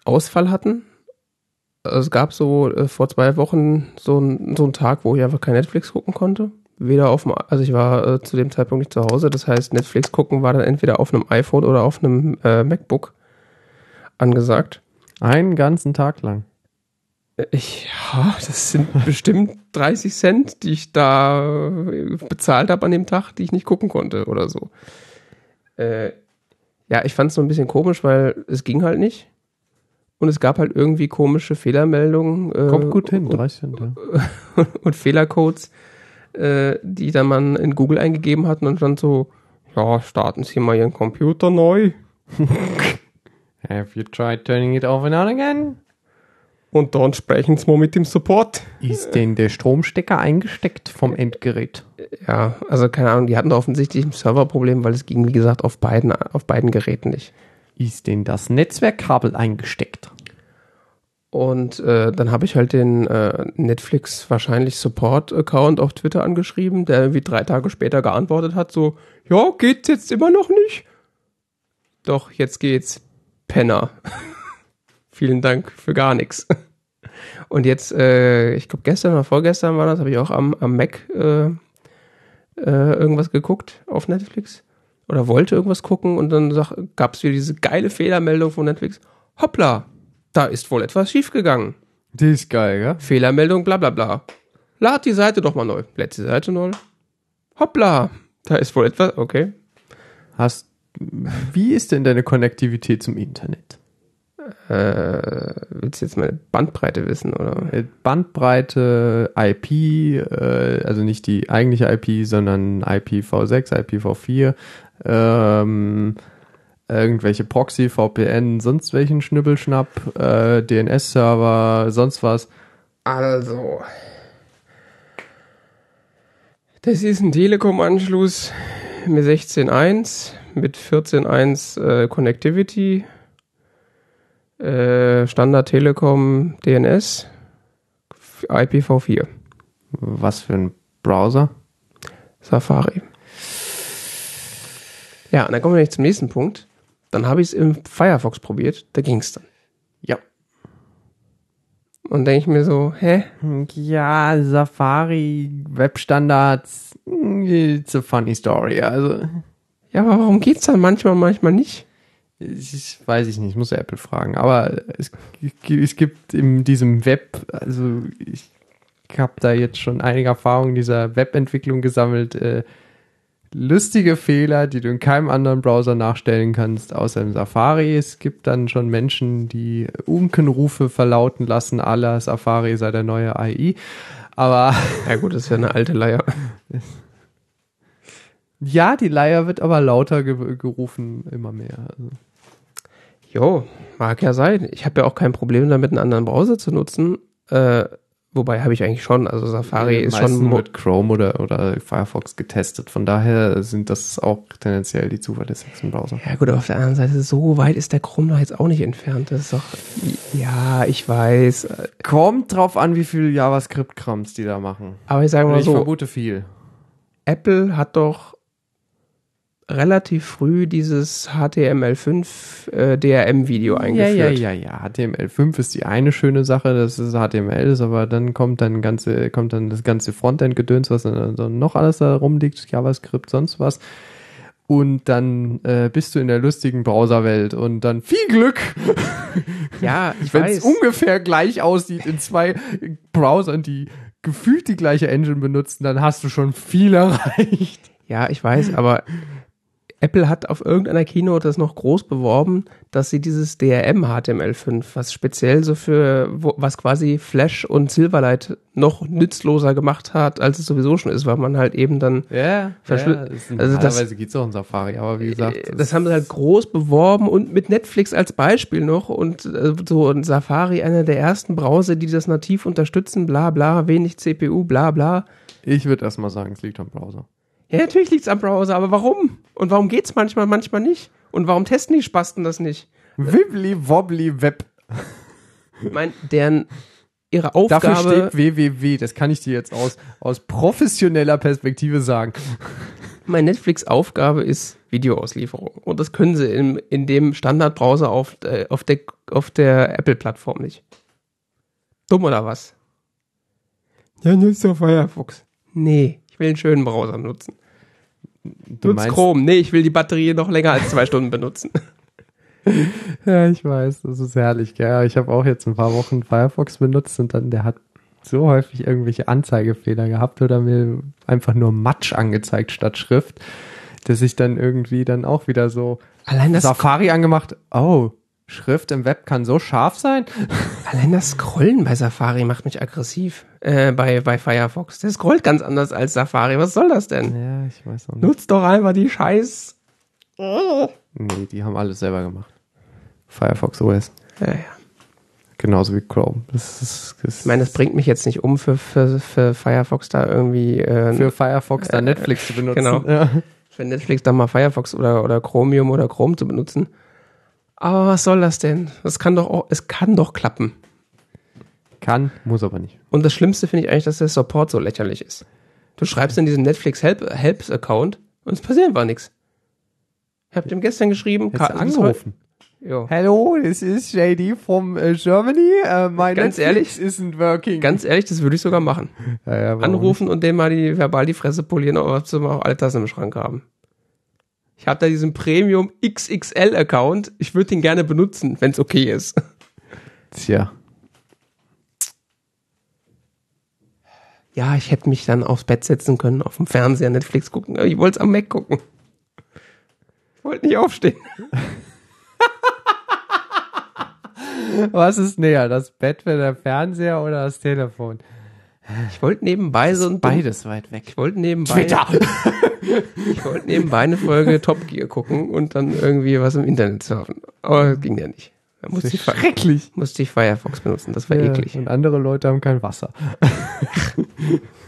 Ausfall hatten, also es gab so äh, vor zwei Wochen so, ein, so einen Tag, wo ich einfach kein Netflix gucken konnte. Weder auf dem, also ich war äh, zu dem Zeitpunkt nicht zu Hause, das heißt Netflix gucken war dann entweder auf einem iPhone oder auf einem äh, MacBook angesagt. Einen ganzen Tag lang. Ich, ja, das sind [laughs] bestimmt 30 Cent, die ich da äh, bezahlt habe an dem Tag, die ich nicht gucken konnte oder so. Äh, ja, ich fand es so ein bisschen komisch, weil es ging halt nicht. Und es gab halt irgendwie komische Fehlermeldungen. Äh, Kommt gut hin, und, 30 Cent. Ja. [laughs] und Fehlercodes, äh, die dann man in Google eingegeben hat und dann stand so, ja, starten Sie mal Ihren Computer neu. [laughs] Have you tried turning it off and on again? Und dann sprechen Sie mal mit dem Support. Ist denn der Stromstecker eingesteckt vom Endgerät? Ja, also keine Ahnung, die hatten da offensichtlich ein Serverproblem, weil es ging, wie gesagt, auf beiden, auf beiden Geräten nicht. Ist denn das Netzwerkkabel eingesteckt? Und äh, dann habe ich halt den äh, Netflix wahrscheinlich Support-Account auf Twitter angeschrieben, der irgendwie drei Tage später geantwortet hat, so, ja, geht's jetzt immer noch nicht? Doch, jetzt geht's. Penner. [laughs] Vielen Dank für gar nichts. [laughs] Und jetzt, äh, ich glaube gestern oder vorgestern war das, habe ich auch am, am Mac äh, äh, irgendwas geguckt auf Netflix. Oder wollte irgendwas gucken und dann gab es wieder diese geile Fehlermeldung von Netflix. Hoppla, da ist wohl etwas schiefgegangen. Die ist geil, gell? Fehlermeldung, bla bla bla. Lad die Seite doch mal neu. Letzte Seite neu. Hoppla, da ist wohl etwas, okay. Hast, wie ist denn deine Konnektivität zum Internet? Äh, willst du jetzt meine Bandbreite wissen, oder? Äh, Bandbreite, IP, äh, also nicht die eigentliche IP, sondern IPv6, IPv4, ähm, irgendwelche Proxy, VPN, sonst welchen Schnibbelschnapp, äh, DNS-Server, sonst was. Also, das ist ein Telekom-Anschluss mit 16.1, mit 14.1 äh, Connectivity, äh, Standard Telekom DNS, IPv4. Was für ein Browser? Safari. Ja, und dann kommen wir zum nächsten Punkt. Dann habe ich es im Firefox probiert, da ging es dann. Ja. Und denke ich mir so, hä? Ja, Safari, Webstandards, it's a funny story. Also, Ja, aber warum geht's dann manchmal, manchmal nicht? Ich weiß ich nicht, ich muss Apple fragen. Aber es, es gibt in diesem Web, also ich habe da jetzt schon einige Erfahrungen dieser Webentwicklung gesammelt. Äh, lustige Fehler, die du in keinem anderen Browser nachstellen kannst, außer im Safari. Es gibt dann schon Menschen, die Unkenrufe verlauten lassen, aller Safari sei der neue AI. Aber Ja gut, das ist ja eine alte Leier. [laughs] ja, die Leier wird aber lauter ge gerufen, immer mehr. Also. Jo, mag ja sein. Ich habe ja auch kein Problem damit, einen anderen Browser zu nutzen. Äh, wobei habe ich eigentlich schon. Also Safari ist schon. mit Chrome oder, oder Firefox getestet. Von daher sind das auch tendenziell die zuverlässigsten Browser. Ja gut, aber auf der anderen Seite, so weit ist der Chrome doch jetzt auch nicht entfernt. Das ist doch. Ja, ich weiß. Kommt drauf an, wie viel JavaScript-Krams die da machen. Aber ich sage mal Ich so, vermute viel. Apple hat doch relativ früh dieses HTML5 äh, DRM-Video Ja, eingeführt. ja, ja, ja. HTML5 ist die eine schöne Sache, das ist HTML ist, aber dann kommt dann ganze, kommt dann das ganze Frontend-Gedöns, was dann dann noch alles da rumliegt, JavaScript, sonst was. Und dann äh, bist du in der lustigen Browserwelt und dann viel Glück, [laughs] Ja, ich wenn es ungefähr gleich aussieht in zwei Browsern, die gefühlt die gleiche Engine benutzen, dann hast du schon viel erreicht. Ja, ich weiß, aber Apple hat auf irgendeiner Keynote das noch groß beworben, dass sie dieses DRM HTML5, was speziell so für, was quasi Flash und Silverlight noch nützloser gemacht hat, als es sowieso schon ist, weil man halt eben dann, Ja, Verschlu- ja das also das- normalerweise geht's auch in Safari, aber wie gesagt, äh, das haben sie halt groß beworben und mit Netflix als Beispiel noch und äh, so ein Safari, einer der ersten Browser, die das nativ unterstützen, bla bla, wenig CPU, bla bla. ich würde erstmal sagen, es liegt am Browser. Ja, natürlich liegt's am Browser, aber warum? Und warum geht's manchmal, manchmal nicht? Und warum testen die Spasten das nicht? Wibbly wobbly Web. Ich meine, deren ihre Dafür Aufgabe. steht www. Das kann ich dir jetzt aus, aus professioneller Perspektive sagen. Meine Netflix-Aufgabe ist Videoauslieferung. Und das können sie in, in dem Standardbrowser auf, äh, auf der, auf der Apple-Plattform nicht. Dumm oder was? Ja, nutzt doch Firefox. Nee, ich will einen schönen Browser nutzen. Du Nutzt Chrome. Nee, ich will die Batterie noch länger als zwei Stunden benutzen. [laughs] [laughs] Ja, ich weiß, das ist herrlich. Gell? Ich habe auch jetzt ein paar Wochen Firefox benutzt und dann der hat so häufig irgendwelche Anzeigefehler gehabt oder mir einfach nur Matsch angezeigt statt Schrift, dass ich dann irgendwie dann auch wieder so Allein das, Safari angemacht. Oh, Schrift im Web kann so scharf sein. [laughs] allein das Scrollen bei Safari macht mich aggressiv. Äh, bei, bei Firefox. Der scrollt ganz anders als Safari. Was soll das denn? Ja, ich weiß auch nicht. Nutzt doch einfach die Scheiß. Nee, die haben alles selber gemacht. Firefox OS. Ja, ja. Genauso wie Chrome. Das ist, das Ich meine, das bringt mich jetzt nicht um, für, für, für Firefox da irgendwie, äh, für Firefox da Netflix zu benutzen. genau. Ja. für Netflix da mal Firefox oder, oder Chromium oder Chrome zu benutzen. Aber was soll das denn? Das kann doch auch, es kann doch klappen. Kann, muss aber nicht. Und das Schlimmste finde ich eigentlich, dass der Support so lächerlich ist. Du schreibst in diesen Netflix Help, Helps Account und es passiert einfach nichts. Ich habe dem gestern geschrieben, Hättest du Ka- bis angerufen. Jo. Hello, this is JD from uh, Germany. Uh, my Ganz Netflix isn't working. Ganz ehrlich, das würde ich sogar machen. ja, ja, Anrufen und dem mal die verbal die Fresse polieren, ob sie mal auch alle Tassen im Schrank haben. Ich habe da diesen Premium XXL Account. Ich würde den gerne benutzen, wenn es okay ist. Tja. Ja, ich hätte mich dann aufs Bett setzen können, auf dem Fernseher Netflix gucken. Aber ich wollte es am Mac gucken. Ich wollte nicht aufstehen. [laughs] Was ist näher, das Bett für der Fernseher oder das Telefon? Ich wollte nebenbei so ein Beides weit weg. Ich wollte nebenbei, [laughs] ich wollte nebenbei eine Folge Top Gear gucken und dann irgendwie was im Internet surfen. Aber das ging ja nicht. Da musste ich, Schrecklich. musste ich Firefox benutzen. Das war Ja, eklig. Und andere Leute haben kein Wasser. [laughs]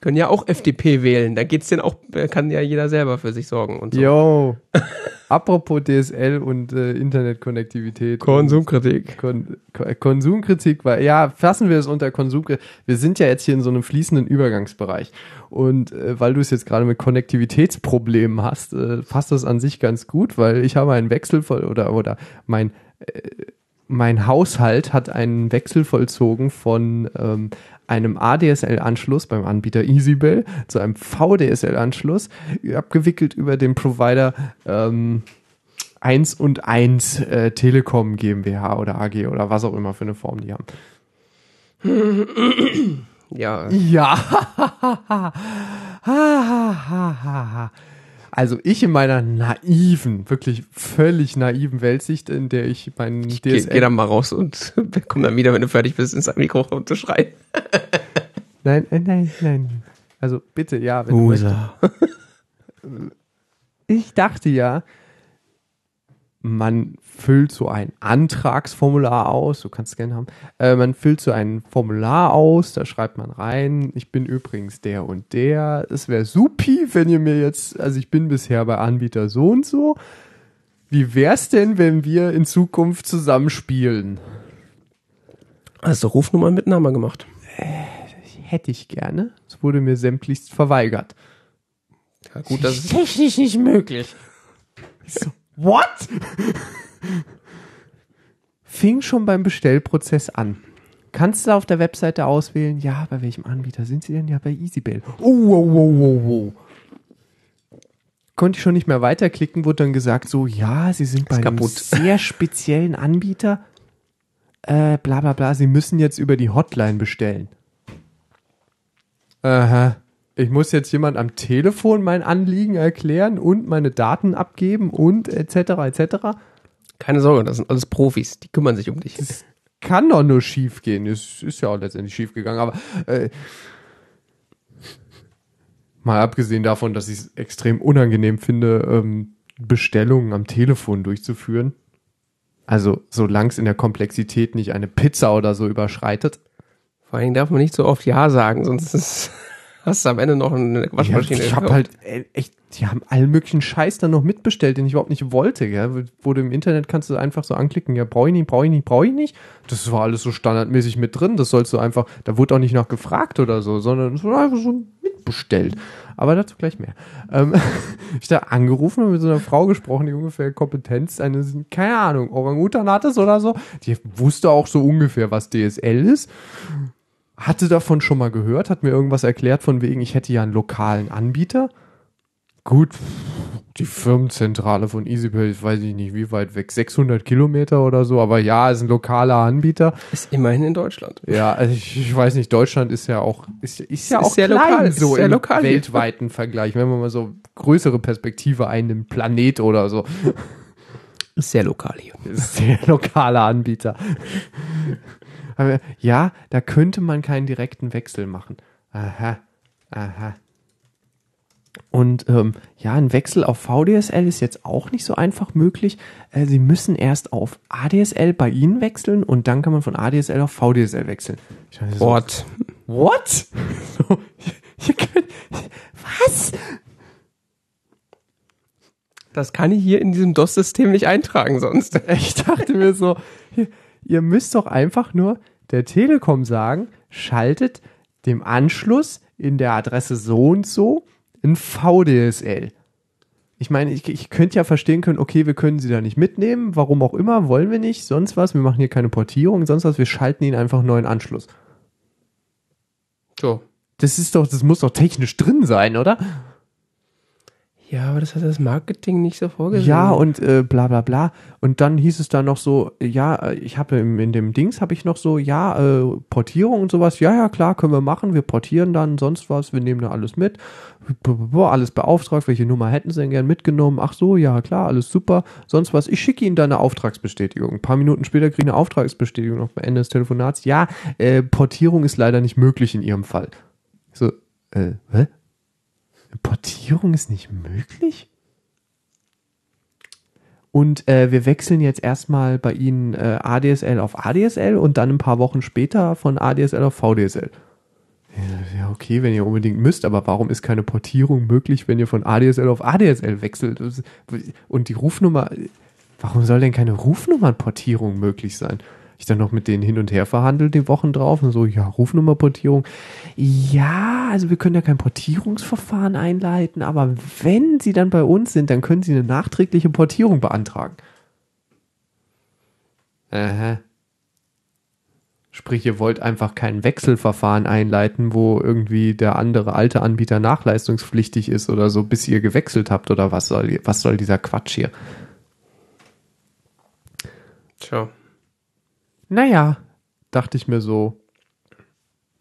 Können ja auch FDP wählen. Da geht's denn auch, da kann ja jeder selber für sich sorgen und so. Yo. [laughs] Apropos DSL und äh, Internetkonnektivität. Konsumkritik. Kon Ko- Konsumkritik war, ja, fassen wir es unter Konsumkritik. Wir sind ja jetzt hier in so einem fließenden Übergangsbereich. Und äh, weil du es jetzt gerade mit Konnektivitätsproblemen hast, äh, passt das an sich ganz gut, weil ich habe einen Wechsel voll oder, oder mein, äh, mein Haushalt hat einen Wechsel vollzogen von ähm, einem ADSL-Anschluss beim Anbieter EasyBell zu einem VDSL-Anschluss, abgewickelt über den Provider ähm, 1 und 1 äh, Telekom GmbH oder AG oder was auch immer für eine Form die haben. Ja. Ja. [laughs] Also ich in meiner naiven, wirklich völlig naiven Weltsicht, in der ich meinen Geh, DSL... geh dann mal raus und [laughs] komm dann wieder, wenn du fertig bist, ins Mikro und zu schreien. [laughs] Nein, nein, nein, nein. Also bitte, ja. Wenn du möchtest. Ich dachte ja, man füllt so ein Antragsformular aus, du kannst es gerne haben, äh, man füllt so ein Formular aus, da schreibt man rein, ich bin übrigens der und der, es wäre supi, wenn ihr mir jetzt, also ich bin bisher bei Anbieter so und so, wie wär's denn, wenn wir in Zukunft zusammen spielen? Hast du Rufnummern mit Namen gemacht? Hätte ich gerne, es wurde mir sämtlichst verweigert. Ja, gut, das ist, technisch nicht möglich. Ich so, what? Fing schon beim Bestellprozess an. Kannst du auf der Webseite auswählen, ja, bei welchem Anbieter sind sie denn? Ja, bei EasyBell. Oh, wow, wow, wow, wow. Konnte ich schon nicht mehr weiterklicken, wurde dann gesagt, so, ja, sie sind bei einem kaputt. sehr speziellen Anbieter. Äh, bla, bla, bla, sie müssen jetzt über die Hotline bestellen. Aha. Ich muss jetzt jemand am Telefon mein Anliegen erklären und meine Daten abgeben und etc. etc. keine Sorge, das sind alles Profis, die kümmern sich um dich. Kann doch nur schief gehen. Es ist ja auch letztendlich schief gegangen, aber äh, mal abgesehen davon, dass ich es extrem unangenehm finde, ähm, Bestellungen am Telefon durchzuführen. Also solange es in der Komplexität nicht eine Pizza oder so überschreitet. Vor allen Dingen darf man nicht so oft Ja sagen, sonst ist, hast du am Ende noch eine Ja, Waschmaschine. ich habe halt äh, echt, die haben allen möglichen Scheiß dann noch mitbestellt, den ich überhaupt nicht wollte. Gell? Wo du im Internet kannst du einfach so anklicken, ja, brauche ich nicht, brauche ich nicht, brauche ich nicht. Das war alles so standardmäßig mit drin. Das sollst du einfach, da wurde auch nicht noch gefragt oder so, sondern es wurde einfach so mitbestellt. Aber dazu gleich mehr. Ähm, [laughs] ich da angerufen und mit so einer Frau gesprochen, die ungefähr Kompetenz eine, keine Ahnung, Orang-Utan hattest oder so. Die wusste auch so ungefähr, was DSL ist hatte davon schon mal gehört, hat mir irgendwas erklärt von wegen, ich hätte ja einen lokalen Anbieter. Gut, die Firmenzentrale von EasyPay, weiß ich nicht, wie weit weg, 600 Kilometer oder so, aber ja, ist ein lokaler Anbieter. Ist immerhin in Deutschland. Ja, also ich, ich weiß nicht, Deutschland ist ja auch, ist, ist ja Ist auch sehr klein, lokal, so sehr im lokal hier. weltweiten [laughs] Vergleich, wenn man mal so größere Perspektive einnimmt, Planet oder so. Ist sehr lokal hier. ist sehr lokaler Anbieter. [laughs] Ja, da könnte man keinen direkten Wechsel machen. Aha, aha. Und ähm, ja, ein Wechsel auf VDSL ist jetzt auch nicht so einfach möglich. Äh, Sie müssen erst auf ADSL bei Ihnen wechseln und dann kann man von ADSL auf VDSL wechseln. So. What? [laughs] So, ihr könnt, was? Das kann ich hier in diesem DOS-System nicht eintragen sonst. Ich dachte mir so, ihr, ihr müsst doch einfach nur der Telekom sagen, schaltet dem Anschluss in der Adresse so und so ein VDSL. Ich meine, ich, ich könnte ja verstehen können, okay, wir können sie da nicht mitnehmen, warum auch immer, wollen wir nicht, sonst was, wir machen hier keine Portierung, sonst was, wir schalten ihnen einfach einen neuen Anschluss. So. Das ist doch, das muss doch technisch drin sein, oder? Ja, aber das hat das Marketing nicht so vorgesehen. Ja, und äh, bla bla bla. Und dann hieß es da noch so, ja, äh, ich habe in dem Dings habe ich noch so, ja, äh, Portierung und sowas, ja, ja, klar, können wir machen, wir portieren dann, sonst was, wir nehmen da alles mit. Alles beauftragt, welche Nummer hätten sie denn gern mitgenommen? Ach so, ja, klar, alles super, sonst was. Ich schicke Ihnen da eine Auftragsbestätigung. Ein paar Minuten später kriege ich eine Auftragsbestätigung noch am Ende des Telefonats. Ja, äh, Portierung ist leider nicht möglich in Ihrem Fall. So, äh, hä? Portierung ist nicht möglich? Und äh, wir wechseln jetzt erstmal bei Ihnen äh, ADSL auf ADSL und dann ein paar Wochen später von ADSL auf VDSL. Ja, okay, wenn ihr unbedingt müsst, aber warum ist keine Portierung möglich, wenn ihr von ADSL auf ADSL wechselt? Und die Rufnummer, warum soll denn keine Rufnummernportierung möglich sein? Ich dann noch mit denen hin und her verhandelt, die Wochen drauf. Und so, ja, Rufnummerportierung. Ja, also wir können ja kein Portierungsverfahren einleiten, aber wenn sie dann bei uns sind, dann können sie eine nachträgliche Portierung beantragen. Aha. Sprich, ihr wollt einfach kein Wechselverfahren einleiten, wo irgendwie der andere alte Anbieter nachleistungspflichtig ist oder so, bis ihr gewechselt habt oder was soll, was soll dieser Quatsch hier? Tja. Naja, dachte ich mir so,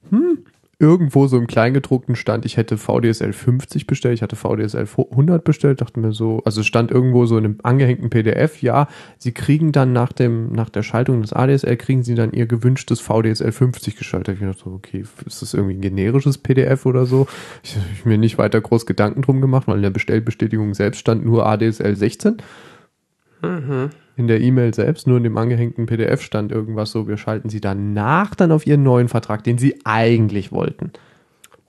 hm, irgendwo so im Kleingedruckten stand, ich hätte VDSL 50 bestellt, ich hatte VDSL 100 bestellt, dachte mir so, also stand irgendwo so in einem angehängten PDF, ja, sie kriegen dann nach dem, nach der Schaltung des ADSL, kriegen sie dann ihr gewünschtes VDSL 50 geschaltet. Ich dachte so, okay, ist das irgendwie ein generisches PDF oder so? Ich habe mir nicht weiter groß Gedanken drum gemacht, weil in der Bestellbestätigung selbst stand nur ADSL 16. Mhm in der E-Mail selbst, nur in dem angehängten PDF stand irgendwas so, wir schalten sie danach dann auf ihren neuen Vertrag, den sie eigentlich wollten.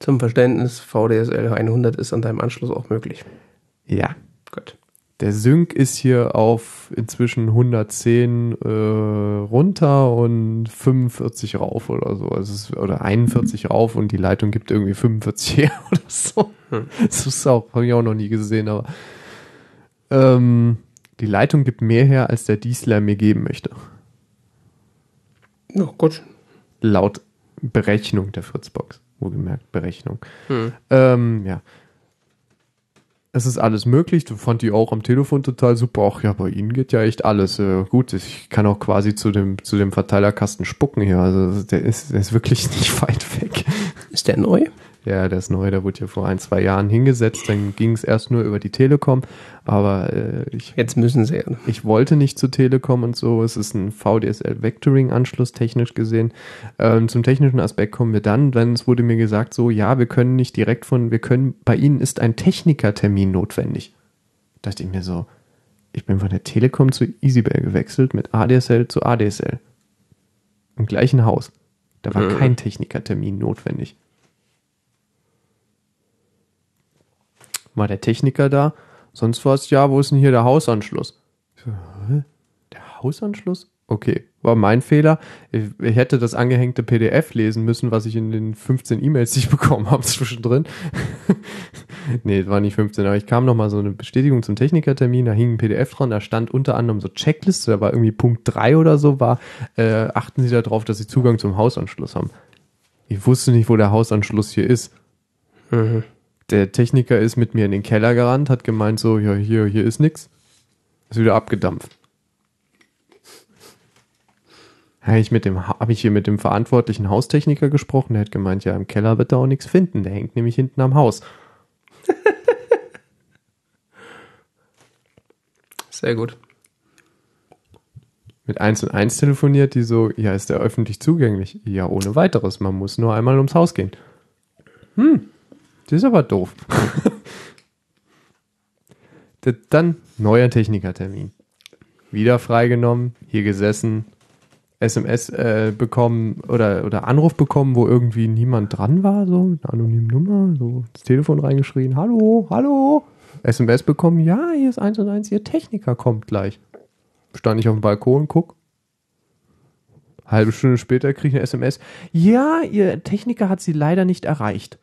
Zum Verständnis, VDSL 100 ist an deinem Anschluss auch möglich. Ja. Gut. Der Sync ist hier auf inzwischen 110 äh, runter und 45 rauf oder so. Also ist, oder 41 rauf und die Leitung gibt irgendwie 45 [laughs] her oder so. Hm. Das ist auch, habe ich auch noch nie gesehen, aber ähm, die Leitung gibt mehr her, als der Diesler mir geben möchte. Ja, gut. Laut Berechnung der Fritzbox. Wohlgemerkt, Berechnung. Hm. Ähm, ja. Es ist alles möglich. Du fand die auch am Telefon total super. Ach ja, bei Ihnen geht ja echt alles. Äh, gut, ich kann auch quasi zu dem, zu dem Verteilerkasten spucken hier. Also der ist, der ist wirklich [laughs] nicht weit weg. Ist der neu? Ja, der ist neu, der wurde ja vor ein, zwei Jahren hingesetzt, dann ging es erst nur über die Telekom, aber äh, ich... Jetzt müssen sie ja. Ich wollte nicht zu Telekom und so, es ist ein VDSL-Vectoring-Anschluss technisch gesehen. Ähm, zum technischen Aspekt kommen wir dann, denn es wurde mir gesagt so, ja, wir können nicht direkt von, wir können, bei Ihnen ist ein Technikertermin notwendig. Da dachte ich mir so, ich bin von der Telekom zu Easybell gewechselt mit ADSL zu ADSL. Im gleichen Haus. Da war mhm. kein Technikertermin notwendig. War der Techniker da? Sonst war es, ja, wo ist denn hier der Hausanschluss? So? Der Hausanschluss? Okay, war mein Fehler. Ich hätte das angehängte PDF lesen müssen, was ich in den 15 E-Mails, die ich [laughs] bekommen habe, zwischendrin. [laughs] nee, war nicht 15, aber ich kam nochmal so eine Bestätigung zum Technikertermin, da hing ein PDF dran, da stand unter anderem so Checkliste, da war irgendwie Punkt 3 oder so, war, äh, achten Sie darauf, dass Sie Zugang zum Hausanschluss haben. Ich wusste nicht, wo der Hausanschluss hier ist. Mhm der Techniker ist mit mir in den Keller gerannt, hat gemeint so, ja, hier, hier ist nix. Ist wieder abgedampft. Habe ich, mit dem, hab ich hier mit dem verantwortlichen Haustechniker gesprochen, der hat gemeint, ja, im Keller wird er auch nichts finden, der hängt nämlich hinten am Haus. [laughs] Sehr gut. Mit 1 und 1 telefoniert, die so, ja, ist der öffentlich zugänglich? Ja, ohne weiteres, man muss nur einmal ums Haus gehen. Hm, das ist aber doof. [laughs] Dann neuer Technikertermin. Wieder freigenommen, hier gesessen, SMS äh, bekommen oder, oder Anruf bekommen, wo irgendwie niemand dran war, so mit einer anonymen Nummer, so ins Telefon reingeschrien, hallo, hallo. SMS bekommen, ja, hier ist eins und eins, Ihr Techniker kommt gleich. Stand ich auf dem Balkon, guck. Halbe Stunde später kriege ich eine SMS, ja, Ihr Techniker hat Sie leider nicht erreicht.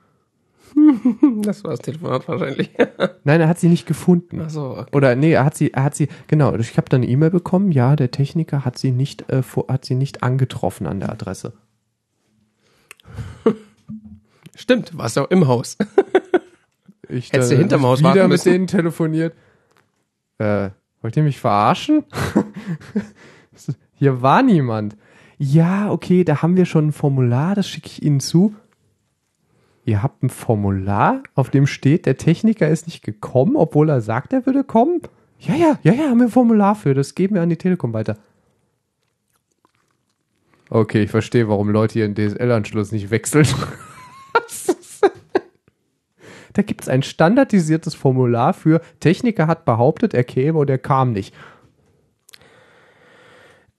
[laughs] Das war das Telefonat wahrscheinlich. [laughs] Nein, er hat sie nicht gefunden. Ach so, okay. Oder nee, er hat sie, er hat sie, genau, ich habe dann eine E-Mail bekommen, ja, der Techniker hat sie nicht, äh, vor, hat sie nicht angetroffen an der Adresse. [laughs] Stimmt, warst du auch im Haus. Ich Hättest du dann hinterm Haus wieder mit denen telefoniert. Äh, wollt ihr mich verarschen? Hier war niemand. Ja, okay, da haben wir schon ein Formular, das schicke ich Ihnen zu. Ihr habt ein Formular, auf dem steht, der Techniker ist nicht gekommen, obwohl er sagt, er würde kommen? Ja, ja, ja, ja, haben wir ein Formular für, das geben wir an die Telekom weiter. Okay, ich verstehe, warum Leute ihren DSL-Anschluss nicht wechseln. [laughs] Da gibt es ein standardisiertes Formular für Techniker hat behauptet, er käme und er kam nicht.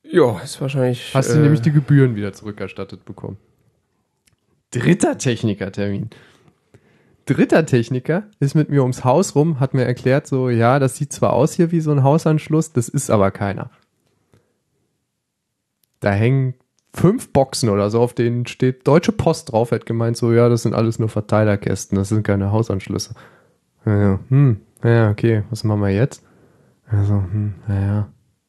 Ja, ist wahrscheinlich. Hast du äh, nämlich die Gebühren wieder zurückerstattet bekommen. Dritter Technikertermin. Dritter Techniker ist mit mir ums Haus rum, hat mir erklärt, so, ja, das sieht zwar aus hier wie so ein Hausanschluss, das ist aber keiner. Da hängen fünf Boxen oder so, auf denen steht Deutsche Post drauf, hat gemeint, so, ja, das sind alles nur Verteilerkästen, das sind keine Hausanschlüsse. Ja, hm, ja, okay, was machen wir jetzt? Also, hm, naja.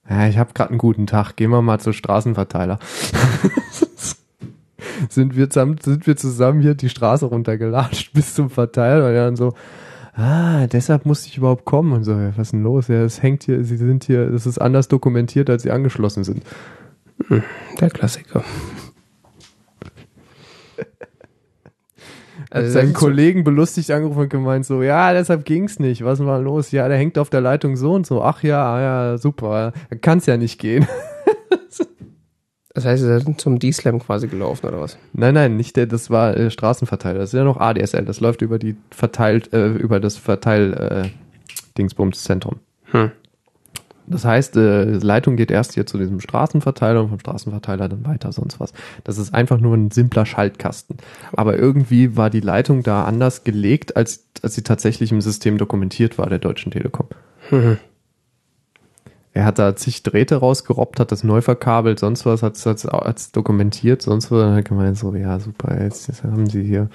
Ja, ich habe gerade einen guten Tag. Gehen wir mal zur Straßenverteiler. [laughs] sind, wir zusammen, sind wir zusammen hier die Straße runtergelatscht [laughs] bis zum Verteiler und dann so, ah, deshalb musste ich überhaupt kommen und so, ja, was ist denn los? Ja, es hängt hier, sie sind hier, das ist anders dokumentiert, als sie angeschlossen sind. Der Klassiker. Also, seinen Kollegen belustigt angerufen und gemeint so, ja, deshalb ging's nicht. Was war los? Ja, der hängt auf der Leitung so und so. Ach ja, ah ja, super. Kann's ja nicht gehen. [laughs] das heißt, sie sind zum D-Slam quasi gelaufen, oder was? Nein, nein, nicht der, das war äh, Straßenverteiler. Das ist ja noch ADSL. Das läuft über die verteilt, äh, über das Verteil äh, Dingsbums-Zentrum. Hm. Das heißt, äh, die Leitung geht erst hier zu diesem Straßenverteiler und vom Straßenverteiler dann weiter, sonst was. Das ist einfach nur ein simpler Schaltkasten. Aber irgendwie war die Leitung da anders gelegt, als, als sie tatsächlich im System dokumentiert war, der Deutschen Telekom. Er hat da zig Drähte rausgerobbt, hat das neu verkabelt, sonst was, hat es dokumentiert, sonst was. Hat gemeint, so, ja, super, jetzt, jetzt haben sie hier,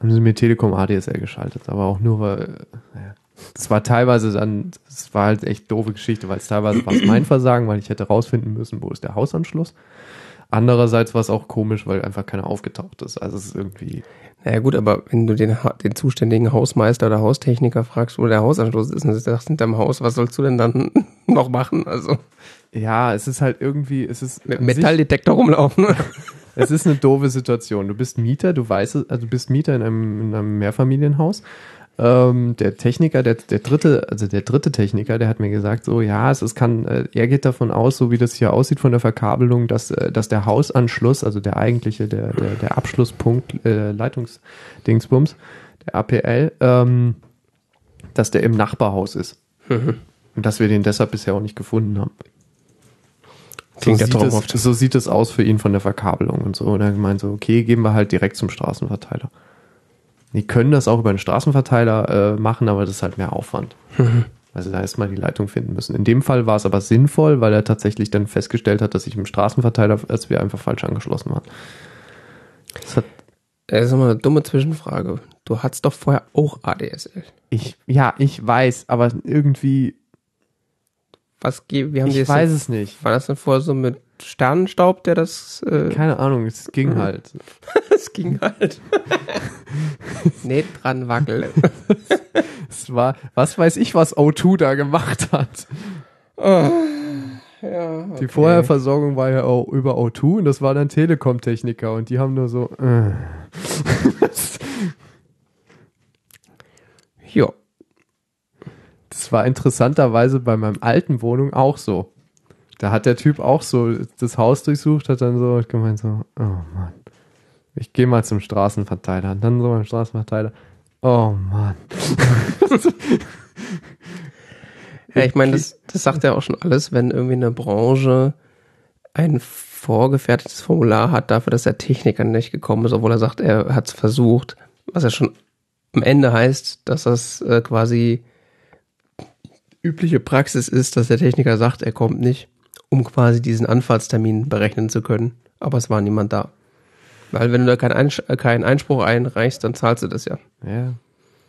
haben sie mir Telekom ADSL geschaltet, aber auch nur, weil, naja. Das war teilweise dann, das war halt echt doofe Geschichte, weil es teilweise war es mein Versagen, weil ich hätte rausfinden müssen, wo ist der Hausanschluss. Andererseits war es auch komisch, weil einfach keiner aufgetaucht ist. Also es ist irgendwie, Naja gut, aber wenn du den, den zuständigen Hausmeister oder Haustechniker fragst, wo der Hausanschluss ist und du sagst hinterm Haus, was sollst du denn dann [laughs] noch machen? Also ja, es ist halt irgendwie, es ist mit Metalldetektor rumlaufen. [laughs] Es ist eine doofe Situation. Du bist Mieter, du weißt es, also du bist Mieter in einem, in einem Mehrfamilienhaus. Ähm, der Techniker, der, der dritte, also der dritte Techniker, der hat mir gesagt, so ja, es, es kann, äh, er geht davon aus, so wie das hier aussieht von der Verkabelung, dass, äh, dass der Hausanschluss, also der eigentliche, der, der, der Abschlusspunkt, äh, Leitungsdingsbums, der APL, ähm, dass der im Nachbarhaus ist. Und dass wir den deshalb bisher auch nicht gefunden haben. Klingt so, sieht es, so sieht es aus für ihn von der Verkabelung und so. Und er gemeint so, okay, gehen wir halt direkt zum Straßenverteiler. Die können das auch über den Straßenverteiler äh, machen, aber das ist halt mehr Aufwand. Also da erstmal die Leitung finden müssen. In dem Fall war es aber sinnvoll, weil er tatsächlich dann festgestellt hat, dass ich im Straßenverteiler, als wir einfach falsch angeschlossen waren. Das hat Das ist immer eine dumme Zwischenfrage. Du hattest doch vorher auch ADSL. ich, ja, ich weiß, aber irgendwie, Was, ge- wie haben die ich das weiß es nicht. War das denn vorher so mit Sternenstaub, der das, äh, Keine Ahnung, es ging Mhm. halt. [laughs] das ging halt. [laughs] Nicht dran wackeln. Es war, was weiß ich, was O2 da gemacht hat. Ja, Die Vorherversorgung war ja auch über O2 und das war dann Telekom-Techniker und die haben nur so, äh. Ja. Das war interessanterweise bei meinem alten Wohnung auch so. Da hat der Typ auch so das Haus durchsucht, hat dann so gemeint so, oh Mann, ich gehe mal zum Straßenverteiler. Und dann so beim Straßenverteiler, oh Mann. Ja, ich meine, das, das sagt ja auch schon alles, wenn irgendwie eine Branche ein vorgefertigtes Formular hat dafür, dass der Techniker nicht gekommen ist, obwohl er sagt, er hat es versucht, was ja schon am Ende heißt, dass das äh, quasi übliche Praxis ist, dass der Techniker sagt, er kommt nicht, um quasi diesen Anfahrtstermin berechnen zu können. Aber es war niemand da. Weil wenn du da keinen, Einsch keinen Einspruch einreichst, dann zahlst du das ja. Ja.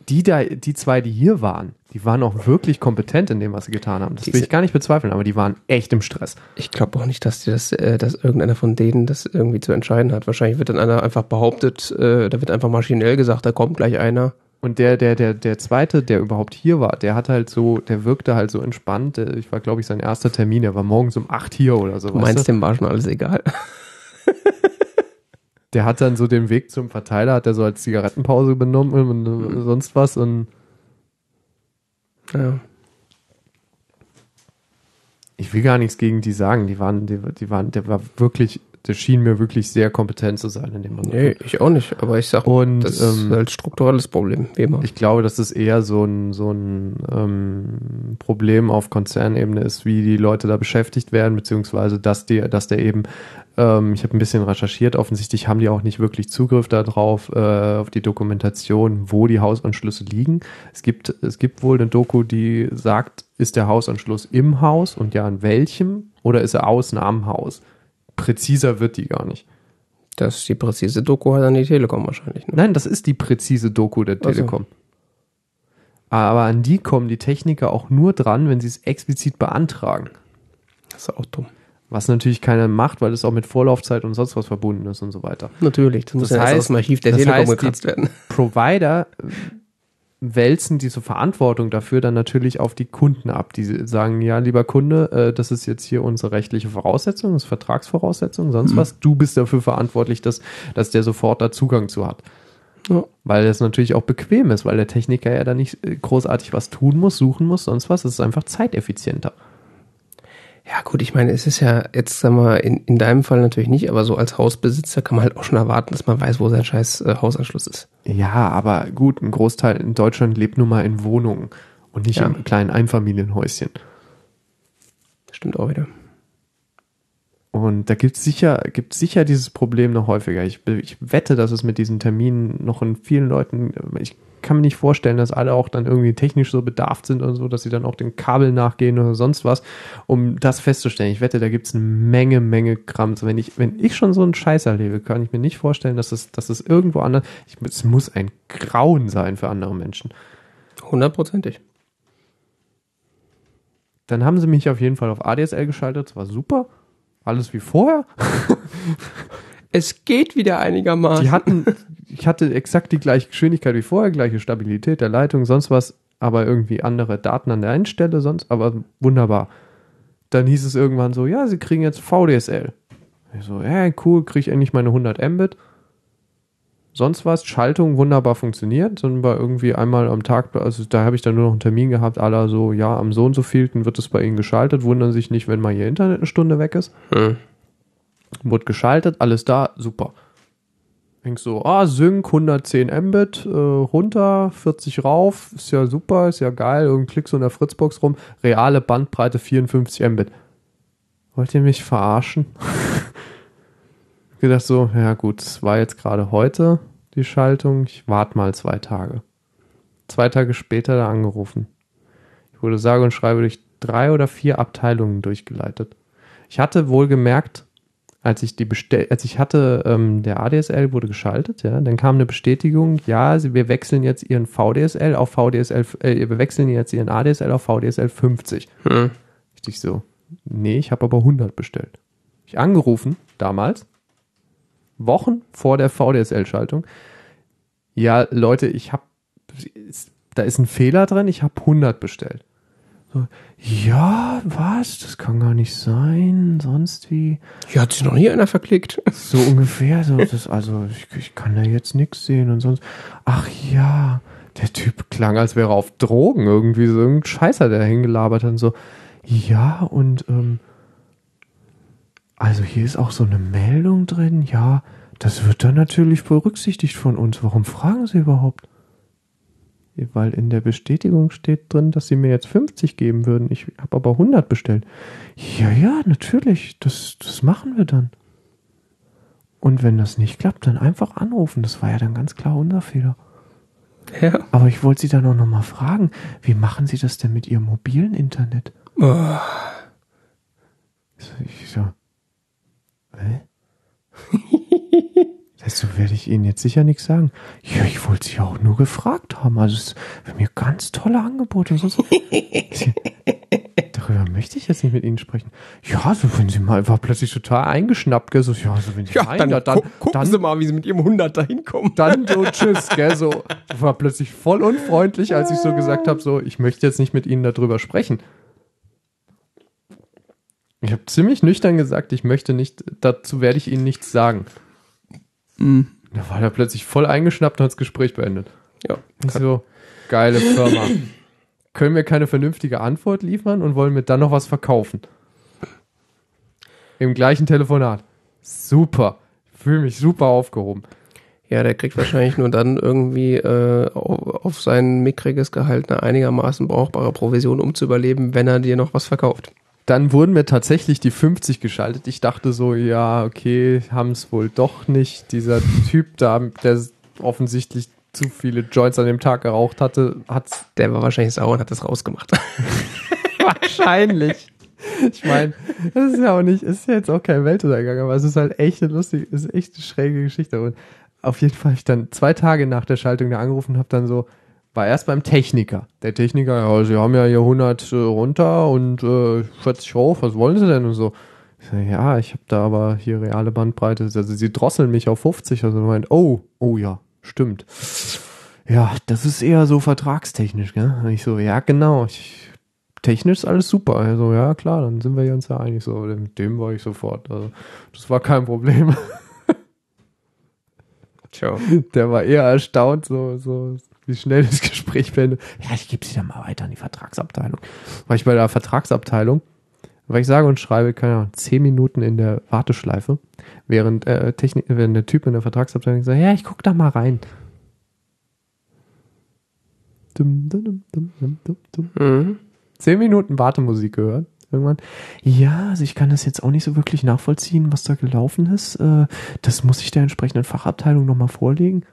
Die da, die zwei, die hier waren, die waren auch wirklich kompetent in dem, was sie getan haben. Das will ich gar nicht bezweifeln, aber die waren echt im Stress. Ich glaube auch nicht, dass, die das, äh, dass irgendeiner von denen das irgendwie zu entscheiden hat. Wahrscheinlich wird dann einer einfach behauptet, äh, da wird einfach maschinell gesagt, da kommt gleich einer. Und der, der, der, der zweite, der überhaupt hier war, der hat halt so, der wirkte halt so entspannt. Der- Ich war, glaube ich, sein erster Termin. Der war morgens um acht hier oder so. Du weißt meinst, du? dem war schon alles egal. [laughs] Der hat dann so den Weg zum Verteiler, hat er so als Zigarettenpause benommen und äh, sonst was. Und Ja. ich will gar nichts gegen die sagen. Die waren, die, die waren, der war wirklich, der schien mir wirklich sehr kompetent zu sein in dem Moment. Nee, ich auch nicht, aber ich sag, Und das ist ähm, halt strukturelles Problem, wie immer. ich glaube, dass es eher so ein, so ein ähm, Problem auf Konzernebene ist, wie die Leute da beschäftigt werden, beziehungsweise dass die, dass der eben, ähm, ich habe ein bisschen recherchiert, offensichtlich haben die auch nicht wirklich Zugriff darauf, äh, auf die Dokumentation, wo die Hausanschlüsse liegen. Es gibt, es gibt wohl eine Doku, die sagt, ist der Hausanschluss im Haus und ja, in welchem oder ist er außen am Haus? Präziser wird die gar nicht. Das ist die präzise Doku hat an die Telekom wahrscheinlich. Ne? Nein, das ist die präzise Doku der. Telekom. Aber an die kommen die Techniker auch nur dran, wenn sie es explizit beantragen. Das ist auch dumm. Was natürlich keiner macht, weil es auch mit Vorlaufzeit und sonst was verbunden ist und so weiter. Natürlich, das, muss Das ja erst heißt- aus dem Archiv der das Telekom heißt, gekratzt werden. Provider wälzen diese Verantwortung dafür dann natürlich auf die Kunden ab. Die sagen, ja, lieber Kunde, äh, das ist jetzt hier unsere rechtliche Voraussetzung, das ist Vertragsvoraussetzung, sonst was. Du bist dafür verantwortlich, dass, dass der sofort da Zugang zu hat. Ja. Weil das natürlich auch bequem ist, weil der Techniker ja da nicht äh, großartig was tun muss, suchen muss, sonst was. Es ist einfach zeiteffizienter. Ja, gut, ich meine, es ist ja jetzt, sagen wir, in, in deinem Fall natürlich nicht, aber so als Hausbesitzer kann man halt auch schon erwarten, dass man weiß, wo sein scheiß äh, Hausanschluss ist. Ja, aber gut, ein Großteil in Deutschland lebt nun mal in Wohnungen und nicht Ja. in kleinen Einfamilienhäuschen. Stimmt auch wieder. Und da gibt es sicher, gibt's sicher dieses Problem noch häufiger. Ich, ich wette, dass es mit diesen Terminen noch in vielen Leuten, ich kann mir nicht vorstellen, dass alle auch dann irgendwie technisch so bedarft sind oder so, dass sie dann auch den Kabel nachgehen oder sonst was, um das festzustellen. Ich wette, da gibt es eine Menge, Menge Krams. Wenn ich, wenn ich schon so einen Scheiß erlebe, kann ich mir nicht vorstellen, dass es, dass es irgendwo anders, ich, es muss ein Grauen sein für andere Menschen. Hundertprozentig. Dann haben sie mich auf jeden Fall auf ADSL geschaltet, das war super. Alles wie vorher. [laughs] Es geht wieder einigermaßen. Die hatten, ich hatte exakt die gleiche Geschwindigkeit wie vorher, gleiche Stabilität der Leitung, sonst was, aber irgendwie andere Daten an der einen Stelle, sonst, aber wunderbar. Dann hieß es irgendwann so, ja, sie kriegen jetzt VDSL. Ich so, ja, cool, kriege ich endlich meine 100 Mbit. Sonst was, Schaltung wunderbar funktioniert, dann war irgendwie einmal am Tag, also da habe ich dann nur noch einen Termin gehabt, aller so, ja, am so und so vielten wird es bei Ihnen geschaltet, wundern sich nicht, wenn mal Ihr Internet eine Stunde weg ist. Hm. Wurde geschaltet, alles da, super. Denk so, ah, Sync 110 Mbit, äh, runter, 40 rauf, ist ja super, ist ja geil, irgendein Klick so in der Fritzbox rum, reale Bandbreite 54 Mbit. Wollt ihr mich verarschen? [laughs] gedacht so, ja gut, es war jetzt gerade heute die Schaltung, ich warte mal zwei Tage. Zwei Tage später da angerufen. Ich wurde sage und schreibe durch drei oder vier Abteilungen durchgeleitet. Ich hatte wohl gemerkt, als ich die bestell, als ich hatte, ähm, der ADSL wurde geschaltet, ja, dann kam eine Bestätigung, ja, wir wechseln jetzt ihren VDSL auf VDSL, äh, wir wechseln jetzt ihren ADSL auf VDSL 50. Hm. Ich so, nee, ich habe aber 100 bestellt. Ich angerufen, damals, Wochen vor der VDSL-Schaltung. Ja, Leute, ich habe, da ist ein Fehler drin, ich habe 100 bestellt. So, ja, was? Das kann gar nicht sein. Sonst wie? Hier hat sich noch nie einer verklickt. [laughs] So ungefähr. So, das, also ich, ich kann da jetzt nichts sehen und sonst. Ach ja, der Typ klang, als wäre er auf Drogen irgendwie so irgendein Scheißer, der hingelabert hat und so. Ja, und ähm, also hier ist auch so eine Meldung drin. Ja, das wird dann natürlich berücksichtigt von uns. Warum fragen Sie überhaupt? Weil in der Bestätigung steht drin, dass Sie mir jetzt 50 geben würden. Ich habe aber 100 bestellt. Ja, ja, natürlich. Das, das machen wir dann. Und wenn das nicht klappt, dann einfach anrufen. Das war ja dann ganz klar unser Fehler. Ja. Aber ich wollte Sie da noch mal fragen, wie machen Sie das denn mit Ihrem mobilen Internet? Oh, Ich so, hä? [laughs] Dazu werde ich Ihnen jetzt sicher nichts sagen. Ja, ich wollte Sie auch nur gefragt haben. Also es für mir ganz tolle Angebote. Und sonst, darüber möchte ich jetzt nicht mit Ihnen sprechen. Ja, also wenn Sie mal, war plötzlich total eingeschnappt, gell? So, ja, also wenn Sie Ja, meinen, dann, ja, dann, gu gucken dann, Sie mal, wie Sie mit Ihrem 100 da hinkommen. dann so tschüss, gell? So, war plötzlich voll unfreundlich, als ich so gesagt habe, so, ich möchte jetzt nicht mit Ihnen darüber sprechen. Ich habe ziemlich nüchtern gesagt, ich möchte nicht, dazu werde ich Ihnen nichts sagen. Da war er plötzlich voll eingeschnappt und hat das Gespräch beendet. Ja, so, geile Firma. Können wir keine vernünftige Antwort liefern und wollen mir dann noch was verkaufen? Im gleichen Telefonat. Super. Ich fühle mich super aufgehoben. Ja, der kriegt wahrscheinlich nur dann irgendwie äh, auf, auf sein mickriges Gehalt eine einigermaßen brauchbare Provision, um zu überleben, wenn er dir noch was verkauft. Dann wurden mir tatsächlich die 50 geschaltet. Ich dachte so, ja, okay, haben es wohl doch nicht. Dieser Typ da, der offensichtlich zu viele Joints an dem Tag geraucht hatte, hat's Der war wahrscheinlich sauer und hat das rausgemacht. [laughs] Wahrscheinlich. Ich meine, das ist ja auch nicht, ist ja jetzt auch kein Weltuntergang, aber es ist halt echt eine lustige, ist echt eine schräge Geschichte. Und auf jeden Fall habe ich dann zwei Tage nach der Schaltung da angerufen und habe dann so, war erst beim Techniker. Der Techniker, ja, Sie haben ja hier 100 äh, runter und äh, 40 hoch, was wollen Sie denn und so. Ich so, ja, ich habe da aber hier reale Bandbreite, also Sie drosseln mich auf 50. Also meint, oh, oh ja, stimmt. Ja, das ist eher so vertragstechnisch, gell? Und ich so, ja, genau. Ich, technisch ist alles super. Also, ja, klar, dann sind wir uns ja einig. So, mit dem war ich sofort. Also, das war kein Problem. [laughs] Tja. Der war eher erstaunt, so, so, wie schnell das [laughs] Gespräch beendet. Ja, ich gebe sie dann mal weiter an die Vertragsabteilung. War ich bei der Vertragsabteilung, weil ich sage und schreibe, keine Ahnung, zehn Minuten in der Warteschleife, während, äh, Technik, während der Typ in der Vertragsabteilung sagt, ja, ich guck da mal rein. Dum, dum, dum. Mhm. Zehn Minuten Wartemusik gehört. Irgendwann. Ja, also ich kann das jetzt auch nicht so wirklich nachvollziehen, was da gelaufen ist. Äh, das muss ich der entsprechenden Fachabteilung nochmal vorlegen.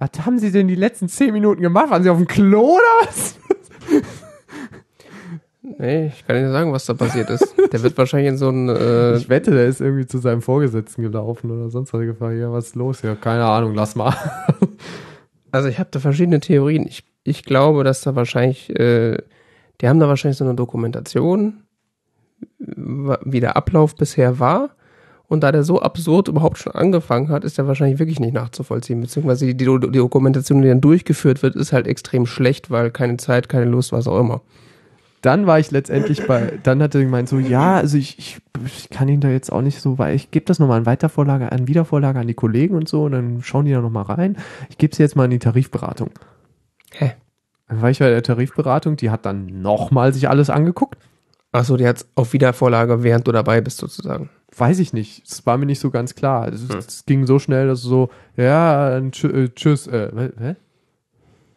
Was haben Sie denn die letzten zehn Minuten gemacht? Waren Sie auf dem Klo oder was? Nee, ich kann nicht sagen, was da passiert ist. Der wird wahrscheinlich in so ein äh, Ich wette, der ist irgendwie zu seinem Vorgesetzten gelaufen oder sonst was gefragt. Ja, was ist los? Ja, keine Ahnung, lass mal. Also ich habe da verschiedene Theorien. Ich, ich glaube, dass da wahrscheinlich, äh, die haben da wahrscheinlich so eine Dokumentation, wie der Ablauf bisher war. Und da der so absurd überhaupt schon angefangen hat, ist der wahrscheinlich wirklich nicht nachzuvollziehen. Beziehungsweise die, die, die Dokumentation, die dann durchgeführt wird, ist halt extrem schlecht, weil keine Zeit, keine Lust, was auch immer. dann war ich letztendlich bei, dann hat er gemeint so, ja, also ich, ich, ich kann ihn da jetzt auch nicht so, weil ich gebe das nochmal an Weitervorlage, an Wiedervorlage an die Kollegen und so und dann schauen die da nochmal rein. Ich gebe sie jetzt mal in die Tarifberatung. Hä? Dann war ich bei der Tarifberatung, die hat dann nochmal sich alles angeguckt. Achso, die hat's auf Wiedervorlage, während du dabei bist, sozusagen. Weiß ich nicht, es war mir nicht so ganz klar. Es, es ging so schnell, dass so, ja, tschü äh, tschüss, äh, hä?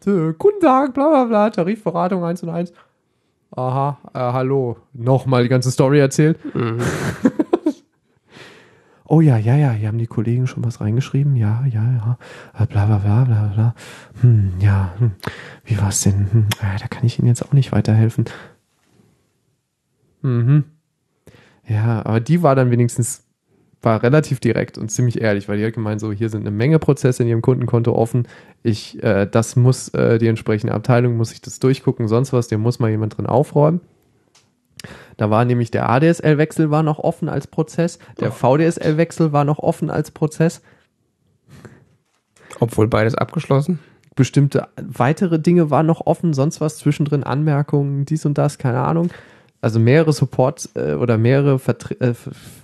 Tschö, Guten Tag, bla bla bla, Tarifberatung 1 und 1. Aha, äh, hallo. Nochmal die ganze Story erzählt. [laughs] oh ja, ja, ja, hier haben die Kollegen schon was reingeschrieben. Ja, ja, ja. Äh, Bla bla bla bla bla. Hm, ja, hm. wie war's denn? Hm, äh, da kann ich Ihnen jetzt auch nicht weiterhelfen. Mhm. Ja, aber die war dann wenigstens war relativ direkt und ziemlich ehrlich, weil die hat gemeint, so hier sind eine Menge Prozesse in ihrem Kundenkonto offen. Ich, äh, das muss äh, die entsprechende Abteilung muss sich das durchgucken, sonst was, der muss mal jemand drin aufräumen. Da war nämlich der ADSL-Wechsel war noch offen als Prozess, der VDSL-Wechsel war noch offen als Prozess. Obwohl beides abgeschlossen. Bestimmte weitere Dinge waren noch offen, sonst was zwischendrin, Anmerkungen, dies und das, keine Ahnung. Also mehrere Supports äh, oder mehrere, Vertre äh,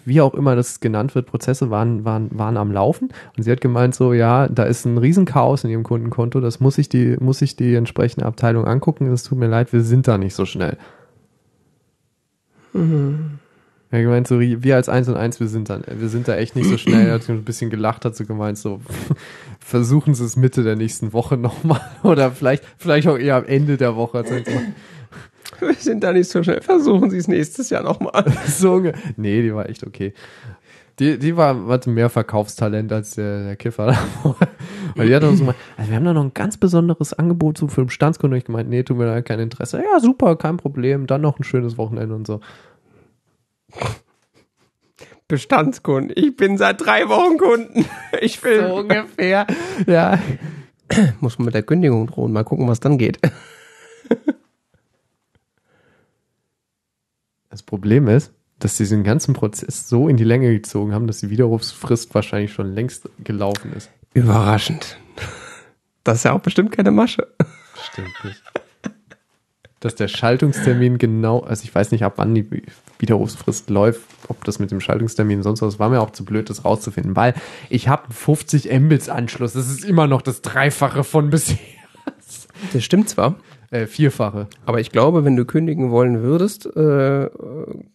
wie auch immer das genannt wird, Prozesse waren, waren, waren am Laufen. Und sie hat gemeint so, ja, da ist ein Riesenchaos in ihrem Kundenkonto, das muss sich die, muss sich die entsprechende Abteilung angucken. Es tut mir leid, wir sind da nicht so schnell. Er hat gemeint, so wir als 1 und 1, wir sind dann, wir sind da echt nicht so schnell. Er hat ein bisschen gelacht, hat so gemeint, so [laughs] versuchen Sie es Mitte der nächsten Woche nochmal. [laughs] Oder vielleicht, vielleicht auch eher am Ende der Woche. Hat sie Wir sind da nicht so schnell. Versuchen Sie es nächstes Jahr nochmal. [laughs] so, nee, die war echt okay. Die, die war, hatte mehr Verkaufstalent als der, der Kiffer. [laughs] Weil die hat uns [clears throat] gemeint, also wir haben da noch ein ganz besonderes Angebot so für den Bestandskunden. Und ich gemeint, nee, tut mir leid, kein Interesse. Ja, super, kein Problem. Dann noch ein schönes Wochenende und so. Bestandskunden. Ich bin seit drei Wochen Kunden. [laughs] Ich will. So ungefähr. Ja. [clears throat] Muss man mit der Kündigung drohen. Mal gucken, was dann geht. Das Problem ist, dass sie diesen ganzen Prozess so in die Länge gezogen haben, dass die Widerrufsfrist wahrscheinlich schon längst gelaufen ist. Überraschend. Das ist ja auch bestimmt keine Masche. Stimmt nicht. Dass der Schaltungstermin genau, also ich weiß nicht, ab wann die Widerrufsfrist läuft, ob das mit dem Schaltungstermin sonst was, war mir auch zu blöd, das rauszufinden, weil ich habe einen 50 Mbits Anschluss. Das ist immer noch das Dreifache von bisher. Das stimmt zwar, Äh, vierfache. aber ich glaube, wenn du kündigen wollen würdest, äh,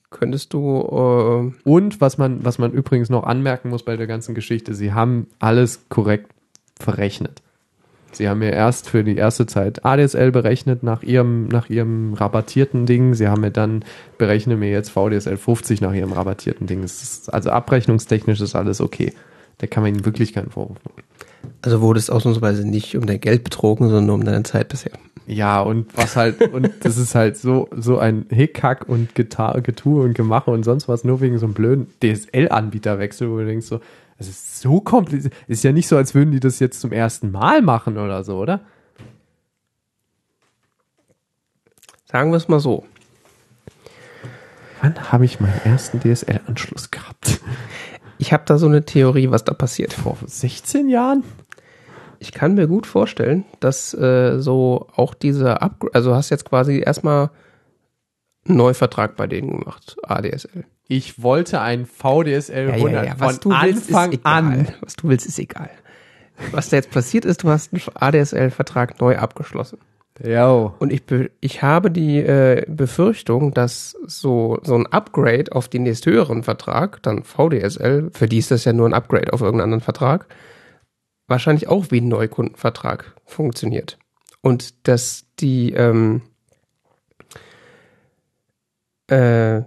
könntest du. Äh, Und was man, was man übrigens noch anmerken muss bei der ganzen Geschichte, sie haben alles korrekt verrechnet. Sie haben ja erst für die erste Zeit ADSL berechnet nach ihrem, nach ihrem rabattierten Ding. Sie haben mir dann, berechnen mir jetzt VDSL 50 nach ihrem rabattierten Ding. Ist, also abrechnungstechnisch ist alles okay. Da kann man ihnen wirklich keinen Vorwurf machen. Also wurdest ausnahmsweise nicht um dein Geld betrogen, sondern um deine Zeit bisher. Ja, und was halt, und das ist halt so, so ein Hickhack und Geta Getue und Gemache und sonst was, nur wegen so einem blöden DSL-Anbieterwechsel, wo du denkst so, es ist so kompliziert. Ist ja nicht so, als würden die das jetzt zum ersten Mal machen oder so, oder? Sagen wir es mal so. Wann habe ich meinen ersten DSL-Anschluss gehabt? Ich habe da so eine Theorie, was da passiert. Vor 16 Jahren? Ich kann mir gut vorstellen, dass äh, so auch dieser Upgrade, also hast jetzt quasi erstmal einen Neuvertrag bei denen gemacht, ADSL. Ich wollte ein VDSL 100 Was von du willst, Anfang ist egal. an. Was du willst, ist egal. Was da jetzt passiert ist, du hast einen ADSL-Vertrag neu abgeschlossen. Jo. Und ich, ich habe die äh, Befürchtung, dass so, so ein Upgrade auf den nächsthöheren Vertrag, dann VDSL, für die ist das ja nur ein Upgrade auf irgendeinen anderen Vertrag, wahrscheinlich auch wie ein Neukundenvertrag funktioniert. Und dass die, ähm, äh,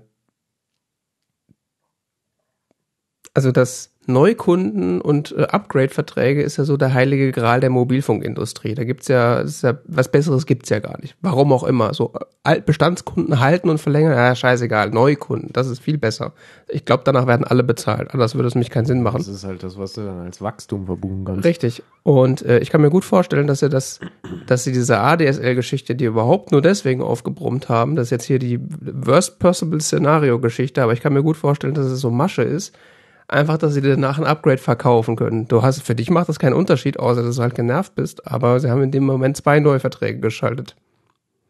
also das Neukunden und äh, Upgrade-Verträge ist ja so der heilige Gral der Mobilfunkindustrie. Da gibt's ja, ja was Besseres gibt's ja gar nicht. Warum auch immer. So äh, Bestandskunden halten und verlängern, ja, scheißegal. Neukunden, das ist viel besser. Ich glaube, danach werden alle bezahlt. Anders würde es mich keinen Sinn machen. Das ist halt das, was du dann als Wachstum verbuchen kannst. Richtig. Und äh, ich kann mir gut vorstellen, dass sie das, dass sie diese ADSL-Geschichte, die überhaupt nur deswegen aufgebrummt haben, das ist jetzt hier die Worst Possible Szenario-Geschichte, aber ich kann mir gut vorstellen, dass es so Masche ist. Einfach, dass sie dir danach ein Upgrade verkaufen können. Du hast, für dich macht das keinen Unterschied, außer dass du halt genervt bist, aber sie haben in dem Moment zwei neue Verträge geschaltet.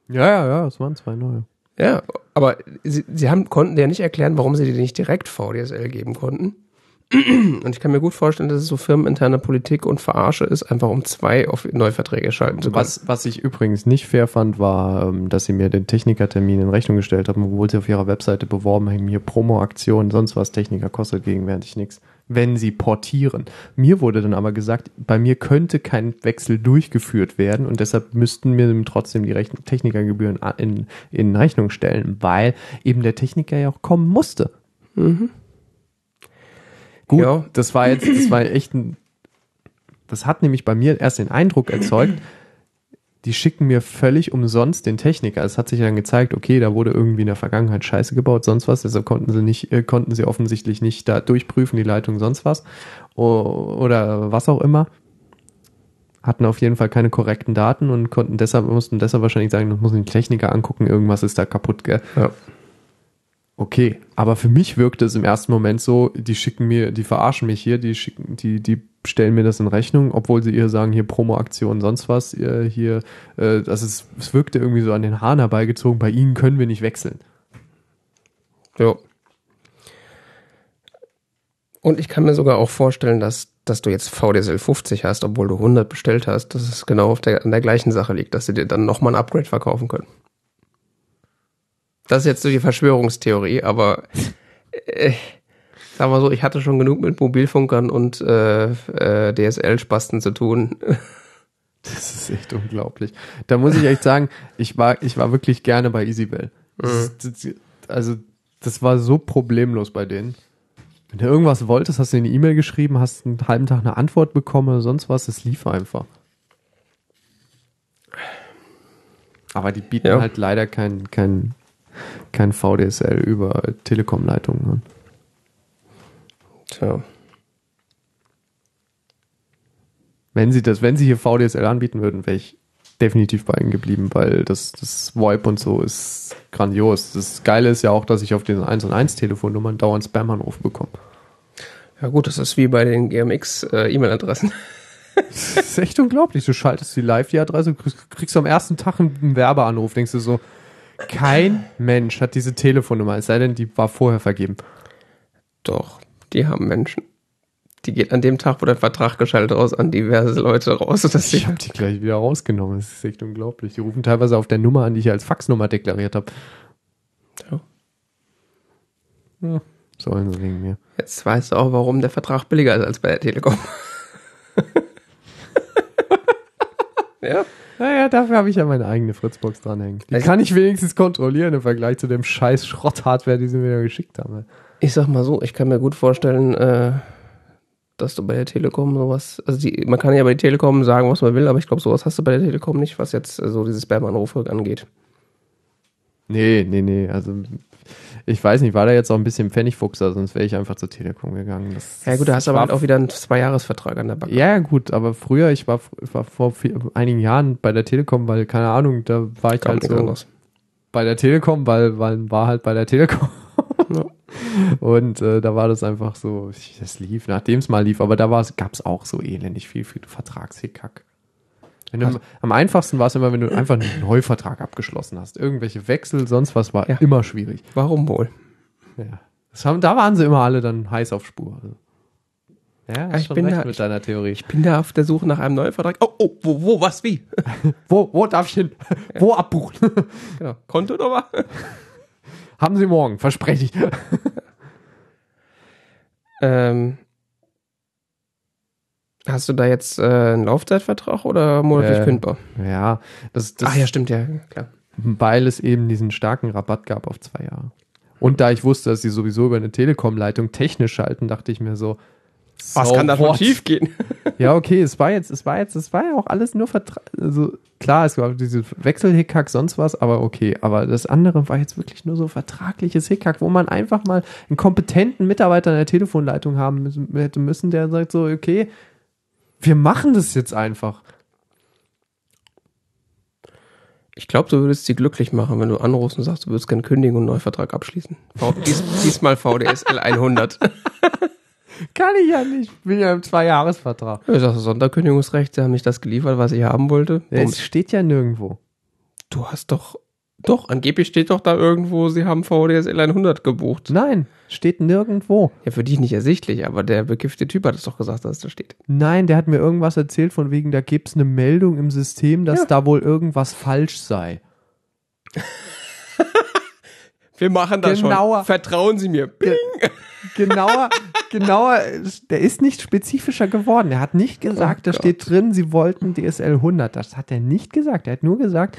Ja, ja, ja, es waren zwei neue. Ja, aber sie, sie haben, konnten dir nicht erklären, warum sie dir nicht direkt VDSL geben konnten. Und ich kann mir gut vorstellen, dass es so firmeninterne Politik und Verarsche ist, einfach um zwei auf Neuverträge schalten zu können. Was, was ich übrigens nicht fair fand, war, ähm, dass sie mir den Technikertermin in Rechnung gestellt haben, obwohl sie auf ihrer Webseite beworben haben, hier Promo-Aktion, sonst was, Techniker kostet gegenwärtig nichts, wenn sie portieren. Mir wurde dann aber gesagt, bei mir könnte kein Wechsel durchgeführt werden und deshalb müssten mir trotzdem die Rechn Technikergebühren in, in Rechnung stellen, weil eben der Techniker ja auch kommen musste. Gut, Ja. das war jetzt, das war echt ein, das hat nämlich bei mir erst den Eindruck erzeugt, die schicken mir völlig umsonst den Techniker. Es hat sich dann gezeigt, okay, da wurde irgendwie in der Vergangenheit Scheiße gebaut, sonst was, deshalb konnten sie nicht, äh, konnten sie offensichtlich nicht da durchprüfen, die Leitung, sonst was. Oder was auch immer. Hatten auf jeden Fall keine korrekten Daten und konnten deshalb, mussten deshalb wahrscheinlich sagen, das muss den Techniker angucken, irgendwas ist da kaputt, gell? Ja. Okay, aber für mich wirkte es im ersten Moment so, die schicken mir, die verarschen mich hier, die schicken, die, die stellen mir das in Rechnung, obwohl sie ihr sagen, hier Promo-Aktion, sonst was, hier, äh, das ist, es wirkte irgendwie so an den Haaren herbeigezogen, bei ihnen können wir nicht wechseln. Ja. Und ich kann mir sogar auch vorstellen, dass, dass du jetzt VDSL 50 hast, obwohl du 100 bestellt hast, dass es genau auf der, an der gleichen Sache liegt, dass sie dir dann nochmal ein Upgrade verkaufen können. Das ist jetzt so die Verschwörungstheorie, aber äh, sagen wir so, ich hatte schon genug mit Mobilfunkern und äh, äh, DSL-Spasten zu tun. [laughs] Das ist echt unglaublich. Da muss ich echt sagen, ich war, ich war wirklich gerne bei Easywell. Das, das, also, das war so problemlos bei denen. Wenn du irgendwas wolltest, hast du eine E-Mail geschrieben, hast einen halben Tag eine Antwort bekommen oder sonst was, es lief einfach. Aber die bieten Ja. halt leider kein, kein, kein VDSL über Telekom-Leitungen an. Tja. Wenn sie das, wenn sie hier VDSL anbieten würden, wäre ich definitiv bei ihnen geblieben, weil das, das VoIP und so ist grandios. Das Geile ist ja auch, dass ich auf den 1 und 1 Telefonnummern dauernd Spam-Anruf bekomme. Ja gut, das ist wie bei den GMX-E-Mail-Adressen. Das ist echt unglaublich. Du schaltest die live, die Adresse, kriegst, kriegst am ersten Tag einen Werbeanruf, denkst du so, kein Mensch hat diese Telefonnummer, es sei denn, die war vorher vergeben. Doch, die haben Menschen. Die geht an dem Tag, wo der Vertrag geschaltet raus, an diverse Leute raus. Dass Ich habe die gleich wieder rausgenommen. Das ist echt unglaublich. Die rufen teilweise auf der Nummer an, die ich als Faxnummer deklariert habe. Ja. Ja, sollen sie wegen mir. Jetzt weißt du auch, warum der Vertrag billiger ist als bei der Telekom. [laughs] ja. Naja, dafür habe ich ja meine eigene Fritzbox dranhängen. Die Also- kann ich wenigstens kontrollieren im Vergleich zu dem scheiß Schrott-Hardware, die sie mir geschickt haben. Ich sag mal so, ich kann mir gut vorstellen, äh, dass du bei der Telekom sowas, also die, man kann ja bei der Telekom sagen, was man will, aber ich glaube, sowas hast du bei der Telekom nicht, was jetzt äh, so diese Spam-Anrufe angeht. Nee, nee, nee. Also ich weiß nicht, war da jetzt auch ein bisschen Pfennigfuchser, sonst wäre ich einfach zur Telekom gegangen. Das, Ja gut, da hast du aber halt auch wieder einen Zweijahresvertrag an der Backe. Ja, gut, aber früher, ich war, war vor vier, einigen Jahren bei der Telekom, weil, keine Ahnung, da war ich Kam halt so anderes. bei der Telekom, weil, weil war halt bei der Telekom. Ja. Und äh, da war das einfach so, das lief, nachdem es mal lief, aber da gab es auch so elendig viel für Vertragshickhack. Wenn du, am einfachsten war es immer, wenn du einfach einen Neuvertrag abgeschlossen hast. Irgendwelche Wechsel, sonst was war Ja. immer schwierig. Warum wohl? Ja. Haben, da waren sie immer alle dann heiß auf Spur. Also. Ja, ich schon bin da- mit ich- deiner Theorie. Ich bin da auf der Suche nach einem neuen Vertrag. Oh, oh, wo, wo, was, wie? [laughs] Wo, wo darf ich hin? Wo abbuchen? [laughs] genau. Kontonummer? [laughs] haben sie morgen, verspreche ich. ähm, hast du da jetzt äh, einen Laufzeitvertrag oder monatlich Äh, kündbar? Ja, das, das Ach ja, stimmt, ja, klar. weil es eben diesen starken Rabatt gab auf zwei Jahre. Und da ich wusste, dass sie sowieso über eine Telekom-Leitung technisch schalten, dachte ich mir so, Was so kann da schon schief gehen? [laughs] Ja, okay, es war jetzt, es war jetzt, es war ja auch alles nur Vertrag. Also klar, es gab diese Wechselhickhack, sonst was, aber okay. Aber das andere war jetzt wirklich nur so vertragliches Hickhack, wo man einfach mal einen kompetenten Mitarbeiter in der Telefonleitung haben müssen, hätte müssen, der sagt so, okay, wir machen das jetzt einfach. Ich glaube, du würdest sie glücklich machen, wenn du anrufst und sagst, du würdest gerne kündigen und einen Neuvertrag abschließen. [laughs] Dies, diesmal VDSL 100. [laughs] Kann ich ja nicht. Ich bin ja im Zweijahresvertrag. Ja, sag, Sonderkündigungsrecht, sie haben nicht das geliefert, was ich haben wollte. Ja, es steht ja nirgendwo. du hast doch, doch, angeblich steht doch da irgendwo, sie haben VDSL 100 gebucht. Nein, steht nirgendwo. Ja, für dich nicht ersichtlich, aber der bekiffte Typ hat es doch gesagt, dass es da steht. Nein, der hat mir irgendwas erzählt von wegen, da gibt's eine Meldung im System, dass Ja. da wohl irgendwas falsch sei. [laughs] Wir machen das Genauer. schon. Vertrauen Sie mir. Ge [laughs] genauer, genauer, der ist nicht spezifischer geworden. Er hat nicht gesagt, Oh da Gott. steht drin, sie wollten DSL 100. Das hat er nicht gesagt. Er hat nur gesagt,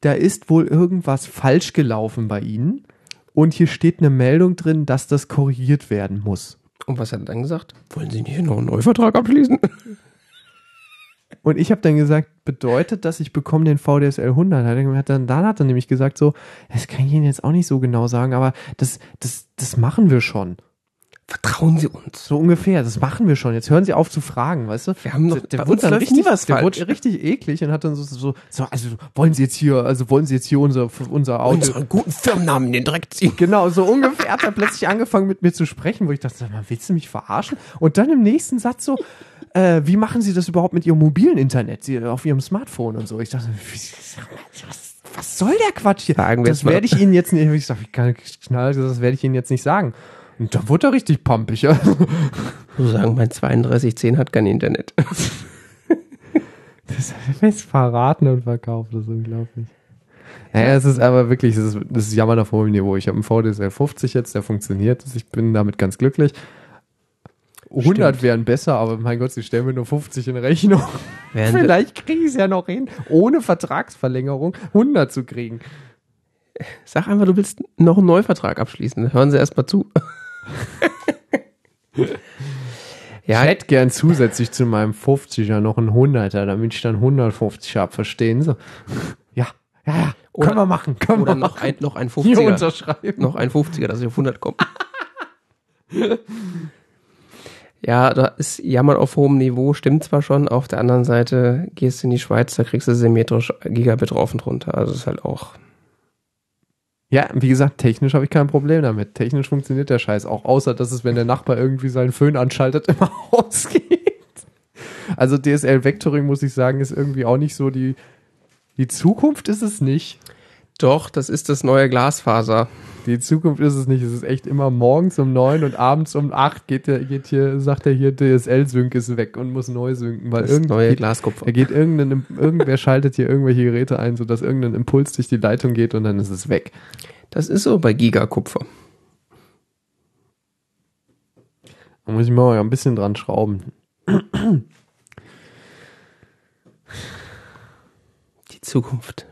da ist wohl irgendwas falsch gelaufen bei Ihnen. Und hier steht eine Meldung drin, dass das korrigiert werden muss. Und was hat er dann gesagt? Wollen Sie nicht noch einen Neuvertrag abschließen? [laughs] Und ich habe dann gesagt, bedeutet das, ich bekomme den VDSL 100? Hat er, hat dann, dann hat er nämlich gesagt so, das kann ich Ihnen jetzt auch nicht so genau sagen, aber das, das, das machen wir schon. Vertrauen Sie uns. So ungefähr, das machen wir schon. Jetzt hören Sie auf zu fragen, weißt du? Wir haben noch, der bei wurde dann richtig, nie was der wurde richtig eklig und hat dann so, so, so, also wollen Sie jetzt hier, also wollen Sie jetzt hier unser, unser Auto. Unseren guten Firmennamen in den Dreck ziehen. Genau, so ungefähr hat er plötzlich angefangen mit mir zu sprechen, wo ich dachte, sag mal, willst du mich verarschen? Und dann im nächsten Satz so, äh, wie machen Sie das überhaupt mit Ihrem mobilen Internet, Sie, auf Ihrem Smartphone und so? Ich dachte, was, was soll der Quatsch hier? Sagen das werde ich Ihnen jetzt nicht, ich sag, ich kann knall, das werde ich Ihnen jetzt nicht sagen. Und da wurde er richtig pumpig. Ja. Ich muss sagen, mein 3210 hat kein Internet. Das jetzt verraten und verkauft, das ist unglaublich. Ja, es ist aber wirklich, es ist, das ist Jammern auf hohem Niveau. Ich habe einen VDSL 50 jetzt, der funktioniert. Ich bin damit ganz glücklich. 100 Stimmt. wären besser, aber mein Gott, sie stellen mir nur 50 in Rechnung. Während- Vielleicht kriege ich es ja noch hin, ohne Vertragsverlängerung 100 zu kriegen. Sag einfach, du willst noch einen Neuvertrag abschließen. Hören Sie erst mal zu. Ja, Ich hätte gern zusätzlich zu meinem 50er noch einen 100er, damit ich dann 150 habe, verstehen Sie? Ja, ja, ja. Oder- können wir machen, können oder wir noch machen. ein, noch ein Hier 50er. unterschreiben. Noch ein 50er, dass ich auf 100 komme. [laughs] Ja, da ist Jammern auf hohem Niveau, stimmt zwar schon, auf der anderen Seite gehst du in die Schweiz, da kriegst du symmetrisch Gigabit rauf und runter. Also ist halt auch. Ja, wie gesagt, technisch habe ich kein Problem damit. Technisch funktioniert der Scheiß auch, außer dass es, wenn der Nachbar irgendwie seinen Föhn anschaltet, [laughs] immer ausgeht. Also DSL Vectoring, muss ich sagen, ist irgendwie auch nicht so die, die Zukunft ist es nicht. Doch, das ist das neue Glasfaser. Die Zukunft ist es nicht. Es ist echt immer morgens um neun und abends um acht geht der, geht hier, sagt er hier, DSL-Sync ist weg und muss neu synken, weil Das neue geht, Glaskupfer. er geht irgendein, irgendwer schaltet hier irgendwelche Geräte ein, sodass irgendein Impuls durch die Leitung geht und dann ist es weg. Das ist so bei Gigakupfer. Da muss ich mal ein bisschen dran schrauben. Die Zukunft.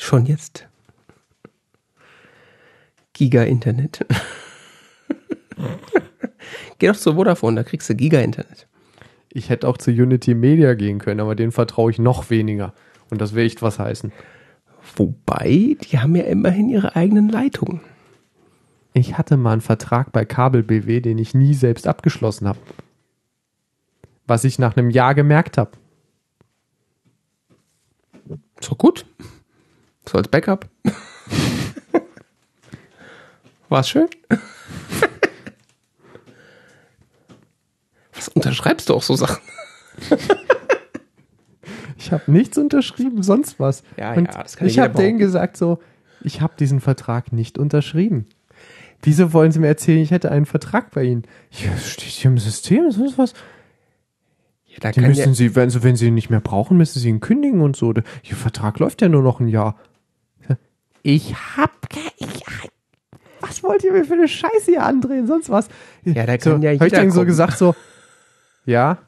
Schon jetzt. Giga-Internet. [laughs] Geh doch zu Vodafone, da kriegst du Giga-Internet. Ich hätte auch zu Unity Media gehen können, aber denen vertraue ich noch weniger. Und das will echt was heißen. Wobei, die haben ja immerhin ihre eigenen Leitungen. Ich hatte mal einen Vertrag bei Kabel BW, den ich nie selbst abgeschlossen habe. Was ich nach einem Jahr gemerkt habe. Doch gut. So als Backup. War's schön? Was unterschreibst du auch so Sachen? Ich habe nichts unterschrieben, sonst was. Ja, Und ja, das kann ich jeder habe denen gesagt so, ich habe diesen Vertrag nicht unterschrieben. Wieso wollen Sie mir erzählen, ich hätte einen Vertrag bei Ihnen? Ja, das steht hier im System, sonst was. Ja, da Die ja, müssen Sie, wenn Sie, wenn Sie ihn nicht mehr brauchen, müssen Sie ihn kündigen und so. Ihr Vertrag läuft ja nur noch ein Jahr. Ich hab, ich, was wollt ihr mir für eine Scheiße hier andrehen, sonst was? Ja, da so, kann ja Hab ich jeder dann so gesagt so, ja,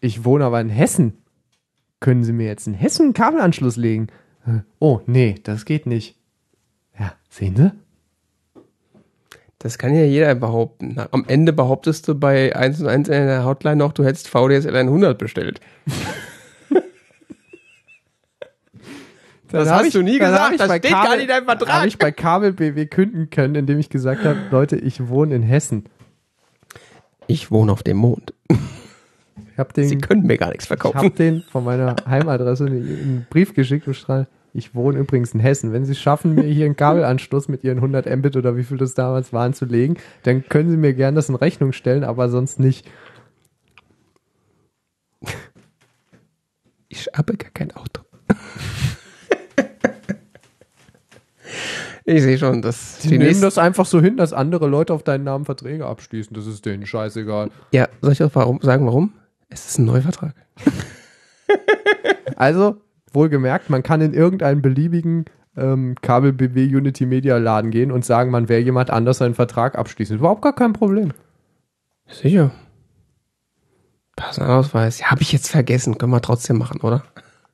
ich wohne aber in Hessen. Können Sie mir jetzt in Hessen einen Kabelanschluss legen? Oh, nee, das geht nicht. Ja, sehen Sie? das kann ja jeder behaupten. Am Ende behauptest du bei 1 und 1 in der Hotline noch, du hättest VDSL 100 bestellt. [laughs] Das hab hast du nie hab gesagt, das steht gar nicht in deinem Vertrag. Habe ich bei Kabel BW künden können, indem ich gesagt habe, Leute, ich wohne in Hessen. Ich wohne auf dem Mond. Ich habe den, Sie können mir gar nichts ich verkaufen. hab den von meiner Heimadresse einen Brief geschickt und strahl. Ich wohne übrigens in Hessen. Wenn Sie es schaffen, mir hier einen Kabelanschluss mit Ihren 100 Mbit oder wie viel das damals waren zu legen, dann können Sie mir gern das in Rechnung stellen, aber sonst nicht. Ich habe gar kein Auto. Ich sehe schon, dass Sie die nehmen das einfach so hin, dass andere Leute auf deinen Namen Verträge abschließen. Das ist denen scheißegal. Ja, soll ich auch warum, sagen, warum? Es ist ein Neuvertrag. [laughs] Also, wohlgemerkt, man kann in irgendeinen beliebigen ähm, Kabel BW Unity Media Laden gehen und sagen, man wäre jemand anders einen Vertrag abschließen. Überhaupt gar kein Problem. Sicher. Personalausweis. Ja, habe ich jetzt vergessen. Können wir trotzdem machen, oder?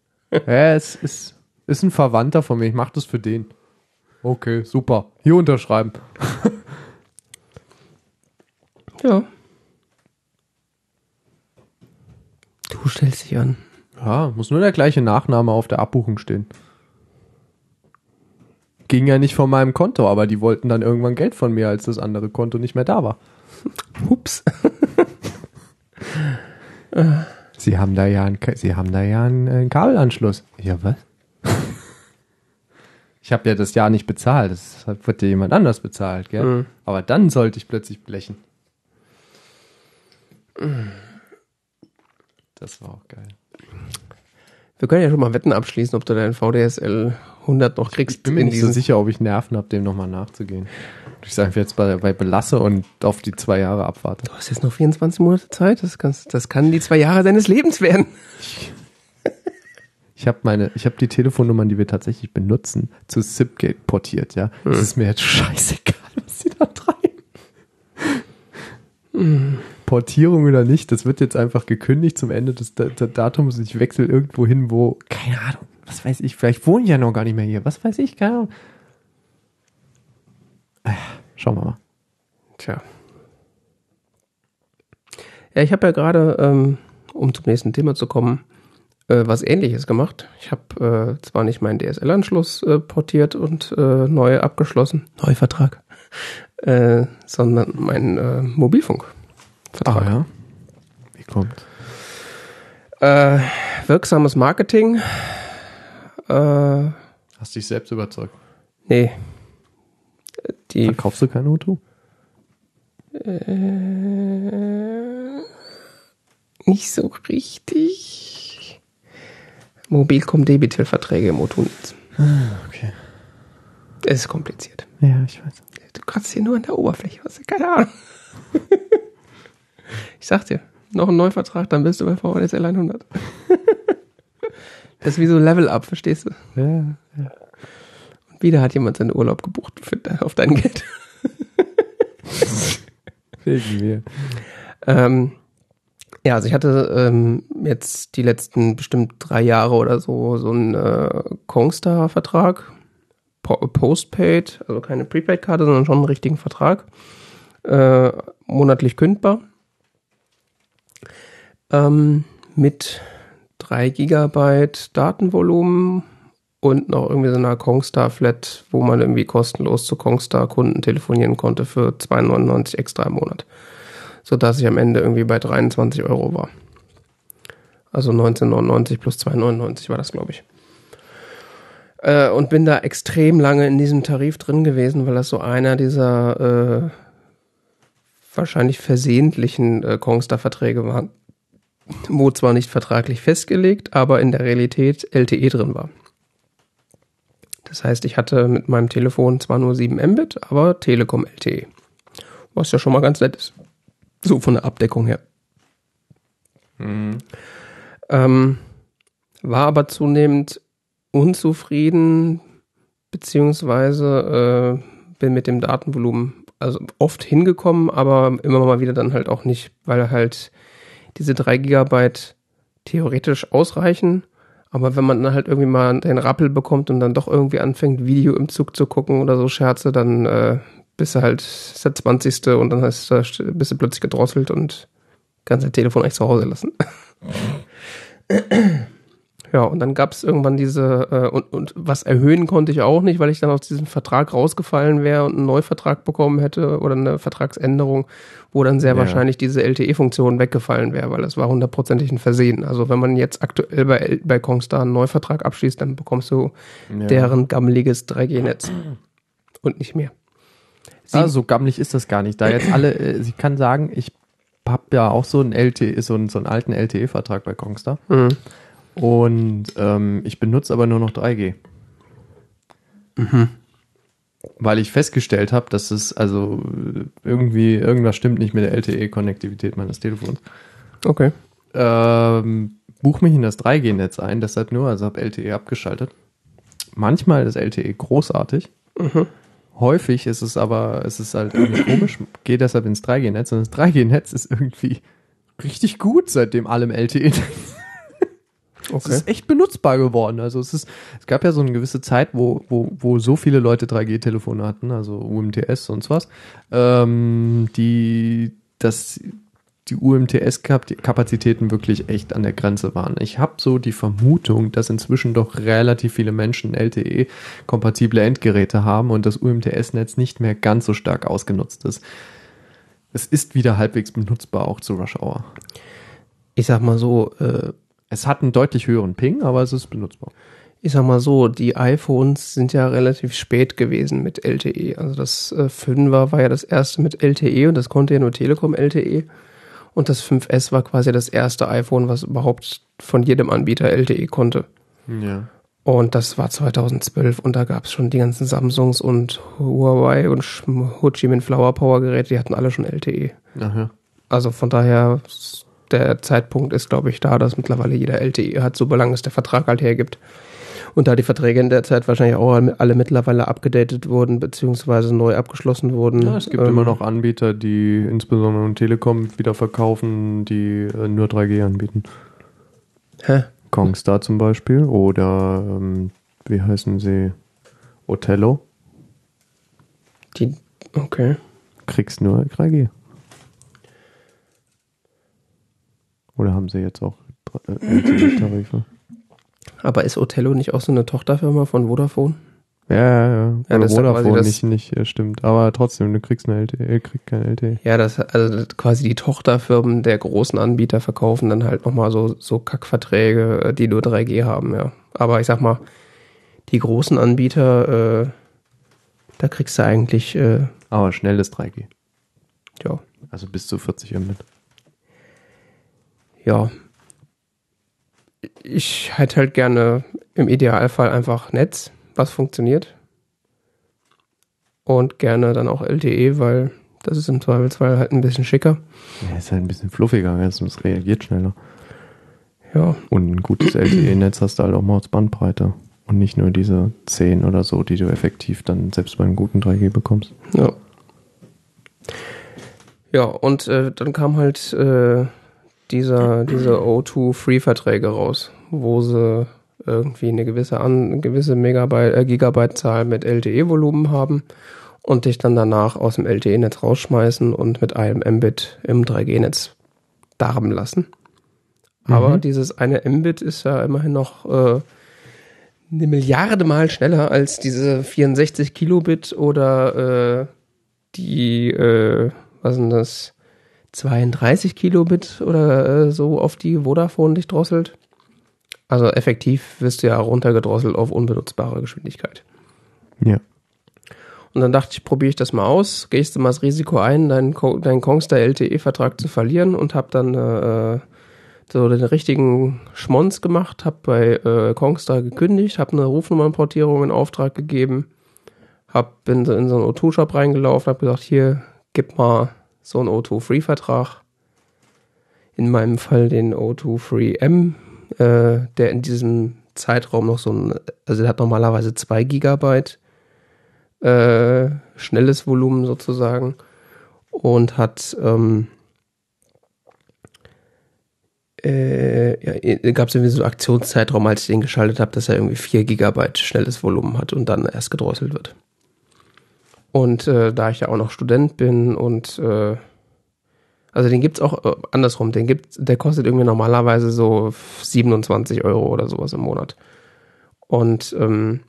[laughs] ja, es ist, ist ein Verwandter von mir. Ich mache das für den. Okay, super. Hier unterschreiben. [laughs] Ja. Du stellst dich an. Ja, muss nur der gleiche Nachname auf der Abbuchung stehen. Ging ja nicht von meinem Konto, aber die wollten dann irgendwann Geld von mir, als das andere Konto nicht mehr da war. [laughs] Ups. [laughs] Sie haben da ja einen, Sie haben da ja einen, äh, einen Kabelanschluss. Ja, was? Ich habe ja das Jahr nicht bezahlt. Das wird ja jemand anders bezahlt, gell? Mhm. Aber dann sollte ich plötzlich blechen. Das war auch geil. Wir können ja schon mal Wetten abschließen, ob du deinen VDSL 100 noch kriegst. Ich bin mir nicht so sicher, ob ich Nerven habe, dem nochmal nachzugehen. Ich sage jetzt bei, bei belasse und auf die zwei Jahre abwarte. Du hast jetzt noch 24 Monate Zeit. Das, kannst, das kann die zwei Jahre deines Lebens werden. Ich habe meine, ich habe die Telefonnummern, die wir tatsächlich benutzen, zu Zipgate portiert, ja. Es ist mir jetzt scheißegal, [laughs] was sie da treiben. Portierung oder nicht, das wird jetzt einfach gekündigt zum Ende des Da- Da- Datums. Ich wechsle irgendwo hin, wo, keine Ahnung, was weiß ich, vielleicht wohne ich ja noch gar nicht mehr hier. Was weiß ich, keine Ahnung. Ah, Schauen wir mal. Tja. Ja, ich habe ja gerade, ähm, um zum nächsten Thema zu kommen, äh, was ähnliches gemacht. Ich habe äh, zwar nicht meinen DSL-Anschluss äh, portiert und äh, neu abgeschlossen, Neuvertrag, äh, sondern meinen äh, Mobilfunk. Vertrag. Ah ja. Wie kommt? Äh, wirksames Marketing. Äh, Hast dich selbst überzeugt. nee. Die Verkaufst du kein Auto? nicht so richtig. Mobilcom-Debitel-Verträge im O2-Netz. Okay. Es ist kompliziert. Ja, ich weiß. Du kratzt hier nur an der Oberfläche. Was? Keine Ahnung. [laughs] ich sag dir, noch ein Neuvertrag, dann bist du bei VDSL 100. [laughs] das ist wie so Level-Up, verstehst du? Ja. Und wieder hat jemand seinen Urlaub gebucht für, auf dein Geld. [laughs] Wegen mir. Ähm, ja, also ich hatte ähm, jetzt die letzten bestimmt drei Jahre oder so so einen äh, Kongstar-Vertrag. Po Postpaid, also keine Prepaid-Karte, sondern schon einen richtigen Vertrag. Äh, monatlich kündbar. Ähm, mit 3 Gigabyte Datenvolumen und noch irgendwie so einer Kongstar-Flat, wo man irgendwie kostenlos zu Kongstar-Kunden telefonieren konnte für 2,99 extra im Monat sodass ich am Ende irgendwie bei 23 Euro war. Also 19,99 plus 2,99 war das, glaube ich. Äh, und bin da extrem lange in diesem Tarif drin gewesen, weil das so einer dieser äh, wahrscheinlich versehentlichen äh, Kongstar-Verträge war, wo zwar nicht vertraglich festgelegt, aber in der Realität LTE drin war. Das heißt, ich hatte mit meinem Telefon zwar nur 7 Mbit, aber Telekom LTE. Was ja schon mal ganz nett ist. So von der Abdeckung her. Ähm, war aber zunehmend unzufrieden, beziehungsweise äh, bin mit dem Datenvolumen also oft hingekommen, aber immer mal wieder dann halt auch nicht, weil halt diese drei Gigabyte theoretisch ausreichen. Aber wenn man dann halt irgendwie mal den Rappel bekommt und dann doch irgendwie anfängt, Video im Zug zu gucken oder so Scherze, dann äh, bist du halt ist der 20. und dann hast du, bist du plötzlich gedrosselt und kannst dein Telefon echt zu Hause lassen. ja, und dann gab es irgendwann diese, äh, und, und was erhöhen konnte ich auch nicht, weil ich dann aus diesem Vertrag rausgefallen wäre und einen Neuvertrag bekommen hätte oder eine Vertragsänderung, wo dann sehr Ja. wahrscheinlich diese LTE-Funktion weggefallen wäre, weil das war hundertprozentig ein Versehen. Also wenn man jetzt aktuell bei, bei Kongstar einen Neuvertrag abschließt, dann bekommst du Ja. deren gammeliges 3G-Netz. Und nicht mehr. Sie- Ah, so gammelig ist das gar nicht. Da jetzt alle, äh, ich kann sagen, ich hab ja auch so einen LTE, so einen, so einen alten LTE-Vertrag bei Kongstar. Mhm. Und ähm, ich benutze aber nur noch 3G. Weil ich festgestellt habe, dass es also irgendwie, irgendwas stimmt nicht mit der LTE-Konnektivität meines Telefons. Okay. Ähm, buch mich in das 3G-Netz ein, deshalb nur, also habe LTE abgeschaltet. Manchmal ist LTE großartig. Häufig ist es aber, es ist halt irgendwie [clears throat] komisch, gehe deshalb ins 3G-Netz und das 3G-Netz ist irgendwie richtig gut, seitdem allem LTE [laughs] Es Okay. ist echt benutzbar geworden. Also es ist, es gab ja so eine gewisse Zeit, wo, wo, wo so viele Leute 3G-Telefone hatten, also UMTS und was, ähm, die, dass die UMTS-Kapazitäten wirklich echt an der Grenze waren. Ich habe so die Vermutung, dass inzwischen doch relativ viele Menschen LTE-kompatible Endgeräte haben und das UMTS-Netz nicht mehr ganz so stark ausgenutzt ist. Es ist wieder halbwegs benutzbar, auch zu Rush Hour. Ich sag mal so, äh, Es hat einen deutlich höheren Ping, aber es ist benutzbar. ich sag mal so, die iPhones sind ja relativ spät gewesen mit LTE. Also das äh, 5er war ja das erste mit LTE und das konnte ja nur Telekom LTE. Und das 5S war quasi das erste iPhone, was überhaupt von jedem Anbieter LTE konnte. Ja. Und das war 2012 und da gab es schon die ganzen Samsungs und Huawei und Ho Chi Minh Flower Power Geräte, die hatten alle schon LTE. Aha. Also von daher, der Zeitpunkt ist, glaube ich, da, dass mittlerweile jeder LTE hat, solange es der Vertrag halt hergibt. Und da die Verträge in der Zeit wahrscheinlich auch alle mittlerweile abgedatet wurden, beziehungsweise neu abgeschlossen wurden. Ja, es gibt ähm, immer noch Anbieter, die insbesondere in Telekom wieder verkaufen, die äh, nur 3G anbieten. Hä? Kongstar zum Beispiel oder ähm, wie heißen sie? Othello. Die, okay. Kriegst nur 3G. Oder haben sie jetzt auch äh, [clears throat] LTE-Tarife? Aber ist Othello nicht auch so eine Tochterfirma von Vodafone? Ja, ja, ja. Ja, Oder Vodafone das- nicht, nicht, äh, stimmt. Aber trotzdem, du kriegst eine LTE, kriegst kein LTE. Ja, das also quasi die Tochterfirmen der großen Anbieter verkaufen dann halt nochmal so, so Kackverträge, äh, die nur 3G haben, ja. Aber ich sag mal, die großen Anbieter, äh, da kriegst du eigentlich, äh, Aber schnelles 3G. ja, Also bis zu 40 Mbit. ja. Ich hätte halt gerne im Idealfall einfach Netz, was funktioniert. Und gerne dann auch LTE, weil das ist im Zweifelsfall halt ein bisschen schicker. Ja, ist halt ein bisschen fluffiger, also es reagiert schneller. Ja, Und ein gutes LTE-Netz hast du halt auch mal als Bandbreite. Und nicht nur diese 10 oder so, die du effektiv dann selbst beim guten 3G bekommst. Ja. Ja, und äh, dann kam halt äh, dieser, diese O2-Free-Verträge raus, wo sie irgendwie eine gewisse, an, eine gewisse Megabyte, äh, Gigabyte-Zahl mit LTE-Volumen haben und dich dann danach aus dem LTE-Netz rausschmeißen und mit einem Mbit im 3G-Netz darben lassen. Aber Mhm. dieses eine Mbit ist ja immerhin noch äh, eine Milliarde Mal schneller als diese 64 Kilobit oder äh, die, äh, was sind das, 32 Kilobit oder äh, so auf die Vodafone dich drosselt. Also effektiv wirst du ja runtergedrosselt auf unbenutzbare Geschwindigkeit. Ja. Und dann dachte ich, probiere ich das mal aus, gehst du mal das Risiko ein, deinen, deinen Kongstar LTE-Vertrag zu verlieren und habe dann äh, so den richtigen Schmonz gemacht, habe bei äh, Kongstar gekündigt, habe eine Rufnummernportierung in Auftrag gegeben, hab, bin in so einen O2-Shop reingelaufen, habe gesagt, hier, gib mal so einen O2-Free-Vertrag. In meinem Fall den O2 Free M, äh, der in diesem Zeitraum noch so ein, also der hat normalerweise 2 Gigabyte äh, schnelles Volumen sozusagen und hat ähm, äh, ja, gab es irgendwie so einen Aktionszeitraum, als ich den geschaltet habe, dass er irgendwie 4 Gigabyte schnelles Volumen hat und dann erst gedrosselt wird. Und äh, da ich ja auch noch Student bin und äh, also den gibt's auch äh, andersrum, den gibt, der kostet irgendwie normalerweise so 27 Euro oder sowas im Monat. Und ähm,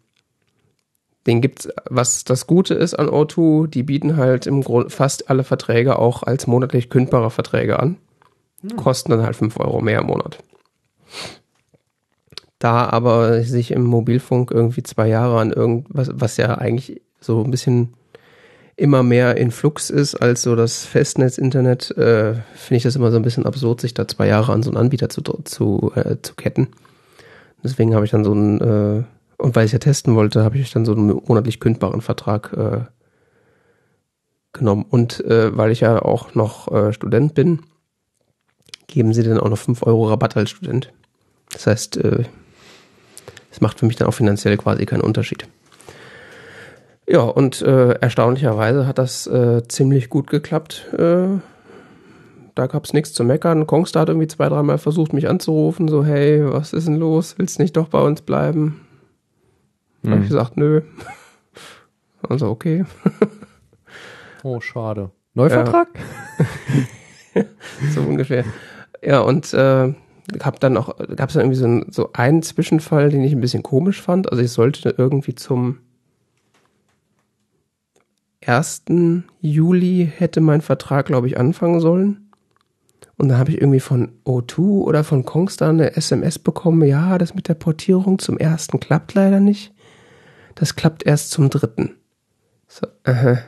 den gibt's, was das Gute ist an O2, die bieten halt im Grunde fast alle Verträge auch als monatlich kündbare Verträge an. Kosten dann halt 5 Euro mehr im Monat. Da aber sich im Mobilfunk irgendwie zwei Jahre an irgendwas, was ja eigentlich so ein bisschen immer mehr in Flux ist als so das Festnetz-Internet, äh, finde ich das immer so ein bisschen absurd, sich da zwei Jahre an so einen Anbieter zu, zu, äh, zu ketten. Deswegen habe ich dann so einen, äh, und weil ich ja testen wollte, habe ich dann so einen monatlich kündbaren Vertrag äh, genommen. Und äh, weil ich ja auch noch äh, Student bin, geben sie dann auch noch 5 Euro Rabatt als Student. Das heißt, äh, es macht für mich dann auch finanziell quasi keinen Unterschied. Ja, und äh, erstaunlicherweise hat das äh, ziemlich gut geklappt. Äh, da gab es nichts zu meckern. Kongstar hat irgendwie zwei, dreimal versucht, mich anzurufen, so, hey, was ist denn los? Willst nicht doch bei uns bleiben? Hab ich gesagt, nö. [laughs] Also, okay. [laughs] Oh, schade. Neuvertrag? [laughs] so ungefähr. Ja, und äh, hab dann auch, gab es dann irgendwie so, ein, so einen Zwischenfall, den ich ein bisschen komisch fand. Also ich sollte irgendwie zum 1. Juli hätte mein Vertrag, glaube ich, anfangen sollen. Und dann habe ich irgendwie von O2 oder von Kongstar eine SMS bekommen, ja, das mit der Portierung zum ersten klappt leider nicht. Das klappt erst zum dritten. So, aha.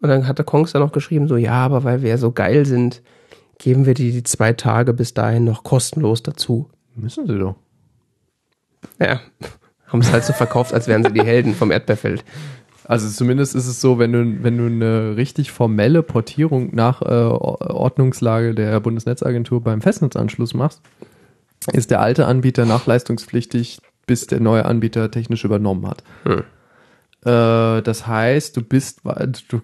Und dann hatte Kongstar noch geschrieben, so, ja, aber weil wir ja so geil sind, geben wir dir die zwei Tage bis dahin noch kostenlos dazu. Müssen sie doch. Ja, [laughs] haben es halt so verkauft, als wären sie die Helden vom Erdbeerfeld. Also zumindest ist es so, wenn du, wenn du eine richtig formelle Portierung nach äh, Ordnungslage der Bundesnetzagentur beim Festnetzanschluss machst, ist der alte Anbieter nachleistungspflichtig, bis der neue Anbieter technisch übernommen hat. Hm. Äh, das heißt, du bist, du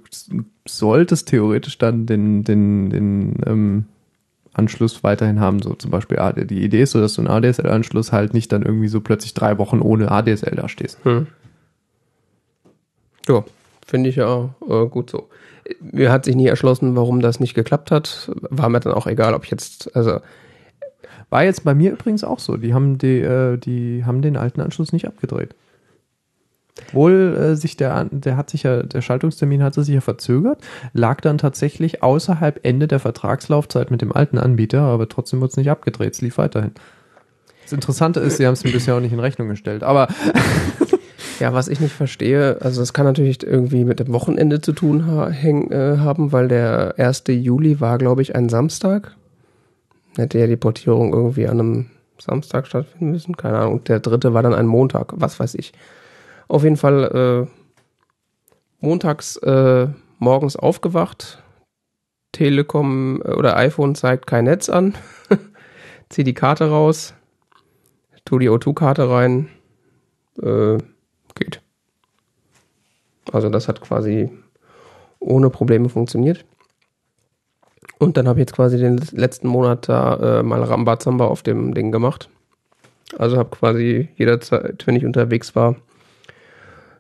solltest theoretisch dann den, den, den ähm, Anschluss weiterhin haben, so zum Beispiel AD. Die Idee ist so, dass du einen ADSL-Anschluss halt nicht dann irgendwie so plötzlich drei Wochen ohne ADSL da stehst. Hm. Ja, finde ich ja äh, gut so. Mir hat sich nie erschlossen, warum das nicht geklappt hat. War mir dann auch egal, ob ich jetzt, also War jetzt bei mir übrigens auch so. Die haben die, äh, die haben den alten Anschluss nicht abgedreht. Wohl äh, sich der, der hat sich ja, der Schaltungstermin hatte sich ja verzögert, lag dann tatsächlich außerhalb Ende der Vertragslaufzeit mit dem alten Anbieter, aber trotzdem wurde es nicht abgedreht, es lief weiterhin. Das Interessante ist, sie haben es mir bisher auch nicht in Rechnung gestellt, aber [laughs] Ja, was ich nicht verstehe, also es kann natürlich irgendwie mit dem Wochenende zu tun ha häng, äh, haben, weil der 1. Juli war, glaube ich, ein Samstag. Hätte ja die Portierung irgendwie an einem Samstag stattfinden müssen, keine Ahnung. Der dritte war dann ein Montag, was weiß ich. Auf jeden Fall äh, montags äh, morgens aufgewacht, Telekom äh, oder iPhone zeigt kein Netz an, [laughs] zieh die Karte raus, tu die O2-Karte rein, äh. Also das hat quasi ohne Probleme funktioniert. Und dann habe ich jetzt quasi den letzten Monat da äh, mal Rambazamba auf dem Ding gemacht. Also habe quasi jederzeit, wenn ich unterwegs war,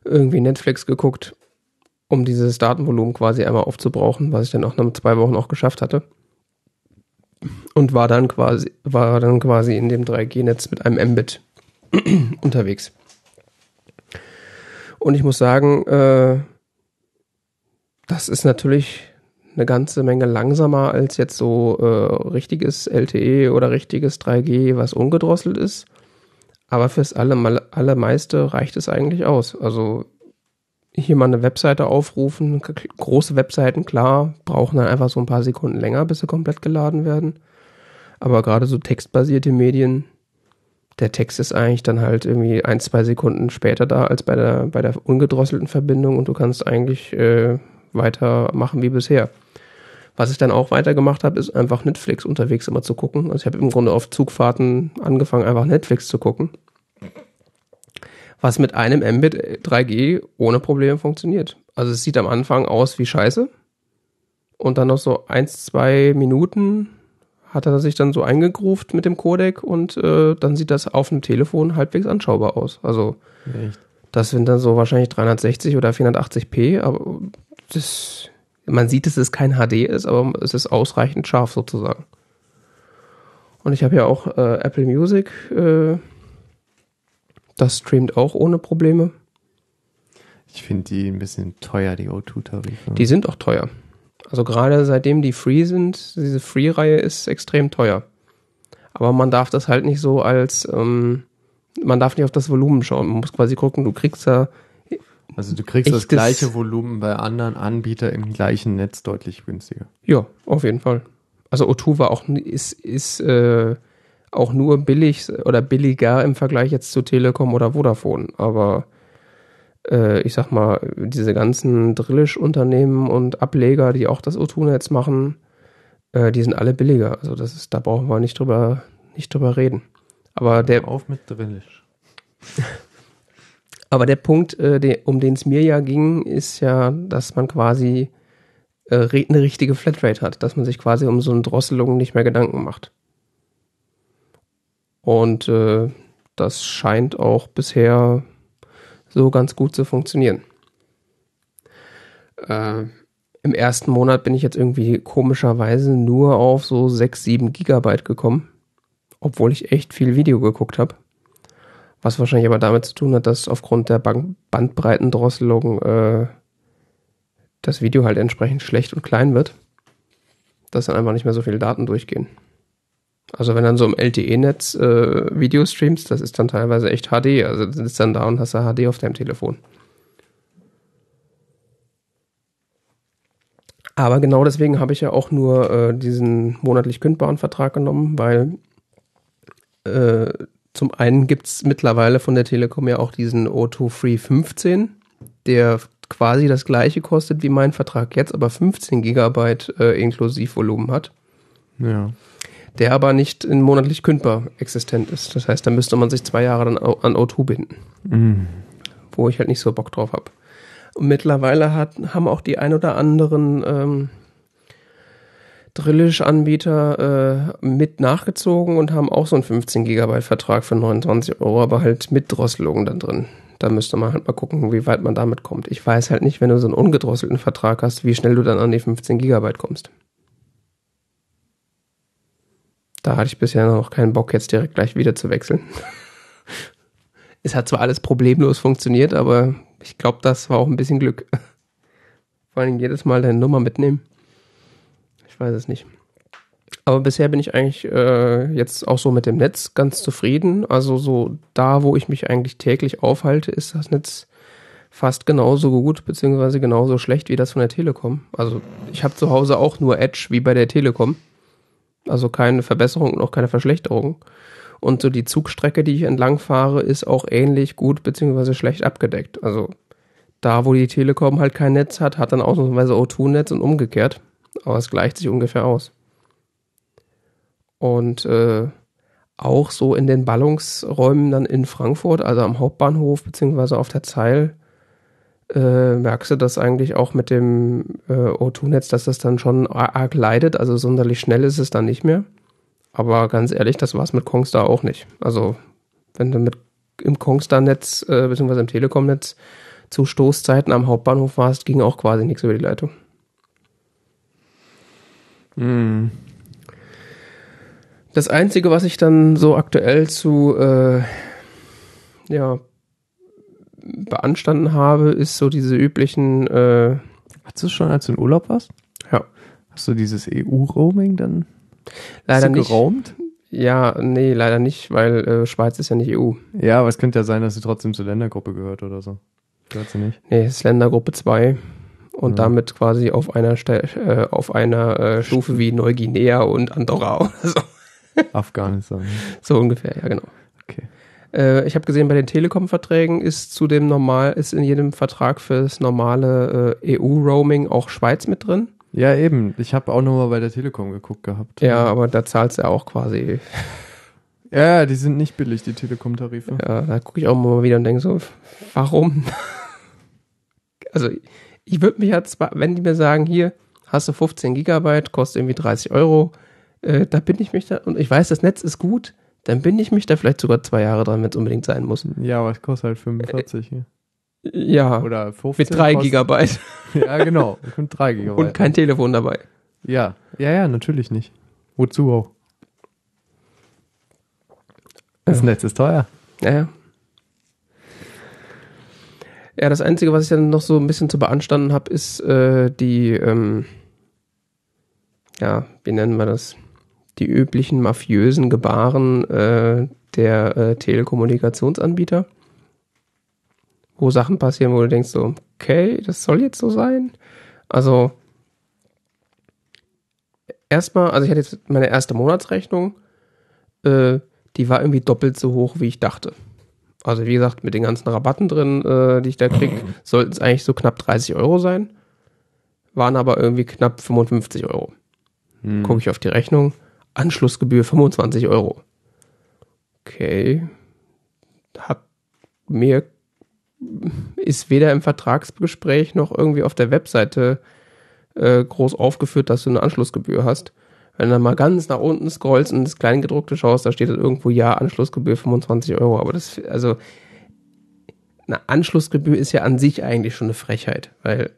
irgendwie Netflix geguckt, um dieses Datenvolumen quasi einmal aufzubrauchen, was ich dann auch nach zwei Wochen auch geschafft hatte. Und war dann quasi, war dann quasi in dem 3G-Netz mit einem Mbit [clears throat] unterwegs. Und ich muss sagen, äh, das ist natürlich eine ganze Menge langsamer als jetzt so äh, richtiges LTE oder richtiges 3G, was ungedrosselt ist. Aber fürs alle, allermeiste reicht es eigentlich aus. Also hier mal eine Webseite aufrufen, große Webseiten, klar, brauchen dann einfach so ein paar Sekunden länger, bis sie komplett geladen werden. Aber gerade so textbasierte Medien, der Text ist eigentlich dann halt irgendwie ein, zwei Sekunden später da als bei der, bei der ungedrosselten Verbindung und du kannst eigentlich äh, weitermachen wie bisher. Was ich dann auch weitergemacht habe, ist einfach Netflix unterwegs immer zu gucken. Also ich habe im Grunde auf Zugfahrten angefangen, einfach Netflix zu gucken. Was mit einem Mbit 3G ohne Probleme funktioniert. Also es sieht am Anfang aus wie Scheiße. Und dann noch so eins, zwei Minuten hat er sich dann so eingegruft mit dem Codec und äh, dann sieht das auf dem Telefon halbwegs anschaubar aus. Also Echt? das sind dann so wahrscheinlich 360 oder 480p, aber das, man sieht, dass es kein HD ist, aber es ist ausreichend scharf sozusagen. Und ich habe ja auch äh, Apple Music, äh, das streamt auch ohne Probleme. Ich finde die ein bisschen teuer, die O2-Tarife. Die sind auch teuer. Also gerade seitdem die Free sind, diese Free-Reihe ist extrem teuer. Aber man darf das halt nicht so als, ähm, man darf nicht auf das Volumen schauen. Man muss quasi gucken, du kriegst da. Also du kriegst das gleiche Volumen bei anderen Anbietern im gleichen Netz deutlich günstiger. Ja, auf jeden Fall. Also O2 war auch, ist, ist äh, auch nur billig oder billiger im Vergleich jetzt zu Telekom oder Vodafone. Aber äh, ich sag mal, diese ganzen Drillisch-Unternehmen und Ableger, die auch das O2-Netz machen, äh, die sind alle billiger. Also das ist, da brauchen wir nicht drüber, nicht drüber reden. Aber der. Auf mit Drillisch. [laughs] Aber der Punkt, äh, der, um den es mir ja ging, ist ja, dass man quasi äh, eine richtige Flatrate hat, dass man sich quasi um so eine Drosselung nicht mehr Gedanken macht. Und äh, das scheint auch bisher so ganz gut zu funktionieren. Äh, Im ersten Monat bin ich jetzt irgendwie komischerweise nur auf so 6, 7 Gigabyte gekommen, obwohl ich echt viel Video geguckt habe. Was wahrscheinlich aber damit zu tun hat, dass aufgrund der Bandbreitendrosselung äh, das Video halt entsprechend schlecht und klein wird, dass dann einfach nicht mehr so viele Daten durchgehen. Also wenn dann so im LTE-Netz äh, Video streamst, das ist dann teilweise echt HD. Also du sitzt dann da und hast da HD auf deinem Telefon. Aber genau deswegen habe ich ja auch nur äh, diesen monatlich kündbaren Vertrag genommen, weil äh, zum einen gibt es mittlerweile von der Telekom ja auch diesen O2 Free 15, der quasi das gleiche kostet wie mein Vertrag jetzt, aber 15 Gigabyte äh, Inklusivvolumen hat. Ja der aber nicht in monatlich kündbar existent ist. Das heißt, da müsste man sich zwei Jahre dann an O2 binden. Mhm. Wo ich halt nicht so Bock drauf habe. Und mittlerweile hat, haben auch die ein oder anderen ähm, Drillish-Anbieter äh, mit nachgezogen und haben auch so einen 15 Gigabyte Vertrag für 29 Euro, aber halt mit Drosselung dann drin. Da müsste man halt mal gucken, wie weit man damit kommt. Ich weiß halt nicht, wenn du so einen ungedrosselten Vertrag hast, wie schnell du dann an die 15 Gigabyte kommst. Da hatte ich bisher noch keinen Bock, jetzt direkt gleich wieder zu wechseln. [laughs] es hat zwar alles problemlos funktioniert, aber Ich glaube, das war auch ein bisschen Glück. [laughs] Vor allem jedes Mal deine Nummer mitnehmen. Ich weiß es nicht. Aber bisher bin ich eigentlich äh, jetzt auch so mit dem Netz ganz zufrieden. Also so da, wo ich mich eigentlich täglich aufhalte, ist das Netz fast genauso gut beziehungsweise genauso schlecht wie das von der Telekom. Also ich habe zu Hause auch nur Edge wie bei der Telekom. Also keine Verbesserung und auch keine Verschlechterung. Und so die Zugstrecke, die ich entlang fahre, ist auch ähnlich gut beziehungsweise schlecht abgedeckt. Also da, wo die Telekom halt kein Netz hat, hat dann ausnahmsweise O2-Netz und umgekehrt. Aber es gleicht sich ungefähr aus. Und äh, auch so in den Ballungsräumen dann in Frankfurt, also am Hauptbahnhof beziehungsweise auf der Zeil, äh, merkst du das eigentlich auch mit dem äh, O2-Netz, dass das dann schon arg leidet. Also sonderlich schnell ist es dann nicht mehr. Aber ganz ehrlich, das war es mit Kongstar auch nicht. Also wenn du mit im Kongstar-Netz äh, beziehungsweise im Telekom-Netz zu Stoßzeiten am Hauptbahnhof warst, ging auch quasi nichts über die Leitung. Hm. Das Einzige, was ich dann so aktuell zu äh, ja, beanstanden habe, ist so diese üblichen. Äh, Hattest du schon, als du in Urlaub warst? Ja. Hast du dieses EU-Roaming dann leider Hast du nicht. geraumt? Ja, nee, leider nicht, weil äh, Schweiz ist ja nicht EU. Ja, aber es könnte ja sein, dass sie trotzdem zur Ländergruppe gehört oder so. Gehört sie nicht? Nee, es ist Ländergruppe 2 und Ja. damit quasi auf einer Ste äh, auf einer äh, Stufe wie Neuguinea und Andorra oder so. Afghanistan. [laughs] So ungefähr, ja genau. Okay. Äh, ich habe gesehen, bei den Telekom-Verträgen ist zu dem normal, ist in jedem Vertrag fürs normale äh, EU-Roaming auch Schweiz mit drin. Ja, eben. Ich habe auch nochmal bei der Telekom geguckt gehabt. Ja, aber da zahlst du ja auch quasi. Ja, die sind nicht billig, die Telekom-Tarife. Ja, da gucke ich auch mal wieder und denke so, warum? [laughs] also ich würde mich ja zwar, wenn die mir sagen, hier hast du 15 Gigabyte, kostet irgendwie 30 Euro, äh, da bin ich mich da, und ich weiß, das Netz ist gut, dann bin ich mich da vielleicht sogar zwei Jahre dran, wenn es unbedingt sein muss. Ja, aber es kostet halt 45 hier. Ja, Oder 15. mit drei kostet- Gigabyte [laughs] Ja, genau. Mit 3 Gigabyte. und kein Telefon dabei. Ja. Ja, ja, natürlich nicht. Wozu auch? Das Ja. Netz ist teuer. Ja, ja. Ja, das Einzige, was ich dann noch so ein bisschen zu beanstanden habe, ist äh, die, ähm, ja, wie nennen wir das? Die üblichen mafiösen Gebaren äh, der äh, Telekommunikationsanbieter. Wo Sachen passieren, wo du denkst so, okay, das soll jetzt so sein. Also, erstmal, also ich hatte jetzt meine erste Monatsrechnung, äh, die war irgendwie doppelt so hoch, wie ich dachte. Also wie gesagt, mit den ganzen Rabatten drin, äh, die ich da krieg, sollten es eigentlich so knapp 30 Euro sein. Waren aber irgendwie knapp 55 Euro. Hm. Gucke ich auf die Rechnung. Anschlussgebühr 25 Euro. Okay. Hab mir ist weder im Vertragsgespräch noch irgendwie auf der Webseite äh, groß aufgeführt, dass du eine Anschlussgebühr hast. Wenn du dann mal ganz nach unten scrollst und das Kleingedruckte schaust, da steht dann irgendwo ja Anschlussgebühr 25 Euro. Aber das, also, eine Anschlussgebühr ist ja an sich eigentlich schon eine Frechheit, weil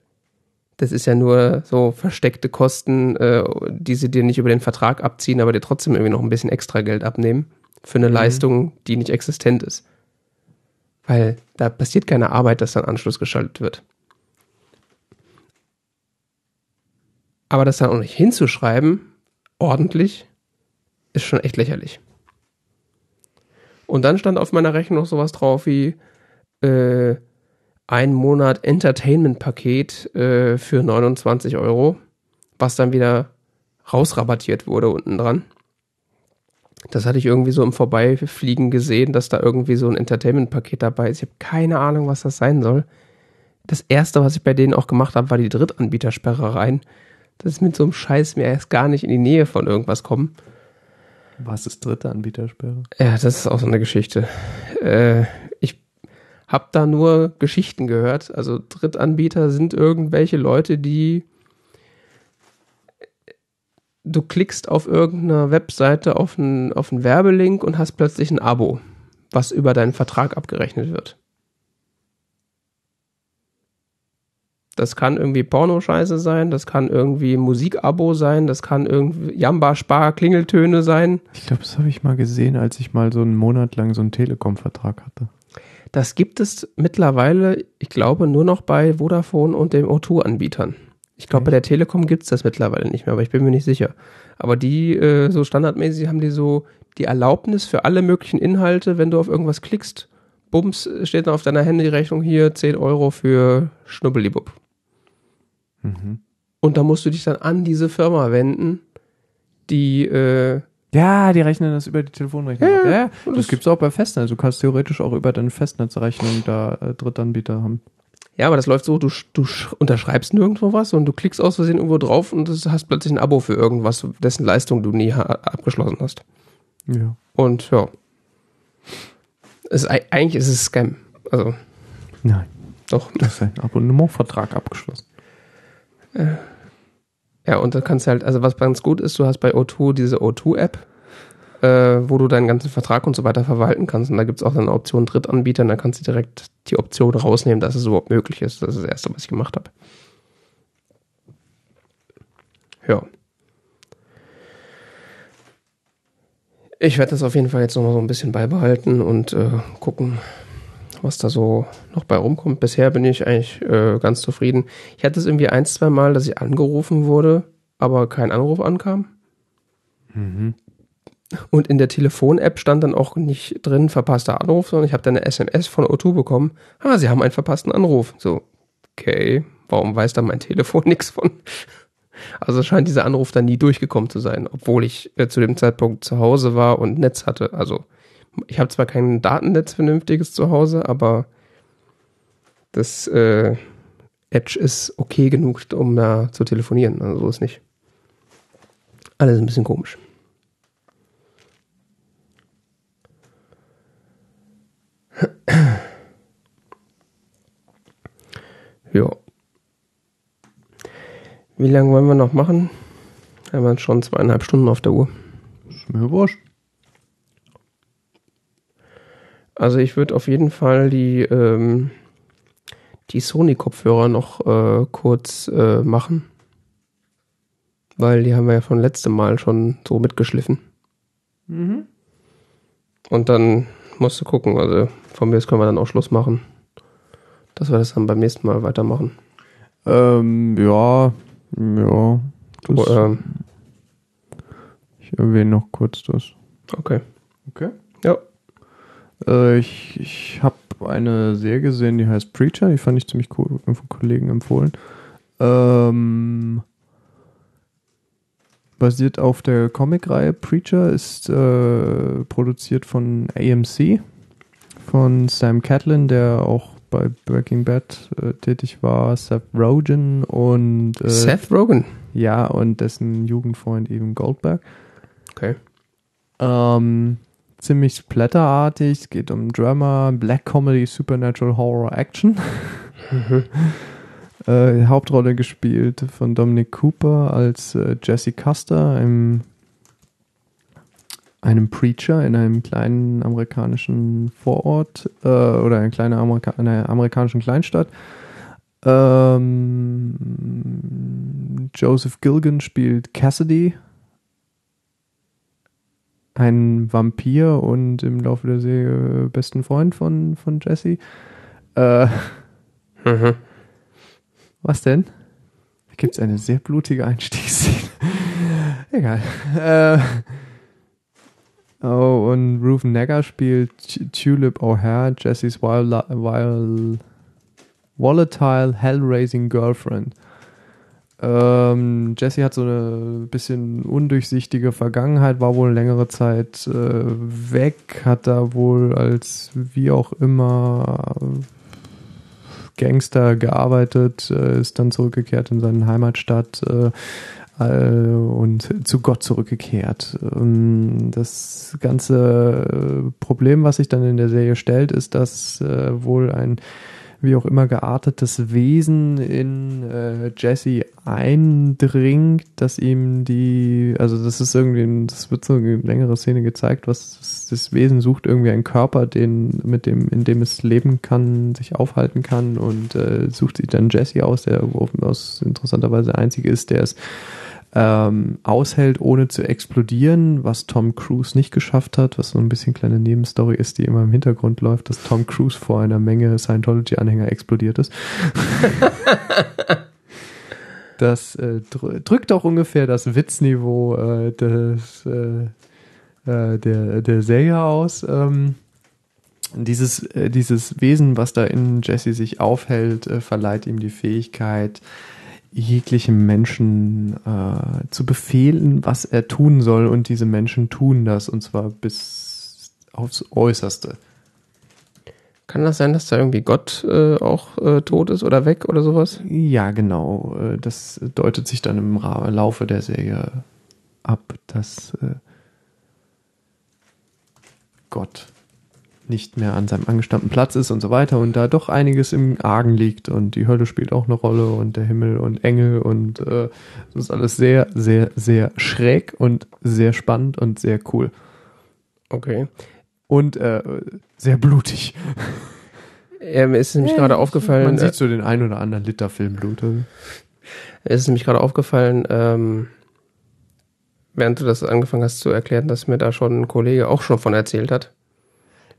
das ist ja nur so versteckte Kosten, äh, die sie dir nicht über den Vertrag abziehen, aber dir trotzdem irgendwie noch ein bisschen extra Geld abnehmen für eine Mhm. Leistung, die nicht existent ist. Weil da passiert keine Arbeit, dass dann Anschluss geschaltet wird. Aber das dann auch nicht hinzuschreiben, ordentlich, ist schon echt lächerlich. Und dann stand auf meiner Rechnung noch sowas drauf wie äh, ein Monat Entertainment-Paket äh, für 29 Euro, was dann wieder rausrabattiert wurde unten dran. Das hatte ich irgendwie so im Vorbeifliegen gesehen, dass da irgendwie so ein Entertainment-Paket dabei ist. Ich habe keine Ahnung, was das sein soll. Das erste, was ich bei denen auch gemacht habe, war die Drittanbietersperre rein. Das ist mit so einem Scheiß mir erst gar nicht in die Nähe von irgendwas kommen. Was ist dritte Anbietersperre? Ja, das ist auch so eine Geschichte. Äh, habe da nur Geschichten gehört. Also Drittanbieter sind irgendwelche Leute, die du klickst auf irgendeiner Webseite auf einen, auf einen Werbelink und hast plötzlich ein Abo, was über deinen Vertrag abgerechnet wird. Das kann irgendwie Pornoscheiße sein, das kann irgendwie Musikabo sein, das kann irgendwie Jamba-Spar-Klingeltöne sein. Ich glaube, das habe ich mal gesehen, als ich mal so einen Monat lang so einen Telekom-Vertrag hatte. Das gibt es mittlerweile, ich glaube, nur noch bei Vodafone und dem O2-Anbietern. Ich glaube, bei der Telekom gibt es das mittlerweile nicht mehr, aber ich bin mir nicht sicher. Aber die, äh, so standardmäßig, haben die so die Erlaubnis für alle möglichen Inhalte, wenn du auf irgendwas klickst, bums, steht dann auf deiner Handyrechnung hier 10 Euro für Schnubbelibub. Mhm. Und da musst du dich dann an diese Firma wenden, die, äh, Ja, die rechnen das über die Telefonrechnung. Ja, ja. ja, das das- gibt's auch bei Festnetz. Du kannst theoretisch auch über deine Festnetzrechnung da äh, Drittanbieter haben. ja, aber das läuft so, du, du sch- unterschreibst nirgendwo was und du klickst aus Versehen irgendwo drauf und du hast plötzlich ein Abo für irgendwas, dessen Leistung du nie abgeschlossen hast. Ja. Und ja. Es, eigentlich ist es Scam. Also, Nein, doch. das ist ein Abonnementvertrag abgeschlossen. Ja, und da kannst du halt, also was ganz gut ist, du hast bei O2 diese O2-App, äh, wo du deinen ganzen Vertrag und so weiter verwalten kannst. Und da gibt's auch dann eine Option Drittanbieter und da kannst du direkt die Option rausnehmen, dass es überhaupt möglich ist. Das ist das Erste, was ich gemacht habe. Ja. Ich werde das auf jeden Fall jetzt nochmal so ein bisschen beibehalten und äh, gucken, was da so noch bei rumkommt. Bisher bin ich eigentlich äh, ganz zufrieden. Ich hatte es irgendwie ein, zwei Mal, dass ich angerufen wurde, aber kein Anruf ankam. Und in der Telefon-App stand dann auch nicht drin verpasster Anruf, sondern ich habe dann eine SMS von O2 bekommen. Ah, Sie haben einen verpassten Anruf. So, okay, warum weiß da mein Telefon [laughs] nichts von? Also scheint dieser Anruf dann nie durchgekommen zu sein, obwohl ich äh, zu dem Zeitpunkt zu Hause war und Netz hatte. Also ich habe zwar kein Datennetz vernünftiges zu Hause, aber das äh, Edge ist okay genug, um da zu telefonieren. Also so ist nicht. Alles ein bisschen komisch. [clears throat] Ja. Wie lange wollen wir noch machen? Wir haben jetzt schon zweieinhalb Stunden auf der Uhr. Ist mir wurscht. Also ich würde auf jeden Fall die, ähm, die Sony-Kopfhörer noch äh, kurz äh, machen. Weil die haben wir ja von letztem Mal schon so mitgeschliffen. Und dann musst du gucken, also von mir aus können wir dann auch Schluss machen. Dass wir das dann beim nächsten Mal weitermachen. Ähm, ja, ja. Das, Oh, ähm, ich erwähne noch kurz das. okay. Okay. Äh, ich ich habe eine Serie gesehen, die heißt Preacher. Die fand ich ziemlich cool, von Kollegen empfohlen. Ähm, basiert auf der Comicreihe Preacher, ist äh, produziert von AMC, von Sam Catlin, der auch bei Breaking Bad äh, tätig war, Seth Rogen und äh, Seth Rogen. ja und dessen Jugendfreund Evan Goldberg. Okay. Ähm, ziemlich splatterartig. Es geht um Drama, Black Comedy, Supernatural Horror Action. [laughs] äh, Hauptrolle gespielt von Dominic Cooper als äh, Jesse Custer, einem, einem Preacher in einem kleinen amerikanischen Vorort äh, oder einer kleinen Amerika einer amerikanischen Kleinstadt. Ähm, Joseph Gilgan spielt Cassidy, ein Vampir und im Laufe der Serie besten Freund von, von Jesse. Äh, Mhm. was denn? Da gibt es eine sehr blutige Einstiegsszene. [laughs] Egal. Äh, oh, und Reuven Negger spielt Tulip O'Hare, Jessys wild, wild, volatile, hell-raising Girlfriend. Ähm, Jesse hat so eine bisschen undurchsichtige Vergangenheit, war wohl längere Zeit äh, weg, hat da wohl als wie auch immer Gangster gearbeitet, äh, ist dann zurückgekehrt in seine Heimatstadt äh, äh, und zu Gott zurückgekehrt. Ähm, das ganze äh, Problem, was sich dann in der Serie stellt, ist, dass äh, wohl ein wie auch immer geartetes Wesen in äh, Jesse eindringt, dass ihm die, also das ist irgendwie, das wird so eine längere Szene gezeigt, was das, das Wesen sucht irgendwie einen Körper, den mit dem, in dem es leben kann, sich aufhalten kann und äh, sucht sich dann Jesse aus, der aus interessanterweise der einzige ist, der es ähm, aushält, ohne zu explodieren, was Tom Cruise nicht geschafft hat, was so ein bisschen kleine Nebenstory ist, die immer im Hintergrund läuft, dass Tom Cruise vor einer Menge Scientology-Anhänger explodiert ist. [laughs] das äh, dr drückt auch ungefähr das Witzniveau äh, des, äh, äh der, der Serie aus. Ähm, dieses, äh, dieses Wesen, was da in Jesse sich aufhält, äh, verleiht ihm die Fähigkeit, jeglichem Menschen äh, zu befehlen, was er tun soll. Und diese Menschen tun das, und zwar bis aufs Äußerste. Kann das sein, dass da irgendwie Gott äh, auch äh, tot ist oder weg oder sowas? Ja, genau. Äh, das deutet sich dann im Laufe der Serie ab, dass äh, Gott nicht mehr an seinem angestammten Platz ist und so weiter und da doch einiges im Argen liegt und die Hölle spielt auch eine Rolle und der Himmel und Engel und äh, das ist alles sehr, sehr, sehr schräg und sehr spannend und sehr cool. Okay. Und äh, sehr blutig. Ja, mir ist nämlich ja, gerade aufgefallen. Man sieht äh, so den ein oder anderen Liter Filmblut. Es ist nämlich gerade aufgefallen, ähm, während du das angefangen hast zu erklären, dass mir da schon ein Kollege auch schon von erzählt hat.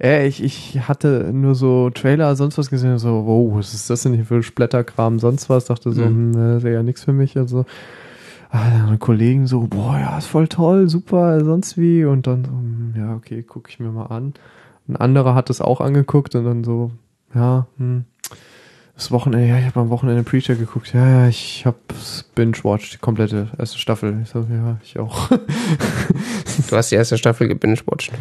Äh, ich, ich hatte nur so Trailer, sonst was gesehen, so, wow, was ist das denn hier für Splatterkram, sonst was, dachte so, mhm. hm, das wäre ja nichts für mich, also ah, Kollegen so, boah, ja, ist voll toll, super, sonst wie, und dann so, hm, ja, okay, gucke ich mir mal an. Ein anderer hat es auch angeguckt und dann so, ja, hm, das Wochenende, ja, ich habe am Wochenende Preacher geguckt. Ja, ja, ich habe binge-watched, die komplette erste Staffel. Ich so, ja, ich auch. [laughs] du hast die erste Staffel gebinge-watched.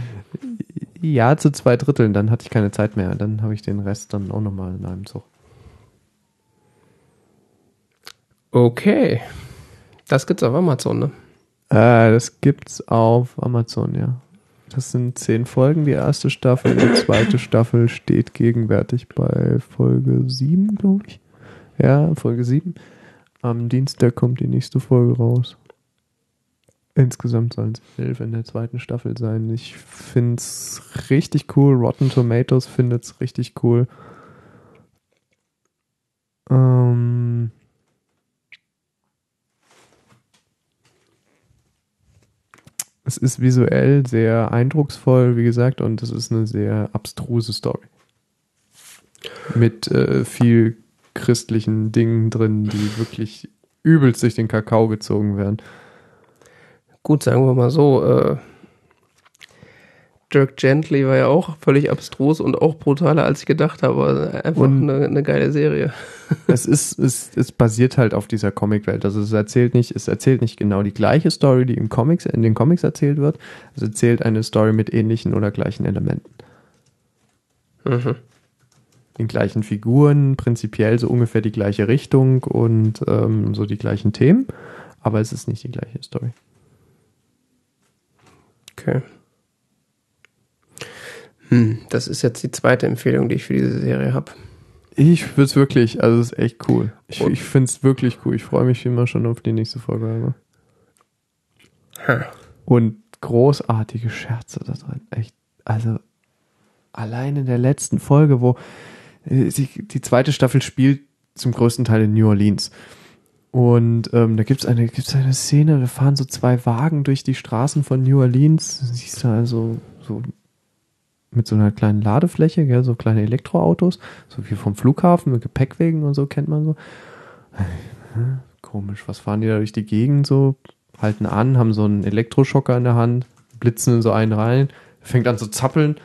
Ja, zu zwei Dritteln. Dann hatte ich keine Zeit mehr. Dann habe ich den Rest dann auch nochmal in einem Zug. Okay. Das gibt's auf Amazon, ne? Äh, das gibt's auf Amazon, ja. Das sind zehn Folgen, die erste Staffel. Die zweite Staffel steht gegenwärtig bei Folge 7, glaube ich. Ja, Folge 7. Am Dienstag kommt die nächste Folge raus. Insgesamt sollen es elf in der zweiten Staffel sein. Ich finde es richtig cool. Rotten Tomatoes findet es richtig cool. Ähm es ist visuell sehr eindrucksvoll, wie gesagt, und es ist eine sehr abstruse Story. Mit äh, viel christlichen Dingen drin, die wirklich übelst durch den Kakao gezogen werden. Gut, sagen wir mal so, äh, Dirk Gently war ja auch völlig abstrus und auch brutaler, als ich gedacht habe. Einfach eine, eine, geile Serie. [laughs] Es ist, es, es basiert halt auf dieser Comicwelt. Also es erzählt nicht, es erzählt nicht genau die gleiche Story, die im Comics, in den Comics erzählt wird. Es erzählt eine Story mit ähnlichen oder gleichen Elementen. Mhm. Den gleichen Figuren, prinzipiell so ungefähr die gleiche Richtung und ähm, so die gleichen Themen, aber es ist nicht die gleiche Story. Okay. Hm, das ist jetzt die zweite Empfehlung, die ich für diese Serie habe. Ich würde es wirklich, also es ist echt cool. Ich, ich finde es wirklich cool. Ich freue mich immer schon auf die nächste Folge. Huh. Und großartige Scherze da drin. Echt. Also allein in der letzten Folge, wo äh, die zweite Staffel spielt zum größten Teil in New Orleans. Und ähm, da gibt's eine, gibt's eine Szene, da fahren so zwei Wagen durch die Straßen von New Orleans. Siehst du also so mit so einer kleinen Ladefläche, gell, so kleine Elektroautos, so wie vom Flughafen mit Gepäckwegen und so kennt man so. [laughs] Komisch, was fahren die da durch die Gegend so? Halten an, haben so einen Elektroschocker in der Hand, blitzen in so einen rein, fängt an zu zappeln.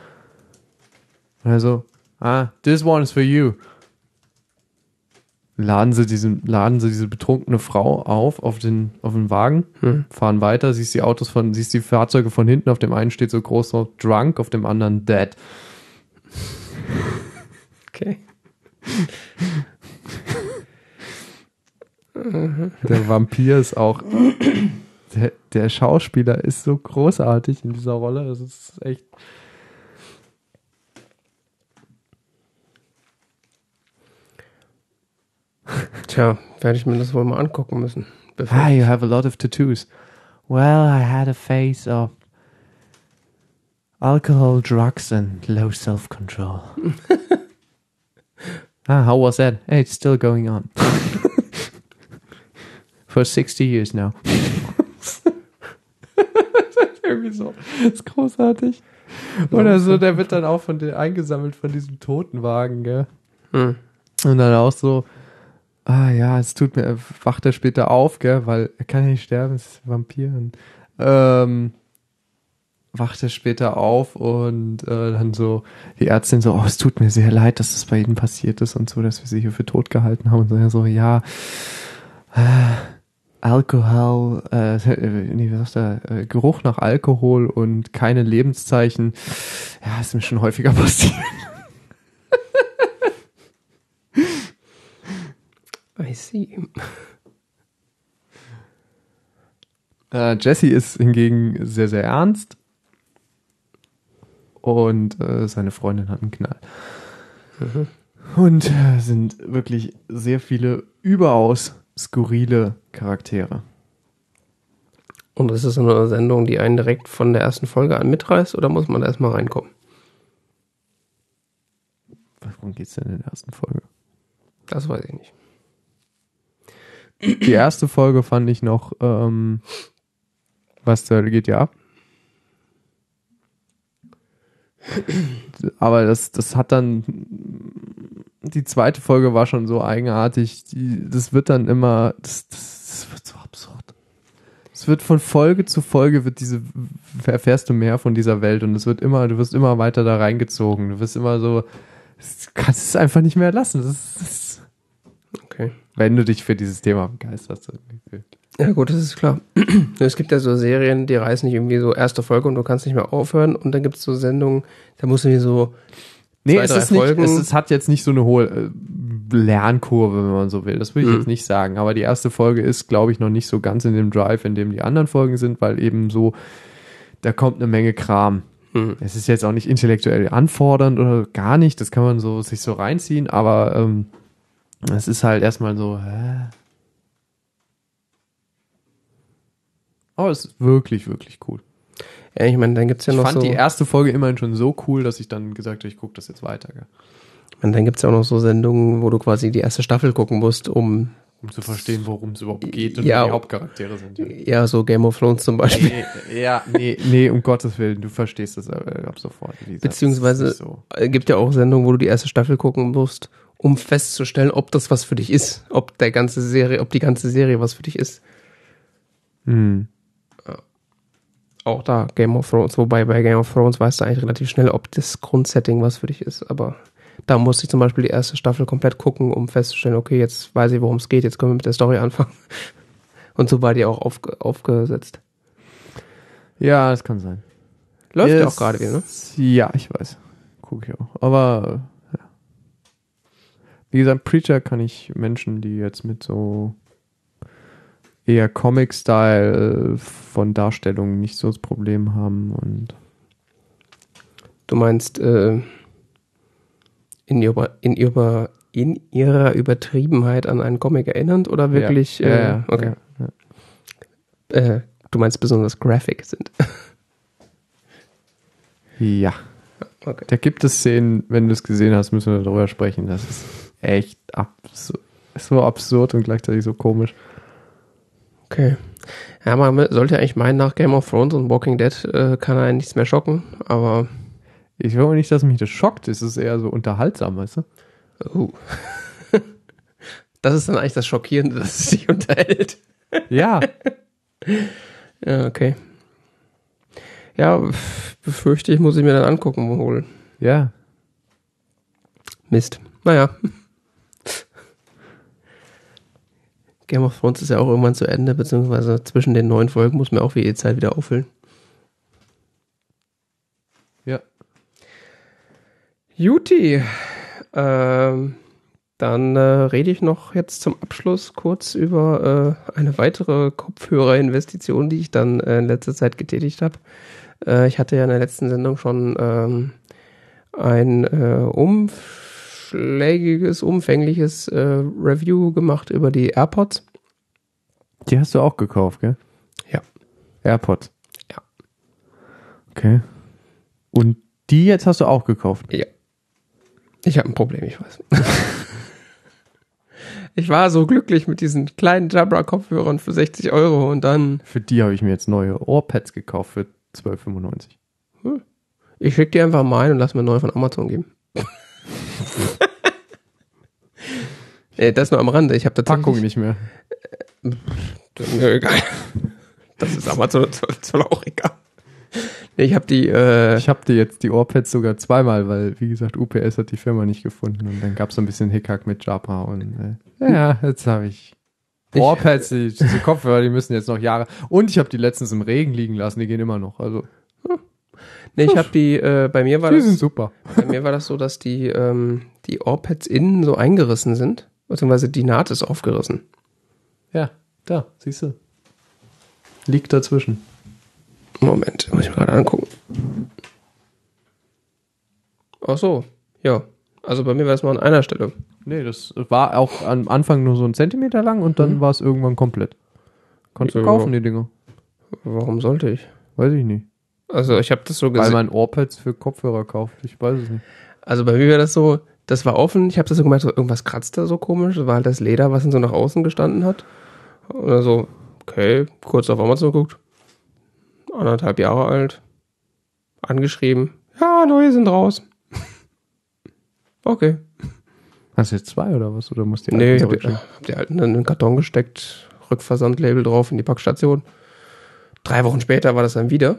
Also, ah, this one is for you laden sie diesen, laden sie diese betrunkene Frau auf, auf den, auf den Wagen, hm. fahren weiter, siehst die Autos von, siehst die Fahrzeuge von hinten, auf dem einen steht so groß drauf drunk, auf dem anderen dead. Okay. [laughs] der Vampir ist auch, der, der Schauspieler ist so großartig in dieser Rolle, das ist echt, Tja, werde ich mir das wohl mal angucken müssen. Ah, you have a lot of tattoos. Well, I had a face of alcohol, drugs and low self-control. [laughs] ah, how was that? Hey, it's still going on. [laughs] For 60 years now. [laughs] irgendwie so. Das ist großartig. Oder so, der wird dann auch von den eingesammelt von diesem Totenwagen, gell? Hm. Und dann auch so, ah ja, es tut mir, wacht er später auf, gell, weil er kann ja nicht sterben, es ist ein Vampir. Und, ähm, wacht er später auf und äh, dann so die Ärztin so, oh, es tut mir sehr leid, dass das bei Ihnen passiert ist und so, dass wir Sie hier für tot gehalten haben. Und so, ja, so, ja, äh, Alkohol, äh, [laughs] nee, was ist da, äh, Geruch nach Alkohol und keine Lebenszeichen. Ja, ist mir schon häufiger [laughs] passiert. I see. Äh, Jesse ist hingegen sehr, sehr ernst. Und äh, seine Freundin hat einen Knall. Und äh, sind wirklich sehr viele überaus skurrile Charaktere. Und ist das eine Sendung, die einen direkt von der ersten Folge an mitreißt oder muss man da erstmal reinkommen? Worum geht's denn in der ersten Folge? Das weiß ich nicht. Die erste Folge fand ich noch, ähm, was da geht ja ab. Aber das, das hat dann, die zweite Folge war schon so eigenartig, die, das wird dann immer, das, das, das wird so absurd. Es wird von Folge zu Folge wird diese, erfährst du mehr von dieser Welt und es wird immer, du wirst immer weiter da reingezogen. Du wirst immer so, du kannst es einfach nicht mehr lassen. Das das Okay. Wenn du dich für dieses Thema begeisterst. Ja gut, das ist klar. [clears throat] Es gibt ja so Serien, die reißen nicht irgendwie so erste Folge und du kannst nicht mehr aufhören und dann gibt es so Sendungen, da musst du dir so Nee, Zwei, es drei ist nicht, Folgen. es ist, hat jetzt nicht so eine hohe äh, Lernkurve, wenn man so will. Das würde ich Mhm. jetzt nicht sagen. Aber die erste Folge ist, glaube ich, noch nicht so ganz in dem Drive, in dem die anderen Folgen sind, weil eben so, da kommt eine Menge Kram. hm, Es ist jetzt auch nicht intellektuell anfordernd oder gar nicht. Das kann man so sich so reinziehen, aber ähm, es ist halt erstmal so, hä? Aber es ist wirklich, wirklich cool. Ja, ich meine, dann gibt's ja ich noch fand so, die erste Folge immerhin schon so cool, dass ich dann gesagt habe, ich gucke das jetzt weiter. Gell? ich meine, dann gibt's ja auch noch so Sendungen, wo du quasi die erste Staffel gucken musst, um um zu verstehen, worum es überhaupt geht und Ja. wer die Hauptcharaktere sind. Ja. ja so Game of Thrones zum Beispiel. Nee, ja, nee, nee, um Gottes Willen, du verstehst das äh, ab sofort. Lisa. Beziehungsweise- so. Es gibt ja auch Sendungen, wo du die erste Staffel gucken musst, um festzustellen, ob das was für dich ist, ob der ganze Serie, ob die ganze Serie was für dich ist. Hm. Auch da Game of Thrones, wobei bei Game of Thrones weißt du eigentlich relativ schnell, ob das Grundsetting was für dich ist. Aber da musste ich zum Beispiel die erste Staffel komplett gucken, um festzustellen, okay, jetzt weiß ich, worum es geht, jetzt können wir mit der Story anfangen. [laughs] Und so war die auch aufge aufgesetzt. Ja, das kann sein. Läuft ja auch gerade wieder, ne? Ja, ich weiß. Gucke ich auch. Aber. Wie gesagt, Preacher kann ich Menschen, die jetzt mit so eher Comic-Style von Darstellungen nicht so das Problem haben und Du meinst, äh, in, ihrer, in, ihrer, in ihrer Übertriebenheit an einen Comic erinnernd oder wirklich? ja, äh, ja, okay. ja, ja. Äh, du meinst besonders graphic sind. ja. Okay. Da gibt es Szenen, wenn du es gesehen hast, müssen wir darüber sprechen. Das ist echt absurd. So absurd und gleichzeitig so komisch. Okay. Ja, man sollte eigentlich meinen, nach Game of Thrones und Walking Dead äh, kann einen nichts mehr schocken, aber Ich will auch nicht, dass mich das schockt. Es ist eher so unterhaltsam, weißt du? uh. [laughs] das ist dann eigentlich das Schockierende, [laughs] dass es sich unterhält. Ja. [laughs] Ja, okay. Ja, befürchte ich, muss ich mir dann angucken wohl. ja. Mist. Naja. Game of Thrones ist ja auch irgendwann zu Ende, beziehungsweise zwischen den neuen Folgen muss man auch wie die Zeit wieder auffüllen. Ja. Juti. Ähm, dann äh, rede ich noch jetzt zum Abschluss kurz über äh, eine weitere Kopfhörerinvestition, die ich dann äh, in letzter Zeit getätigt habe. Äh, ich hatte ja in der letzten Sendung schon ähm, ein äh, umschlägiges, umfängliches äh, Review gemacht über die AirPods. Die hast du auch gekauft, gell? Ja. AirPods. Ja. Okay. Und die jetzt hast du auch gekauft. Ja. Ich habe ein Problem, ich weiß. [laughs] ich war so glücklich mit diesen kleinen Jabra-Kopfhörern für 60 Euro und dann, Für die habe ich mir jetzt neue Ohrpads gekauft für 12,95. Ich schick dir einfach mal ein und lass mir neu von Amazon geben. [laughs] äh, das nur am Rande. Ich habe tatsächlich. Packung nicht mehr. [laughs] Ja, egal. Das ist Amazon soll auch egal. Ich habe die. Äh, Ich habe dir jetzt die Ohrpads sogar zweimal, weil, wie gesagt, UPS hat die Firma nicht gefunden und dann gab es so ein bisschen Hickhack mit Jabra und äh, ja, jetzt habe ich Ich- Ohrpads, die, diese Kopfhörer, die müssen jetzt noch Jahre. Und ich habe die letztens im Regen liegen lassen, die gehen immer noch. Also, nee, ich habe die. Äh, bei mir war die sind das. super. Bei mir war das so, dass die ähm, die Ohrpads innen so eingerissen sind, beziehungsweise die Naht ist aufgerissen. Ja, da, siehst du. Liegt dazwischen. Moment, muss ich mir gerade angucken. Ach so, ja. Also bei mir war es mal an einer Stelle. Nee, das war auch am Anfang nur so ein Zentimeter lang und dann war es irgendwann komplett. Konntest du kaufen, die Dinger? Warum sollte ich? Weiß ich nicht. Also ich habe das so Weil gesehen. man Ohrpads für Kopfhörer kauft. Ich weiß es nicht. Also bei mir war das so, das war offen. Ich habe das so gemerkt, so irgendwas kratzt da so komisch. Das war halt das Leder, was dann so nach außen gestanden hat. Oder so, okay, kurz auf Amazon geguckt. Anderthalb Jahre alt. Angeschrieben. Ja, neue sind raus. [laughs] okay. Hast du jetzt zwei oder was? Oder musst du die Nee, ich habe die, hab die alten dann in den Karton gesteckt, Rückversandlabel drauf in die Packstation. Drei Wochen später war das dann wieder.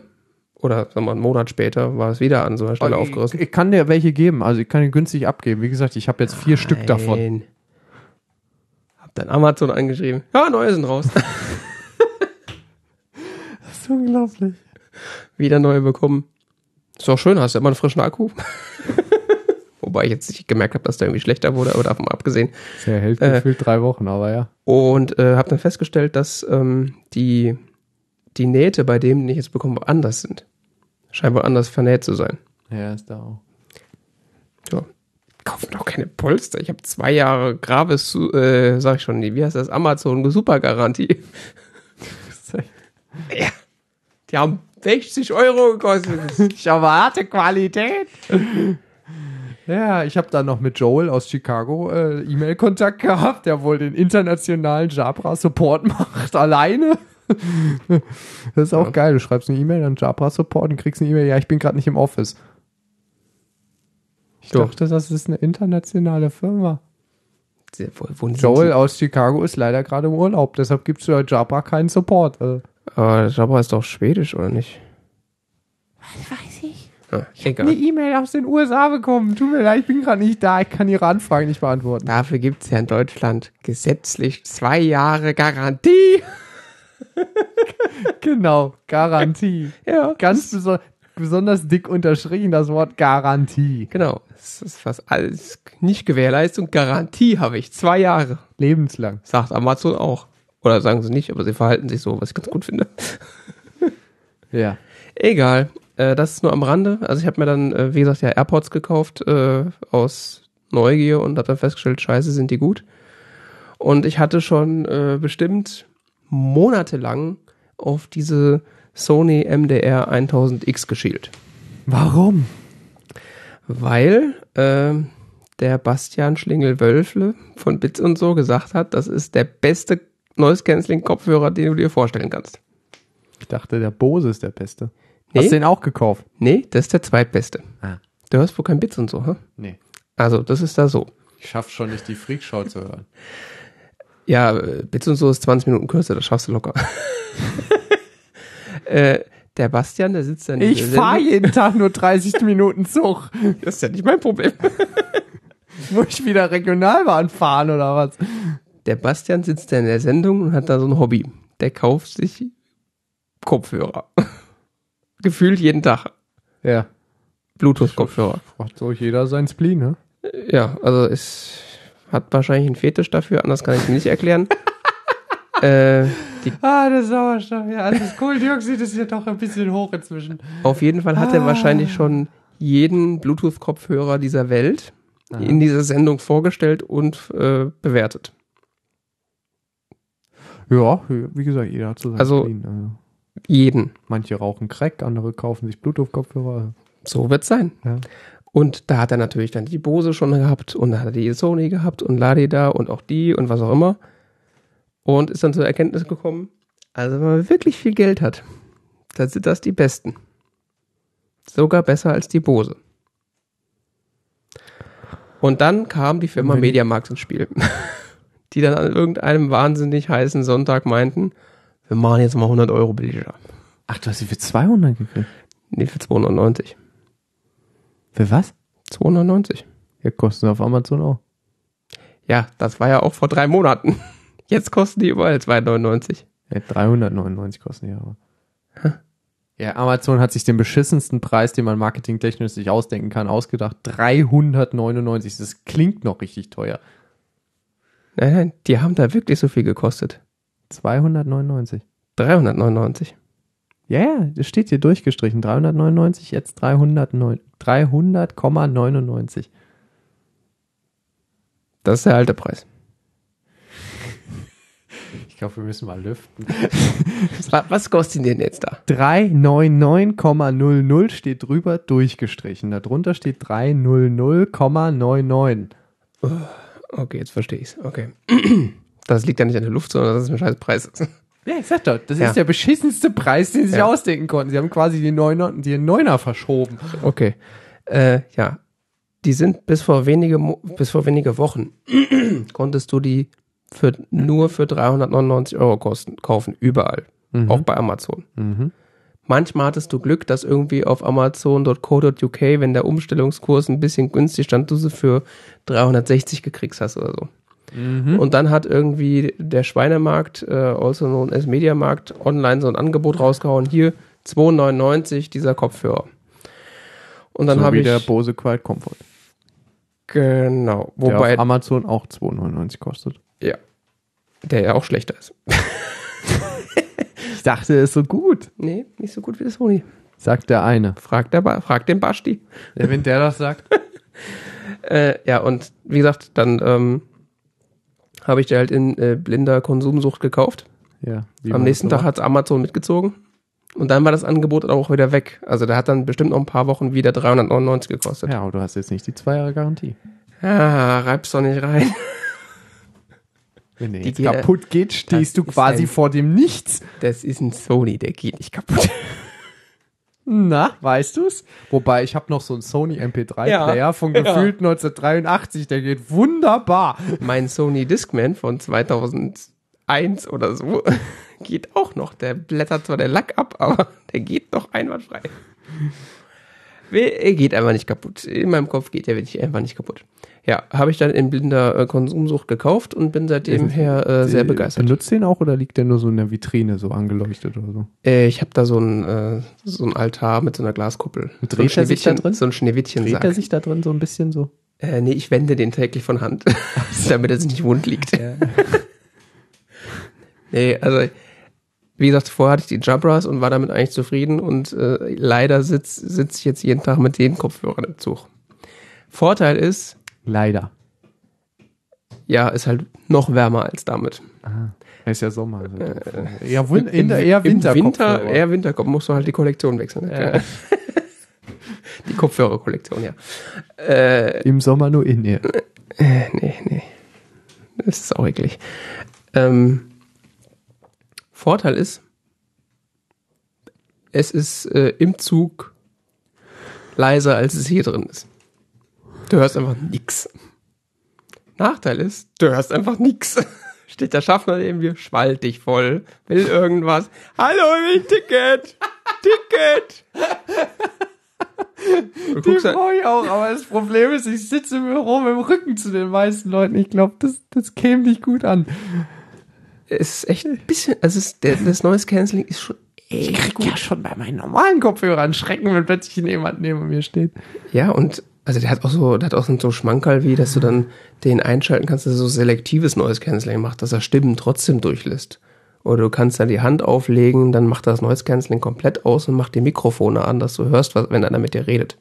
Oder sagen wir mal, einen Monat später war es wieder an so einer Stelle Aber aufgerissen. Ich, ich kann dir welche geben. Also ich kann die günstig abgeben. Wie gesagt, ich habe jetzt vier Stück davon. Nein. Hab dann Amazon angeschrieben. Ja, neue sind raus. [laughs] Das ist unglaublich. wieder neue bekommen. Ist auch schön, hast du immer einen frischen Akku. [laughs] Wobei ich jetzt nicht gemerkt habe, dass der irgendwie schlechter wurde, aber davon abgesehen. Der hält Äh. gefühlt drei Wochen, aber ja. Und äh, habe dann festgestellt, dass ähm, die, die Nähte bei dem, den ich jetzt bekomme, anders sind. Scheint wohl anders vernäht zu sein. Ja, ist da auch. Ja. Kaufen doch keine Polster. Ich habe zwei Jahre Gravis, äh, sag ich schon, wie heißt das? Amazon Supergarantie. [laughs] ja. Die haben 60 Euro gekostet. Ich erwarte Qualität. Ja, ich habe dann noch mit Joel aus Chicago äh, E-Mail-Kontakt gehabt, der wohl den internationalen Jabra-Support [laughs] macht, alleine. [laughs] Das ist auch Ja. geil. Du schreibst eine E-Mail an Jabra-Support und kriegst eine E-Mail, ja, ich bin gerade nicht im Office. Ich Ja. dachte, das ist eine internationale Firma. Sehr wohl- Joel aus Chicago ist leider gerade im Urlaub, deshalb gibt es für Jabra keinen Support. Äh, Aber Jabra ist doch schwedisch, oder nicht? weiß ich. Ja, Eine egal. E-Mail aus den USA bekommen. Tut mir leid, ich bin gerade nicht da. Ich kann Ihre Anfrage nicht beantworten. Dafür gibt's ja in Deutschland gesetzlich zwei Jahre Garantie. [laughs] Genau, Garantie. Ja. Ganz beso besonders dick unterstrichen das Wort Garantie. Genau. Das ist fast alles nicht Gewährleistung. Garantie habe ich. Zwei Jahre. Lebenslang. Sagt Amazon auch. Oder sagen sie nicht, aber sie verhalten sich so, was ich ganz gut finde. [laughs] Ja. Egal. Äh, das ist nur am Rande. Also ich habe mir dann, äh, wie gesagt, ja AirPods gekauft äh, aus Neugier und habe dann festgestellt, scheiße, sind die gut. Und ich hatte schon äh, bestimmt monatelang auf diese Sony MDR 1000X geschielt. Warum? Weil äh, der Bastian Schlingel-Wölfle von Bits und so gesagt hat, das ist der beste Noise-Canceling-Kopfhörer, den du dir vorstellen kannst. Ich dachte, der Bose ist der Beste. Nee. Hast du den auch gekauft? Nee, das ist der zweitbeste. Ah. Du hörst wohl kein Bits und so, hä? Nee. Also, das ist da so. Ich schaff schon nicht, die Freakshow zu hören. Ja, Bits und so ist 20 Minuten kürzer, das schaffst du locker. [laughs] äh, der Bastian, der sitzt dann. Ich fahre jeden Tag nur 30 [laughs] Minuten Zug. Das ist ja nicht mein Problem. [laughs] Muss ich wieder Regionalbahn fahren oder was? Der Bastian sitzt da in der Sendung und hat da so ein Hobby. Der kauft sich Kopfhörer. Gefühlt jeden Tag. Ja. Bluetooth-Kopfhörer. Macht so jeder sein Spleen, ne? Ja, also es hat wahrscheinlich einen Fetisch dafür, anders kann ich es mir nicht erklären. [laughs] äh, Ah, der Sauerstoff, ja. Also das Kohlendioxid ist ja doch ein bisschen hoch inzwischen. auf jeden Fall hat er Ah. wahrscheinlich schon jeden Bluetooth-Kopfhörer dieser Welt in dieser Sendung vorgestellt und äh, bewertet. Ja, wie gesagt, jeder hat so sein Also- Spleen. Also, Jeden. manche rauchen Crack, andere kaufen sich Bluetooth-Kopfhörer. So wird's sein. Ja. Und da hat er natürlich dann die Bose schon gehabt und da hat er die Sony gehabt und Ladi da und auch die und was auch immer. Und ist dann zur Erkenntnis gekommen, also wenn man wirklich viel Geld hat, dann sind das die besten. Sogar besser als die Bose. Und dann kam die Firma Mediamarkt ins Spiel, [laughs] die dann an irgendeinem wahnsinnig heißen Sonntag meinten, wir machen jetzt mal 100 Euro billiger. Ach, du hast sie für 200 gekriegt. Nee, für 290. Für was? 290. Ja, kosten auf Amazon auch. Ja, das war ja auch vor drei Monaten. [laughs] Jetzt kosten die überall 2,99. Ja, 399 kosten die aber. Ja, Amazon hat sich den beschissensten Preis, den man marketingtechnisch sich ausdenken kann, ausgedacht. 399. Das klingt noch richtig teuer. Nein, nein, die haben da wirklich so viel gekostet. 299. 399. Ja, ja, das steht hier durchgestrichen. 399, jetzt 309 300,99. Das ist der alte Preis. Ich glaube, wir müssen mal lüften. [laughs] Was, kostet denn jetzt da? 399,00 steht drüber durchgestrichen. Darunter steht 300,99. Okay, jetzt verstehe ich's. Okay. [clears throat] Das liegt ja nicht an der Luft, sondern das ist ein scheiß Preis. Ja, ich sag doch, das Ja. ist der beschissenste Preis, den sie sich Ja. ausdenken konnten. Sie haben quasi die Neuner, die Neuner verschoben. Okay. Äh, ja. Die sind bis vor wenige, Mo bis vor wenige Wochen [clears throat] konntest du die für, nur für 399 Euro kosten, kaufen. Überall. Auch bei Amazon. Mhm. Manchmal hattest du Glück, dass irgendwie auf amazon.co.uk, wenn der Umstellungskurs ein bisschen günstig stand, du sie für 360 gekriegt hast oder so. Und dann hat irgendwie der Schweinemarkt, äh, also known as Mediamarkt, online so ein Angebot rausgehauen. Hier 2,99 dieser Kopfhörer. Und dann so habe wie ich der Bose Quiet Comfort. genau, Der wobei auf Amazon auch 2,99 kostet. ja, der ja auch schlechter ist. Ich dachte, er ist so gut, Nee, nicht so gut wie das Sony. sagt der eine. Fragt der ba fragt den Basti. Ja, wenn der das sagt. [laughs] Äh, ja, und wie gesagt, dann ähm, habe ich der halt in äh, blinder Konsumsucht gekauft. Ja, Am nächsten Tag hat Amazon mitgezogen. Und dann war das Angebot auch wieder weg. Also der hat dann bestimmt noch ein paar Wochen wieder 399 gekostet. Ja, aber du hast jetzt nicht die zwei Jahre Garantie. Ah, reib's doch nicht rein. [laughs] Wenn der Die jetzt geht- kaputt geht, stehst du quasi ein- vor dem Nichts. Das ist ein Sony, der geht nicht kaputt. [laughs] Na, weißt du's? Wobei, ich habe noch so einen Sony MP3-Player Ja, von ja. gefühlt 1983, der geht wunderbar. mein Sony Discman von 2001 oder so [laughs] geht auch noch. Der blättert zwar der Lack ab, aber [laughs] der geht noch einwandfrei. Er geht einfach nicht kaputt. In meinem Kopf geht er wirklich einfach nicht kaputt. Ja, habe ich dann in blinder äh, Konsumsucht gekauft und bin seitdem her äh, sehr begeistert. Benutzt den auch oder liegt der nur so in der Vitrine so angeleuchtet oder so? Äh, ich habe da so ein, äh, so ein Altar mit so einer Glaskuppel. Und so dreht er sich da Schneewittchen- drin? So ein Schneewittchen Dreht er sich da drin so ein bisschen so? Äh, nee, ich wende den täglich von Hand, [laughs] damit er sich nicht wund liegt. [laughs] nee, also wie gesagt, vorher hatte ich die Jabras und war damit eigentlich zufrieden und äh, leider sitze sitz ich jetzt jeden Tag mit den Kopfhörern im Zug. Vorteil ist, Leider. ja, ist halt noch wärmer als damit. Es ist ja Sommer. Also eher, Win in der, eher Im Winter. Eher Winter musst du halt die Kollektion wechseln. Ne? [laughs] die Kopfhörerkollektion, ja. Äh, Im Sommer nur in ihr. nee, nee. Das ist auch eklig. Ähm, Vorteil ist, es ist äh, im Zug leiser, als es hier drin ist. Du hörst einfach nix. Nachteil ist, du hörst einfach nix. [laughs] Steht der Schaffner neben dir, schwallt dich voll, will irgendwas. Hallo, ein Ticket! Ticket! Du Die brauche ich auch, aber das Problem ist, ich sitze im Büro mit dem Rücken zu den meisten Leuten. Ich glaube, das, das käme nicht gut an. es ist echt ein bisschen, also es der, das Noise Cancelling ist schon Ich echt krieg gut. ja schon bei meinen normalen Kopfhörern Schrecken, wenn plötzlich jemand neben mir steht. Ja, und also der hat auch so, der hat auch so Schmankerl wie, dass du dann den einschalten kannst, dass er so selektives Noise Cancelling macht, dass er Stimmen trotzdem durchlässt. Oder du kannst dann die Hand auflegen, dann macht er das Noise Cancelling komplett aus und macht die Mikrofone an, dass du hörst, was, wenn einer mit dir redet.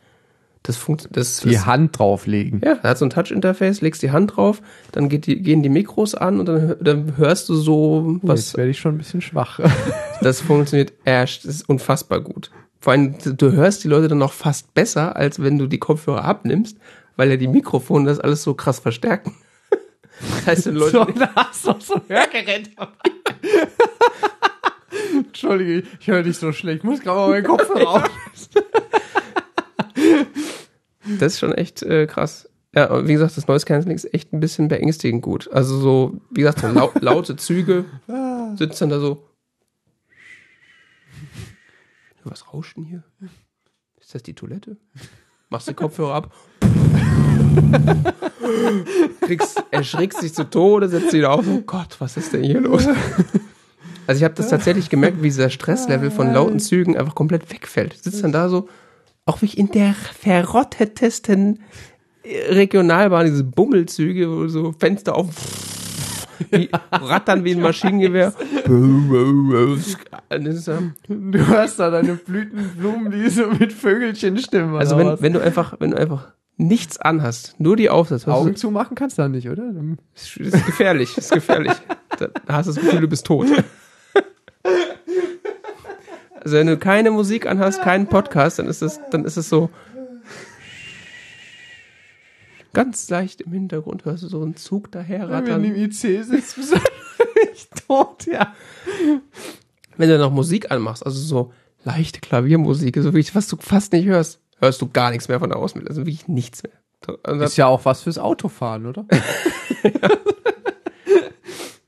Das funktioniert, das, Die das Hand drauflegen. ja, er hat so ein Touch-Interface, legst die Hand drauf, dann geht die, gehen die Mikros an und dann, dann hörst du so, Was was, werde ich schon ein bisschen schwach. Das funktioniert erst, das ist unfassbar gut. Vor allem, du hörst die Leute dann noch fast besser, als wenn du die Kopfhörer abnimmst, weil ja die Mikrofone das alles so krass verstärken. [laughs] Das heißt, wenn Leute, so, da hast du so ein Hörgerät dabei. [laughs] Entschuldige, ich höre dich so schlecht. Ich muss gerade mal meinen Kopfhörer [laughs] auf. Das ist schon echt äh, krass. Ja, wie gesagt, das Noise Cancelling ist echt ein bisschen beängstigend gut. Also so, wie gesagt, so lau laute Züge sitzt dann da so. Was rauscht denn hier? Ist das die Toilette? Machst du Kopfhörer ab? Kriegst, erschrickst dich zu Tode, setzt wieder auf. Oh Gott, was ist denn hier los? Also ich habe das tatsächlich gemerkt, wie dieser Stresslevel von lauten Zügen einfach komplett wegfällt. Sitzt dann da so, auch wie in der verrottetesten Regionalbahn, diese Bummelzüge, wo so Fenster auf, die rattern wie ein Maschinengewehr. Du hast da deine Blütenblumen, die so mit Vögelchenstimmen. Also oder wenn, wenn du einfach, wenn du einfach nichts anhast, nur die Aufsätze, hast du- Augen zumachen kannst du dann nicht, oder? Das ist gefährlich, ist gefährlich. Da hast du das Gefühl, du bist tot. Also wenn du keine Musik anhast, keinen Podcast, dann ist es, dann ist es so ganz leicht im Hintergrund hörst du so einen Zug Wenn du im IC sitzt, [laughs] bist du nicht tot, ja. Wenn du noch Musik anmachst, also so leichte Klaviermusik, so wirklich, was du fast nicht hörst, hörst du gar nichts mehr von der Außenwelt, also wirklich nichts mehr. Also das, Ist ja auch was fürs Autofahren, oder? [laughs]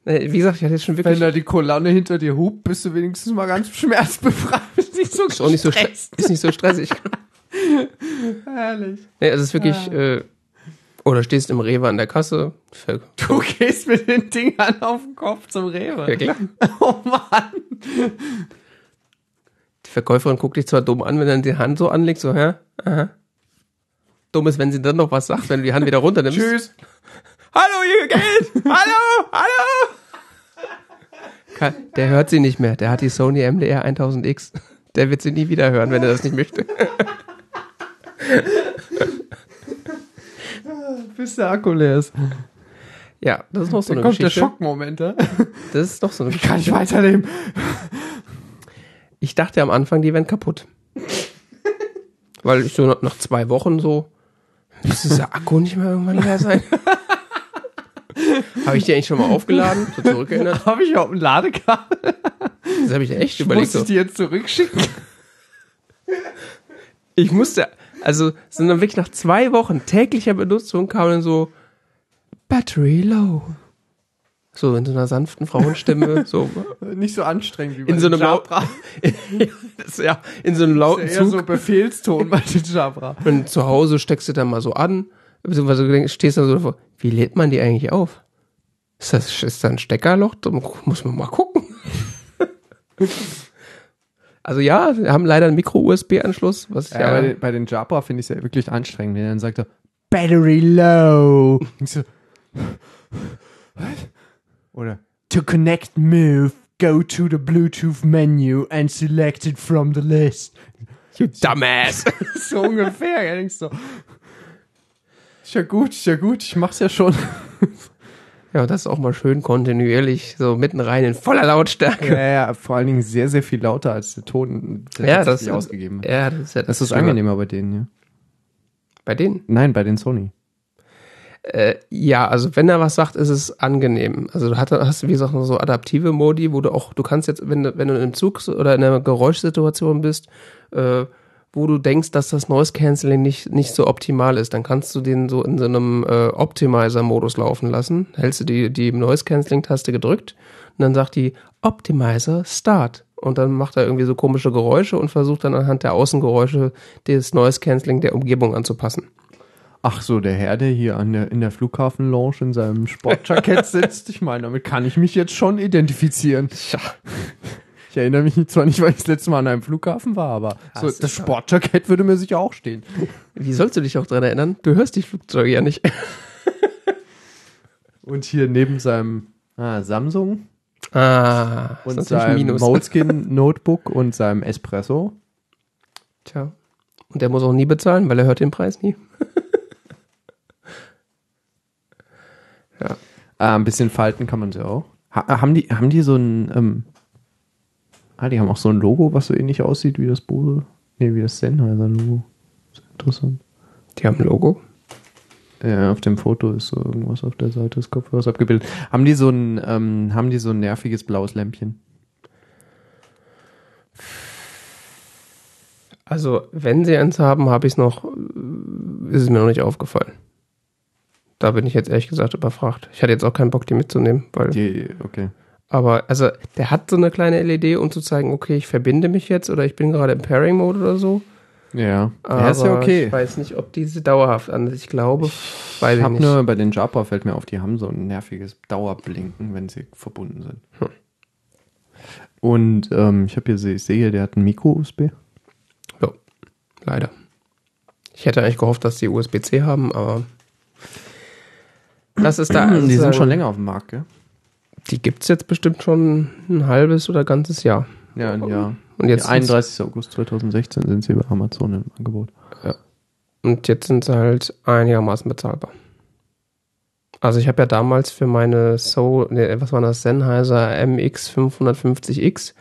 äh, wie gesagt, ich hatte jetzt schon Wenn wirklich da die Kolonne hinter dir hupt, bist du wenigstens mal ganz schmerzbefreit. Bist nicht so ist nicht so, ist nicht so stressig. [laughs] Herrlich. Nee, also es ist wirklich, äh, oder stehst im Rewe an der Kasse. Ver Du gehst mit den Dingern auf den Kopf zum Rewe. ja, klar. [laughs] Oh Mann. Die Verkäuferin guckt dich zwar dumm an, wenn er die Hand so anlegt, so, hä? Aha. Dumm ist, wenn sie dann noch was sagt, wenn du die Hand wieder runternimmst. Tschüss. Hallo, ihr Geld! Hallo! Hallo! Der hört sie nicht mehr. Der hat die Sony MDR 1000X. Der wird sie nie wieder hören, wenn er das nicht möchte. [laughs] Bis der Akku leer ist. Ja, das ist noch so eine kommt der Geschichte. Schockmoment, ja? Das ist noch so eine Wie kann ich weiterleben? Ich dachte am Anfang, die wären kaputt. Weil ich so nach- zwei Wochen so, muss dieser Akku nicht mehr irgendwann leer sein? habe ich die eigentlich schon mal aufgeladen, so zurückerinnert? Habe ich auch ein Ladekabel? Das habe ich echt überlegt. Muss ich So. die jetzt zurückschicken? Ich musste, also sind dann wirklich nach zwei Wochen täglicher Benutzung kam dann so Battery low. So in so einer sanften Frauenstimme, [laughs] so Nicht so anstrengend wie bei in so den einem Jabra. [laughs] das, ja, in so einem lauten Eher Zug. so Befehlston bei den Jabra. Und zu Hause steckst du dann mal so an, beziehungsweise stehst dann so davor, wie lädt man die eigentlich auf? Ist das ist da ein Steckerloch? Da muss man mal gucken. [laughs] also ja, wir haben leider einen Micro-USB-Anschluss, was Ja, ja, bei, den, bei den Jabra finde ich es ja wirklich anstrengend, wenn er dann sagt, er, Battery low. [laughs] Ich so? Oder, to connect move, go to the Bluetooth menu and select it from the list. you dumbass. [laughs] So ungefähr, ja, denkst du. Ist ja gut, ist ja gut, ich mach's ja schon. Ja, das ist auch mal schön kontinuierlich, so mitten rein in voller Lautstärke. Ja, ja, vor allen Dingen sehr, sehr viel lauter als der Ton, der Ja, das tatsächlich ausgegeben hat. Ja, das ist ja Das ist Schöne. angenehmer bei denen, ja. Bei denen? Nein, bei den Sony. Äh, ja, also wenn er was sagt, ist es angenehm. Also du hast, hast wie gesagt, so adaptive Modi, wo du auch, du kannst jetzt, wenn du, wenn du im Zug oder in einer Geräuschsituation bist, äh, wo du denkst, dass das Noise Cancelling nicht, nicht so optimal ist, dann kannst du den so in so einem äh, Optimizer-Modus laufen lassen. Hältst du die, die Noise Cancelling-Taste gedrückt und dann sagt die Optimizer Start. Und dann macht er irgendwie so komische Geräusche und versucht dann anhand der Außengeräusche das Noise Cancelling der Umgebung anzupassen. Ach so, der Herr, der hier an der, in der Flughafen-Lounge in seinem Sportjackett [laughs] sitzt, ich meine, damit kann ich mich jetzt schon identifizieren. Ja. Ich erinnere mich zwar nicht, weil ich das letzte Mal an einem Flughafen war, aber so, das das Sportjackett würde mir sicher auch stehen. Wie sollst du dich auch dran erinnern? Du hörst die Flugzeuge ja nicht. [laughs] Und hier neben seinem ah, Samsung Ah, und seinem. Moleskin [laughs] Notebook und seinem Espresso. Tja. Und der muss auch nie bezahlen, weil er hört den Preis nie. [laughs] ja. Ah, ein bisschen falten kann man sie auch. Ha haben, die, haben die so ein, ähm, ah, die haben auch so ein Logo, was so ähnlich aussieht wie das Bose, nee, wie das Sennheiser-Logo. Ist interessant. Die haben ein Logo. Ja, auf dem Foto ist so irgendwas auf der Seite des Kopfhörers abgebildet. Haben die so ein, ähm, haben die so ein nerviges blaues Lämpchen? Also, wenn sie eins haben, habe ich es noch ist es mir noch nicht aufgefallen. Da bin ich jetzt ehrlich gesagt überfragt. Ich hatte jetzt auch keinen Bock, die mitzunehmen, weil. Die, okay. Aber also, der hat so eine kleine LED, um zu zeigen, okay, ich verbinde mich jetzt oder ich bin gerade im Pairing-Mode oder so. Ja. Aber ja, ist ja okay. ich weiß nicht, ob diese dauerhaft an. Ich glaube, weiß Ich ich habe nicht. nur bei den Jabra fällt mir auf, die haben so ein nerviges Dauerblinken, wenn sie verbunden sind. Hm. Und ähm, ich habe hier, ich sehe, der hat ein Micro-USB. Ja, leider. Ich hätte eigentlich gehofft, dass die USB-C haben, aber das ist da. die sind schon länger auf dem Markt, gell? Die gibt's jetzt bestimmt schon ein halbes oder ganzes Jahr. Ja, ein Jahr. Und jetzt Ja, 31. August 2016 sind sie bei Amazon im Angebot. Und jetzt sind sie halt einigermaßen bezahlbar. Also ich habe ja damals für meine So, ne, was war das, Sennheiser MX550X,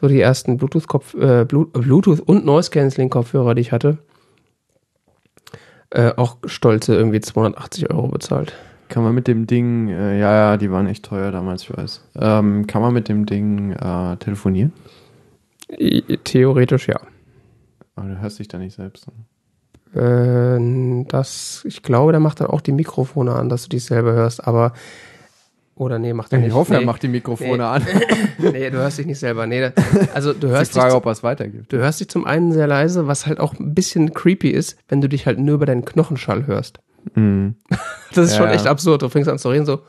so die ersten Bluetooth-Kopf, äh, Blu- Bluetooth und Noise-Canceling-Kopfhörer, die ich hatte, äh, auch stolze irgendwie 280 Euro bezahlt. Kann man mit dem Ding, äh, ja, ja, die waren echt teuer damals, ich weiß. Ähm, kann man mit dem Ding äh, telefonieren? Theoretisch ja. Aber du hörst dich da nicht selbst. an. Äh, das, ich glaube, der macht dann auch die Mikrofone an, dass du dich selber hörst, aber oder nee, macht er nicht. Ich hoffe, nee, er macht die Mikrofone Nee. an. [laughs] Nee, du hörst dich nicht selber. Nee, also du Die hörst dich Frage, ob er es weitergibt. Du hörst dich zum einen sehr leise, was halt auch ein bisschen creepy ist, wenn du dich halt nur über deinen Knochenschall hörst. Mhm. [laughs] Das ist schon Ja. echt absurd. Du fängst an zu reden so,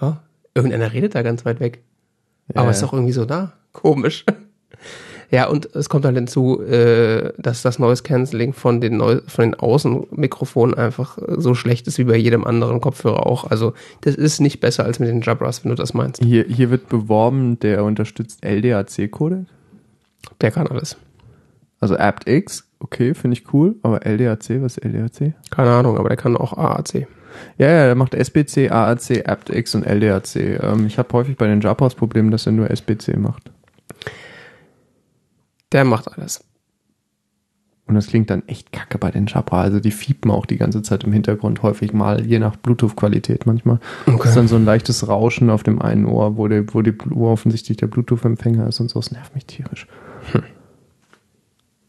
"Hä? irgendeiner redet da ganz weit weg. Aber Ja, ist ja. doch irgendwie so da. Komisch. [laughs] Ja, und es kommt halt hinzu, äh, dass das Noise Cancelling von den, Neu von den Außenmikrofonen einfach äh, so schlecht ist wie bei jedem anderen Kopfhörer auch. Also das ist nicht besser als mit den Jabras, wenn du das meinst. Hier, hier wird beworben, der unterstützt LDAC-Codec. Der kann alles. Also aptX, okay, finde ich cool. Aber LDAC, was ist LDAC? Keine Ahnung, aber der kann auch AAC. Ja, ja, der macht SBC, AAC, aptX und LDAC. Ähm, ich habe häufig bei den Jabras Problem, dass er nur SBC macht. Der macht alles. Und das klingt dann echt kacke bei den Jabra. Also die fiepen auch die ganze Zeit im Hintergrund häufig mal, je nach Bluetooth-Qualität manchmal. Das ist dann so ein leichtes Rauschen auf dem einen Ohr, wo, der, wo, die, wo offensichtlich der Bluetooth-Empfänger ist und so. Das nervt mich tierisch.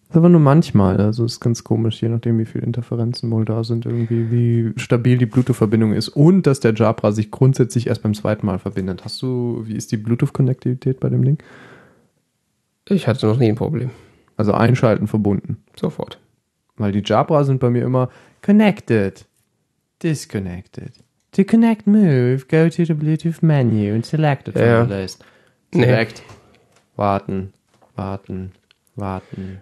Das ist aber nur manchmal. Also ist ganz komisch, je nachdem, wie viele Interferenzen wohl da sind, irgendwie, wie stabil die Bluetooth-Verbindung ist und dass der Jabra sich grundsätzlich erst beim zweiten Mal verbindet. Hast du, wie ist die Bluetooth-Konnektivität bei dem Ding? Ich hatte noch nie ein Problem. Also einschalten verbunden. Sofort. Weil die Jabra sind bei mir immer connected, disconnected. To connect move, go to the Bluetooth menu and select it from Ja. the list. Nee. Select. Warten, warten, warten, warten.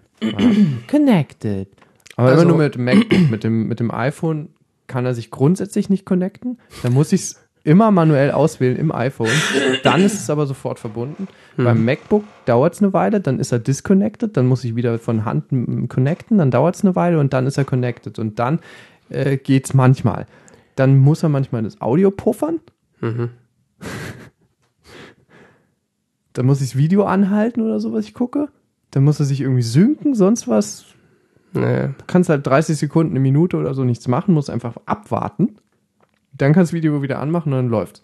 Connected. Aber Also- immer nur mit dem MacBook. Mit dem, mit dem iPhone kann er sich grundsätzlich nicht connecten. Da muss ich es immer manuell auswählen im iPhone. Dann ist es aber sofort verbunden. Beim MacBook dauert es eine Weile, dann ist er disconnected, dann muss ich wieder von Hand m- connecten, dann dauert es eine Weile und dann ist er connected. Und dann äh, geht es manchmal. Dann muss er manchmal das Audio puffern. Mhm. [laughs] Dann muss ich das Video anhalten oder so, was ich gucke. Dann muss er sich irgendwie synken, sonst was. Nee. Du kannst halt 30 Sekunden, eine Minute oder so nichts machen, musst einfach abwarten. Dann kannst du das Video wieder anmachen und dann läuft's.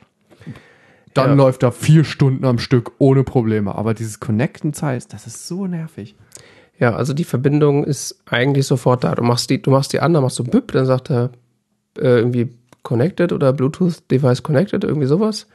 Dann Ja. läuft er vier Stunden am Stück ohne Probleme. Aber dieses Connecten Zeit, das ist so nervig. Ja, also die Verbindung ist eigentlich sofort da. Du machst die, du machst die an, dann machst du BIP, dann sagt er äh, irgendwie connected oder Bluetooth Device connected, irgendwie sowas.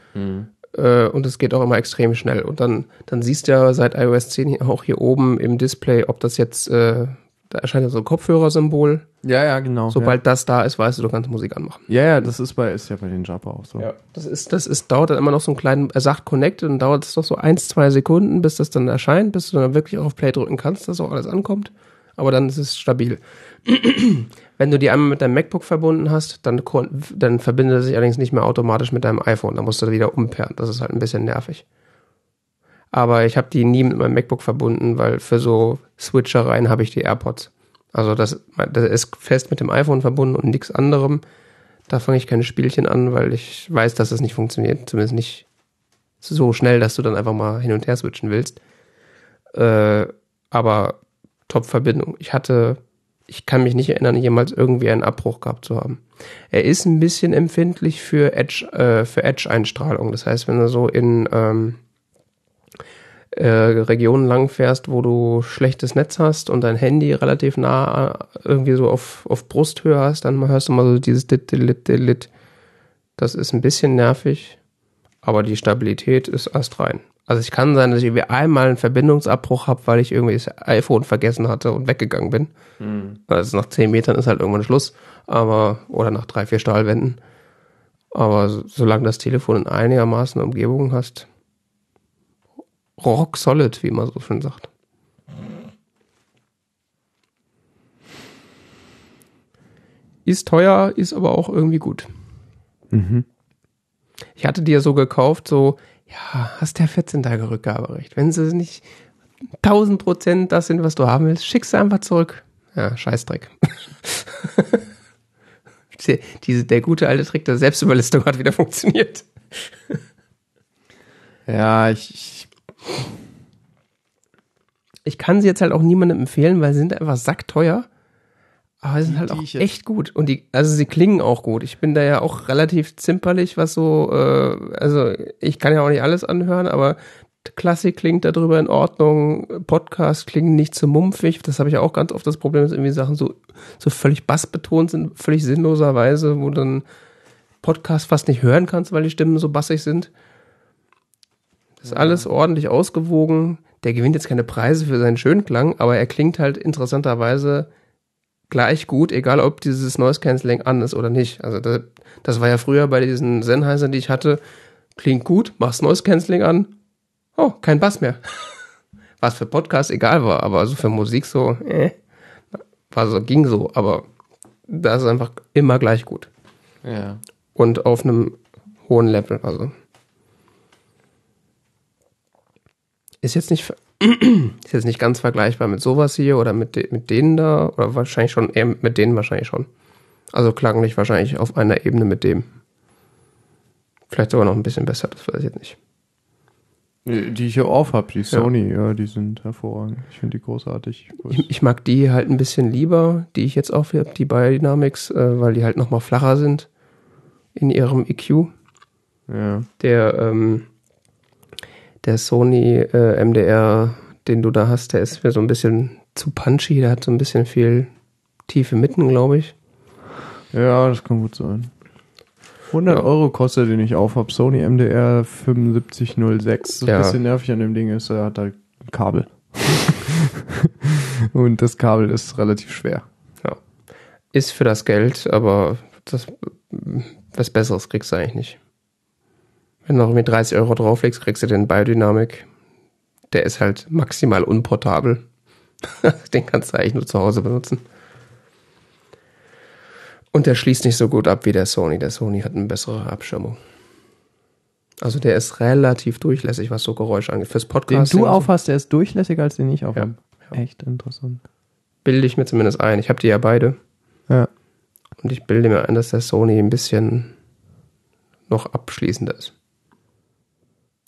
Äh, und es geht auch immer extrem schnell. Und dann, dann siehst du ja seit iOS 10 hier- auch hier oben im Display, ob das jetzt, äh, da erscheint ja so ein Kopfhörersymbol. Ja, ja, genau. Sobald das da ist, weißt du, du kannst Musik anmachen. Ja, ja, das ist bei, ist ja bei den Jabra auch so. Ja, das ist, das ist, dauert dann immer noch so einen kleinen, er sagt connected und dauert es doch so eins, zwei Sekunden, bis das dann erscheint, bis du dann wirklich auf Play drücken kannst, dass auch alles ankommt. Aber dann ist es stabil. Wenn du die einmal mit deinem MacBook verbunden hast, dann, dann verbindet er sich allerdings nicht mehr automatisch mit deinem iPhone. Dann musst du wieder umperren. Das ist halt ein bisschen nervig. Aber ich habe die nie mit meinem MacBook verbunden, weil für so Switchereien habe ich die AirPods. Also das, das ist fest mit dem iPhone verbunden und nichts anderem. Da fange ich keine Spielchen an, weil ich weiß, dass das nicht funktioniert. Zumindest nicht so schnell, dass du dann einfach mal hin und her switchen willst. Äh, aber Top-Verbindung. Ich hatte, ich kann mich nicht erinnern, jemals irgendwie einen Abbruch gehabt zu haben. Er ist ein bisschen empfindlich für Edge, äh, für Edge-Einstrahlung. Das heißt, wenn er so in, ähm, äh, Regionen lang fährst, wo du schlechtes Netz hast und dein Handy relativ nah äh, irgendwie so auf, auf Brusthöhe hast, dann hörst du mal so dieses dit, dit, dit, dit. Das ist ein bisschen nervig, aber die Stabilität ist erst rein. Also es kann sein, dass ich irgendwie einmal einen Verbindungsabbruch habe, weil ich irgendwie das iPhone vergessen hatte und weggegangen bin. Mhm. Also nach zehn Metern ist halt irgendwann Schluss. Aber, oder nach drei, vier Stahlwänden. Aber solange das Telefon in einigermaßen Umgebung hast, rock solid, wie man so schön sagt. Ist teuer, ist aber auch irgendwie gut. Mhm. Ich hatte die ja so gekauft, so, ja, hast ja 14 Tage Rückgaberecht. Wenn sie nicht 1000 Prozent das sind, was du haben willst, schickst du einfach zurück. Ja, Scheißdreck. [laughs] Diese, der gute alte Trick der Selbstüberlistung hat wieder funktioniert. ja, ich, ich, ich kann sie jetzt halt auch niemandem empfehlen, weil sie sind einfach sackteuer. Aber sie sind halt auch echt gut. Und die, also sie klingen auch gut. Ich bin da ja auch relativ zimperlich, was so, äh, also ich kann ja auch nicht alles anhören, aber Klassik klingt darüber in Ordnung, Podcast klingen nicht zu mumpfig. Das habe ich auch ganz oft das Problem, dass irgendwie Sachen so, so völlig bassbetont sind, völlig sinnloserweise, wo dann Podcast fast nicht hören kannst, weil die Stimmen so bassig sind. Das ist ja. alles ordentlich ausgewogen. Der gewinnt jetzt keine Preise für seinen Schönklang, aber er klingt halt interessanterweise gleich gut, egal ob dieses Noise Cancelling an ist oder nicht. Also das, das war ja früher bei diesen Sennheisern, die ich hatte, klingt gut, machst Noise Cancelling an, oh, kein Bass mehr. [laughs] Was für Podcast egal war, aber also für Musik so, äh, war so, ging so, aber das ist einfach immer gleich gut. Ja. Und auf einem hohen Level, also. Ist jetzt nicht ist jetzt nicht ganz vergleichbar mit sowas hier oder mit, de mit denen da oder wahrscheinlich schon eher mit denen wahrscheinlich schon. Also klanglich wahrscheinlich auf einer Ebene mit dem. Vielleicht sogar noch ein bisschen besser, das weiß ich jetzt nicht. Die ich hier auf habe, die Sony, ja. ja. die sind hervorragend. Ich finde die großartig. Ich, ich, mag die halt ein bisschen lieber, die ich jetzt auch habe, die Biodynamics, äh, weil die halt nochmal flacher sind in ihrem EQ. Ja. Der, ähm, der Sony äh, MDR, den du da hast, der ist mir so ein bisschen zu punchy, der hat so ein bisschen viel tiefe Mitten, glaube ich. Ja, das kann gut sein. 100 ja. Euro kostet den ich auf, hab Sony MDR 7506. So ein ja. bisschen nervig an dem Ding ist, er hat halt ein Kabel. [laughs] Und das Kabel ist relativ schwer. Ja. Ist für das Geld, aber das, was Besseres kriegst du eigentlich nicht. Wenn du noch mit 30 Euro drauflegst, kriegst du den Biodynamic. Der ist halt maximal unportabel. [laughs] den kannst du eigentlich nur zu Hause benutzen. Und der schließt nicht so gut ab wie der Sony. Der Sony hat eine bessere Abschirmung. Also der ist relativ durchlässig, was so Geräusche angeht. Fürs Podcast. Den du aufhast, der ist durchlässiger als den ich aufhabe. Ja, ja. Echt interessant. Bilde ich mir zumindest ein. Ich habe die ja beide. Ja. Und ich bilde mir ein, dass der Sony ein bisschen noch abschließender ist.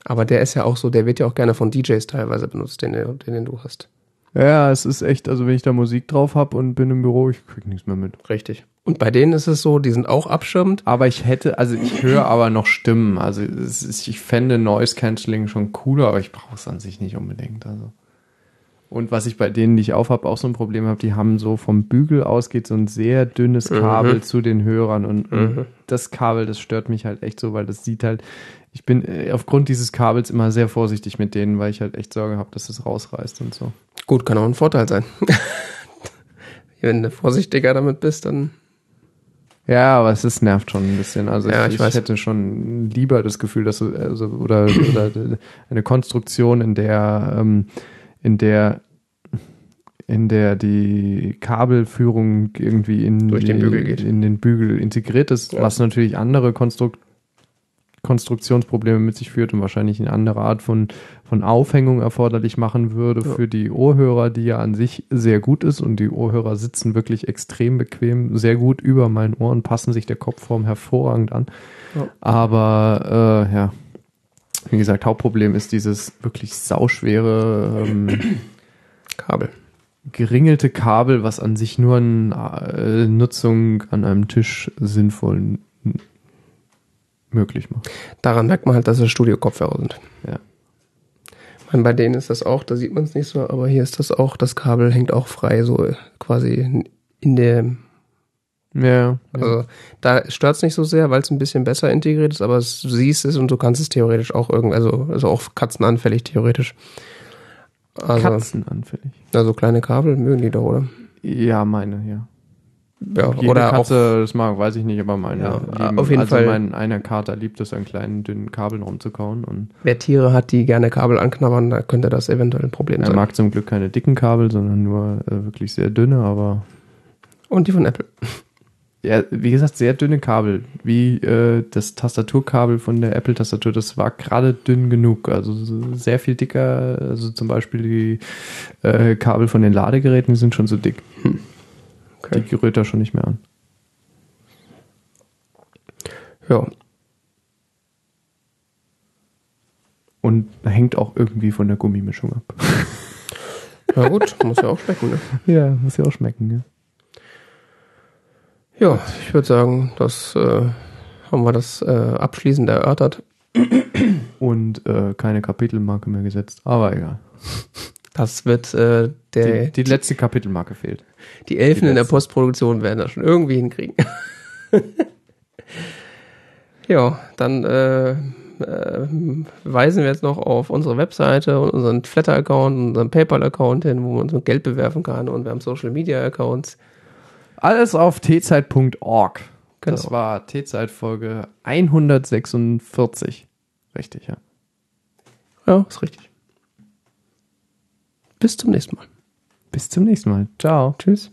Aber der ist ja auch so, der wird ja auch gerne von DJs teilweise benutzt, den, den, den du hast. Ja, es ist echt, also wenn ich da Musik drauf habe und bin im Büro, ich krieg nichts mehr mit. Richtig. Und bei denen ist es so, die sind auch abschirmend. Aber ich hätte, also ich höre aber noch Stimmen. Also ist, ich fände Noise Cancelling schon cooler, aber ich brauche es an sich nicht unbedingt. Also. Und was ich bei denen, die ich aufhab, auch so ein Problem habe, die haben so vom Bügel aus geht so ein sehr dünnes mhm. Kabel mhm. zu den Hörern und, und mhm. das Kabel, das stört mich halt echt so, weil das sieht halt, ich bin äh, aufgrund dieses Kabels immer sehr vorsichtig mit denen, weil ich halt echt Sorge habe, dass es rausreißt und so. Gut, kann auch ein Vorteil sein. [laughs] Wenn du vorsichtiger damit bist, dann. Ja, aber es ist, nervt schon ein bisschen. Also ja, ich, ich, ich hätte schon lieber das Gefühl, dass also oder, oder eine Konstruktion, in der ähm, in der in der die Kabelführung irgendwie in, den in den Bügel integriert ist, ja. was natürlich andere Konstrukt Konstruktionsprobleme mit sich führt und wahrscheinlich eine andere Art von, von Aufhängung erforderlich machen würde ja. für die Ohrhörer, die ja an sich sehr gut ist und die Ohrhörer sitzen wirklich extrem bequem, sehr gut über meinen Ohren, passen sich der Kopfform hervorragend an. Ja. Aber äh, ja, wie gesagt, Hauptproblem ist dieses wirklich sauschwere ähm, [clears throat] Kabel. Geringelte Kabel, was an sich nur eine äh, Nutzung an einem Tisch sinnvoll möglich macht. Daran merkt man halt, dass es Studio-Kopfhörer sind. Ja. Meine, bei denen ist das auch, da sieht man es nicht so, aber hier ist das auch, das Kabel hängt auch frei, so quasi in der, Ja. also da stört es nicht so sehr, weil es ein bisschen besser integriert ist, aber es, du siehst es und du kannst es theoretisch auch irgendwie, also, also auch katzenanfällig theoretisch. Also, Katzenanfällig. also kleine Kabel mögen die doch, oder? Ja, meine, ja. Ja, Jede oder auch, Katze, das mag, weiß ich nicht, aber meine. Ja, auf jeden also Fall. mein einer Kater liebt es, an kleinen, dünnen Kabeln rumzukauen und wer Tiere hat, die gerne Kabel anknabbern, da könnte das eventuell ein Problem er sein. mag zum Glück keine dicken Kabel, sondern nur äh, wirklich sehr dünne, aber Und die von Apple. ja, wie gesagt, sehr dünne Kabel, wie äh, das Tastaturkabel von der Apple-Tastatur, das war gerade dünn genug, also so sehr viel dicker, also zum Beispiel die äh, Kabel von den Ladegeräten, die sind schon so dick. Okay. Die gerührt da schon nicht mehr an. Ja, Und hängt auch irgendwie von der Gummimischung ab. [laughs] ja gut, muss ja auch schmecken, ne? Ja, muss ja auch schmecken, ja. Ja, ich würde sagen, das äh, haben wir das äh, abschließend erörtert. Und äh, keine Kapitelmarke mehr gesetzt, aber egal. Das wird äh, der, Die, die letzte Kapitelmarke fehlt. die Elfen die in der. Postproduktion werden das schon irgendwie hinkriegen. [laughs] ja, dann äh, äh, weisen wir jetzt noch auf unsere Webseite und unseren Flatter-Account unseren PayPal-Account hin, wo man uns mit Geld bewerfen kann und wir haben Social-Media-Accounts. Alles auf tzeit.org. Das Genau. war T-Zeit Folge 146. Richtig, ja. Ja, ist richtig. Bis zum nächsten Mal. Bis zum nächsten Mal. Ciao. Tschüss.